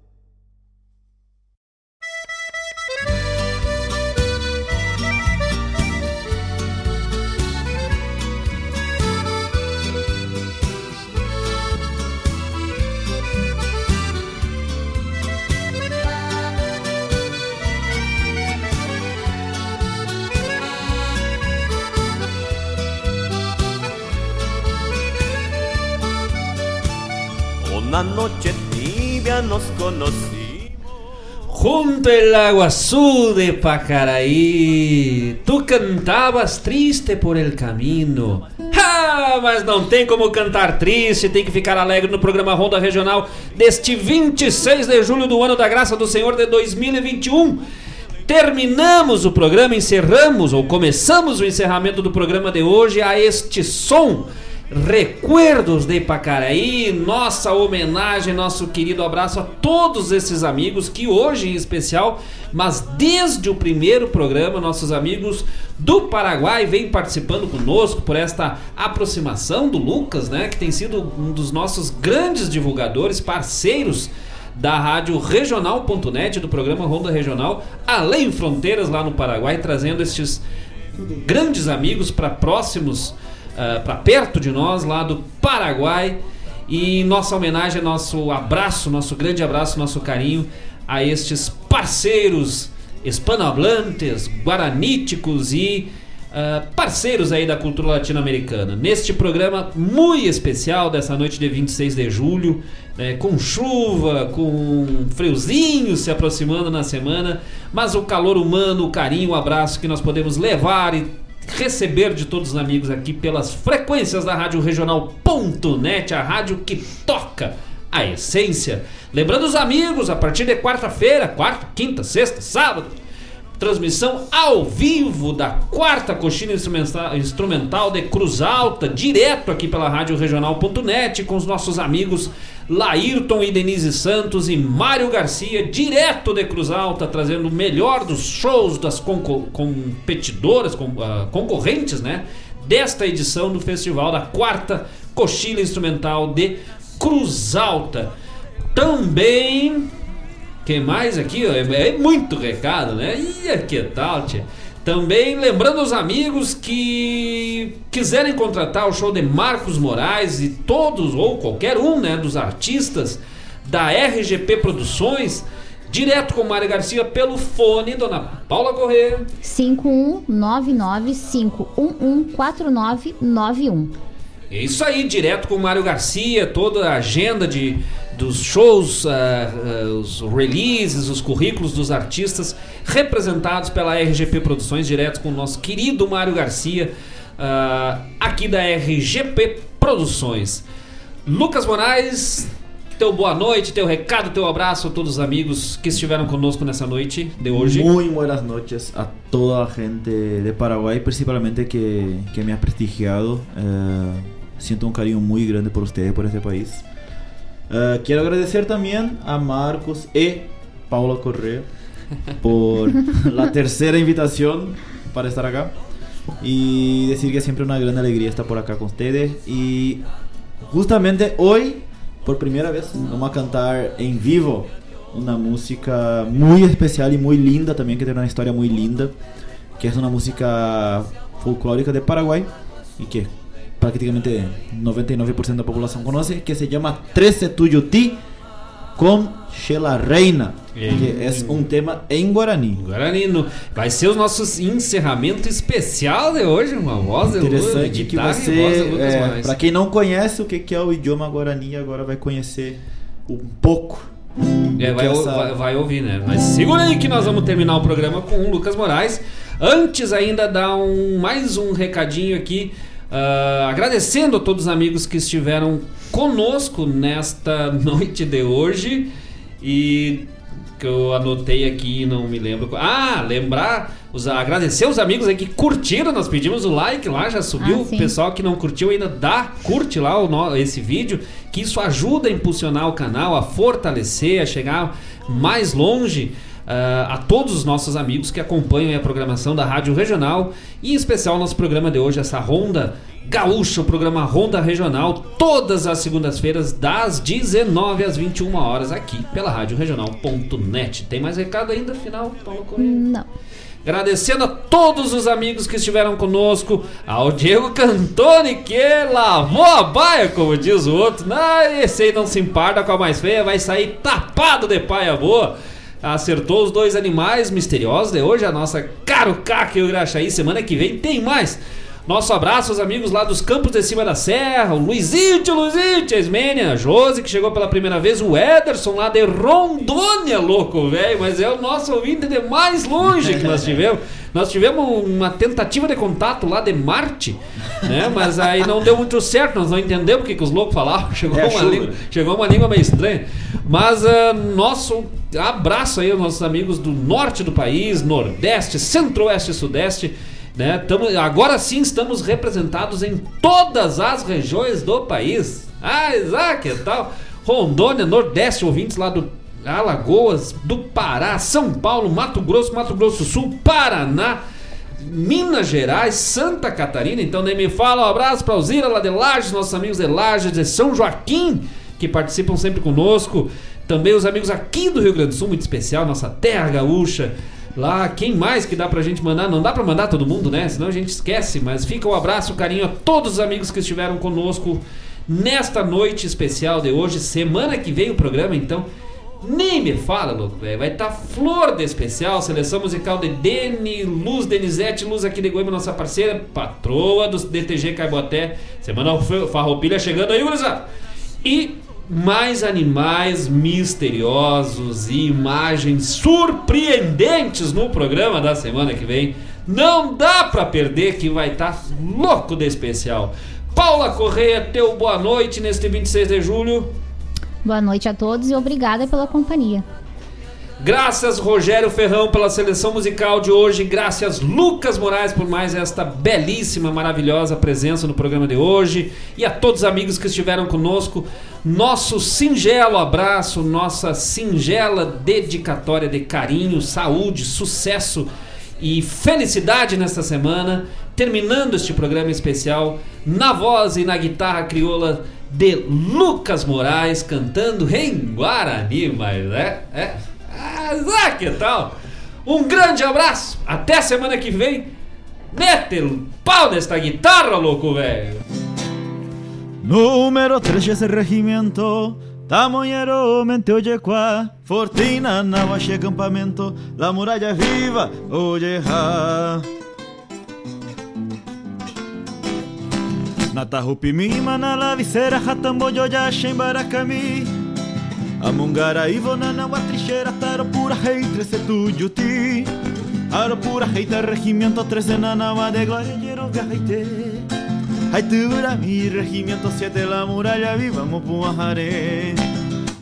Junto el agua de Pacaraí, tu cantabas triste por el camino. Ah, mas não tem como cantar triste, tem que ficar alegre no programa Ronda Regional deste 26 de julho do ano da graça do Senhor de 2021. Terminamos o programa, encerramos ou começamos o encerramento do programa de hoje a este som. Recuerdos de Pacaraí, nossa homenagem, nosso querido abraço a todos esses amigos que hoje em especial, mas desde o primeiro programa, nossos amigos do Paraguai vêm participando conosco por esta aproximação do Lucas, né, que tem sido um dos nossos grandes divulgadores, parceiros da rádio regional.net, do programa Ronda Regional, além fronteiras lá no Paraguai, trazendo estes grandes amigos para próximos Uh, para perto de nós, lá do Paraguai. E nossa homenagem, nosso abraço, nosso grande abraço, nosso carinho a estes parceiros hispanohablantes, guaraníticos e ah, parceiros aí da cultura latino-americana. Neste programa muito especial dessa noite de 26 de julho, né, com chuva, com friozinho se aproximando na semana, mas o calor humano, o carinho, o abraço que nós podemos levar e receber de todos os amigos aqui pelas frequências da Rádio Regional.net, a rádio que toca a essência. Lembrando os amigos, a partir de quarta-feira, quarta, quinta, sexta, sábado, transmissão ao vivo da quarta instrumental, instrumental de Cruz Alta, direto aqui pela Rádio Regional.net, com os nossos amigos Laírton e Denise Santos e Mário Garcia, direto de Cruz Alta, trazendo o melhor dos shows das competidoras, com- ah, concorrentes, né? Desta edição do festival da quarta coxilha instrumental de Cruz Alta. Também que mais aqui? É, é muito recado, né? Ih, que tal, tia? Também lembrando aos amigos que quiserem contratar o show de Marcos Moraes e todos, ou qualquer um, né, dos artistas da RGP Produções, direto com Mário Garcia pelo fone, dona Paula Corrêa. 51995114991. É isso aí, direto com o Mário Garcia, toda a agenda de, dos shows, ah, ah, os releases, os currículos dos artistas representados pela RGP Produções, direto com o nosso querido Mário Garcia, ah, aqui da RGP Produções. Lucas Moraes, teu boa noite, teu recado, teu abraço a todos os amigos que estiveram conosco nessa noite de hoje. Muy buenas noches a toda a gente de Paraguay, principalmente que, que me ha prestigiado. Eh, siento un cariño muy grande por ustedes, por este país. Eh, quiero agradecer también a Marcos y Paula Correa por la tercera invitación para estar acá. Y decir que siempre una gran alegría estar por acá con ustedes. Y justamente hoy, por primera vez, vamos a cantar en vivo una música muy especial y muy linda también, que tiene una historia muy linda, que es una música folclórica de Paraguay y que prácticamente 99% de la población conoce, que se llama Trece Tuyuti com Sheila Reina, que es un tema guaraní. Guarani, no- vai ser o nosso encerramento especial de hoje, uma voz de Interessante que guitarra e você, de é, para quem não conhece o que que é o idioma guarani, agora vai conhecer um pouco. É, vai, que essa- vai- vai ouvir, né? Mas segura aí que nós vamos terminar o programa com o Lucas Moraes. Antes ainda dar um, mais um recadinho aqui, ah, agradecendo a todos os amigos que estiveram conosco nesta noite de hoje e que eu anotei aqui, não me lembro. Ah, lembrar, os, agradecer os amigos aí que curtiram, nós pedimos o like lá, já subiu. Ah, o pessoal que não curtiu ainda dá, curte lá o, esse vídeo, que isso ajuda a impulsionar o canal, a fortalecer, a chegar mais longe. ah, a todos os nossos amigos que acompanham a programação da Rádio Regional e em especial nosso programa de hoje, essa Ronda Gaúcha, o programa Ronda Regional, todas as segundas-feiras, das 19 às 21 horas, aqui pela Rádio Regional.net. Tem mais recado ainda, final, Paulo Correia? Não. Agradecendo a todos os amigos que estiveram conosco, ao Diego Cantoni, que lavou a baia, como diz o outro. Não, esse aí não se emparda com a mais feia, vai sair tapado de paia boa. Acertou os dois animais misteriosos de hoje, a nossa Carucaca e o Graxaí. Semana que vem tem mais. Nosso abraço aos amigos lá dos Campos de Cima da Serra, o Luizinho, tio Luizinho, tia Ismênia, a Josi, que chegou pela primeira vez, o Ederson lá de Rondônia, louco, velho, mas é o nosso ouvinte de mais longe que nós tivemos. Nós tivemos uma tentativa de contato lá de Marte, né? Mas aí não deu muito certo, nós não entendemos o que, que os loucos falavam. Chegou, É a uma, língua, chegou uma língua meio estranha. Mas ah, nosso abraço aí aos nossos amigos do norte do país, nordeste, centro-oeste e sudeste. Né? Tamo, agora sim estamos representados em todas as regiões do país. Ah, Isaac, que tal? Rondônia, Nordeste, ouvintes lá do Alagoas, do Pará, São Paulo, Mato Grosso, Mato Grosso do Sul, Paraná, Minas Gerais, Santa Catarina. Então nem me fala, um abraço para Alzira lá de Lages, nossos amigos de Lages, de São Joaquim, que participam sempre conosco. Também os amigos aqui do Rio Grande do Sul, muito especial, nossa terra gaúcha. Lá, quem mais que dá pra gente mandar? Não dá pra mandar todo mundo, né? Senão a gente esquece. Mas fica o abraço, o carinho a todos os amigos que estiveram conosco nesta noite especial de hoje. Semana que vem o programa, então, Nem me fala, louco, velho. Vai estar flor de especial, seleção musical de Deni, Luz Denizete, Luz aqui de Goiânia, nossa parceira, patroa do DTG Caiboté. Semana Farroupilha chegando aí, gurizada. E mais animais misteriosos e imagens surpreendentes no programa da semana que vem. Não dá pra perder que vai estar tá louco de especial. Paula Correia, teu boa noite neste 26 de julho. Boa noite a todos e obrigada pela companhia. Graças Rogério Ferrão pela seleção musical de hoje. Graças Lucas Moraes por mais esta belíssima, maravilhosa presença no programa de hoje. E a todos os amigos que estiveram conosco. Nosso singelo abraço, nossa singela dedicatória de carinho, saúde, sucesso e felicidade nesta semana. Terminando este programa especial na voz e na guitarra crioula de Lucas Moraes cantando em Guarani, mas é, é, ah, que tal? Um grande abraço, até semana que vem. Mete o pau nesta guitarra, louco velho. Número 3 ese regimiento Tamoñero, mente oye qua Fortina, Nahuache, campamento La muralla viva, oye ja Natarrupimima, na laviceira, Ratambojo, Amungara e Vonana, a trincheira, Taropura, rei, Trecetu, Juti. Aropura, rei, regimiento, Trecenanaba de glória, Yerovia, Haitê. Haitúra, mi regimiento, siete, la muralla, vivamos, Puajaré.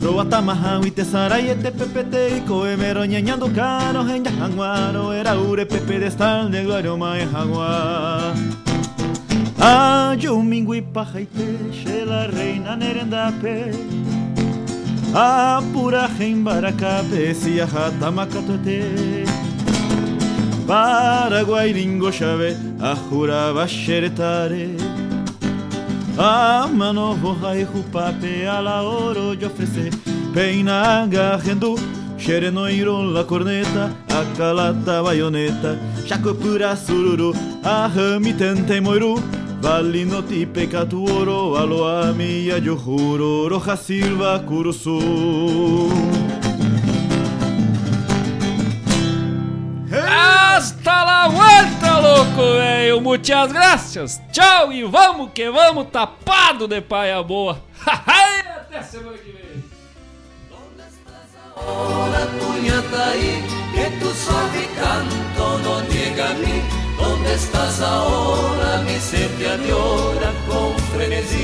Roata mahan wite sarai ete pepete y este coemero ñañando caro en yajanguaro era ure pepe de stal de glorio mae jagua. Ayumingui pajaite, she la reina nerendape. Apura rembaracape, Siahata macatote Paraguai ringo chave, Ahurava xeretare. Amano vohai rupape, Ala oro de oferecer Peina garrendo Xerenoiro la corneta, a calata baioneta, chacopura sururu, a rami tente moiru, Valino ti pecatu oro, aloa mia yo juro, roja silva curusu. Hasta la vuelta, louco, velho! Muitas graças! Tchau e vamos que vamos, tapado de paia boa! Até semana que vem! Ahora puñata ahí, que tu suave canto no llega a mí. Onde estás agora? mi sed te com frenesi.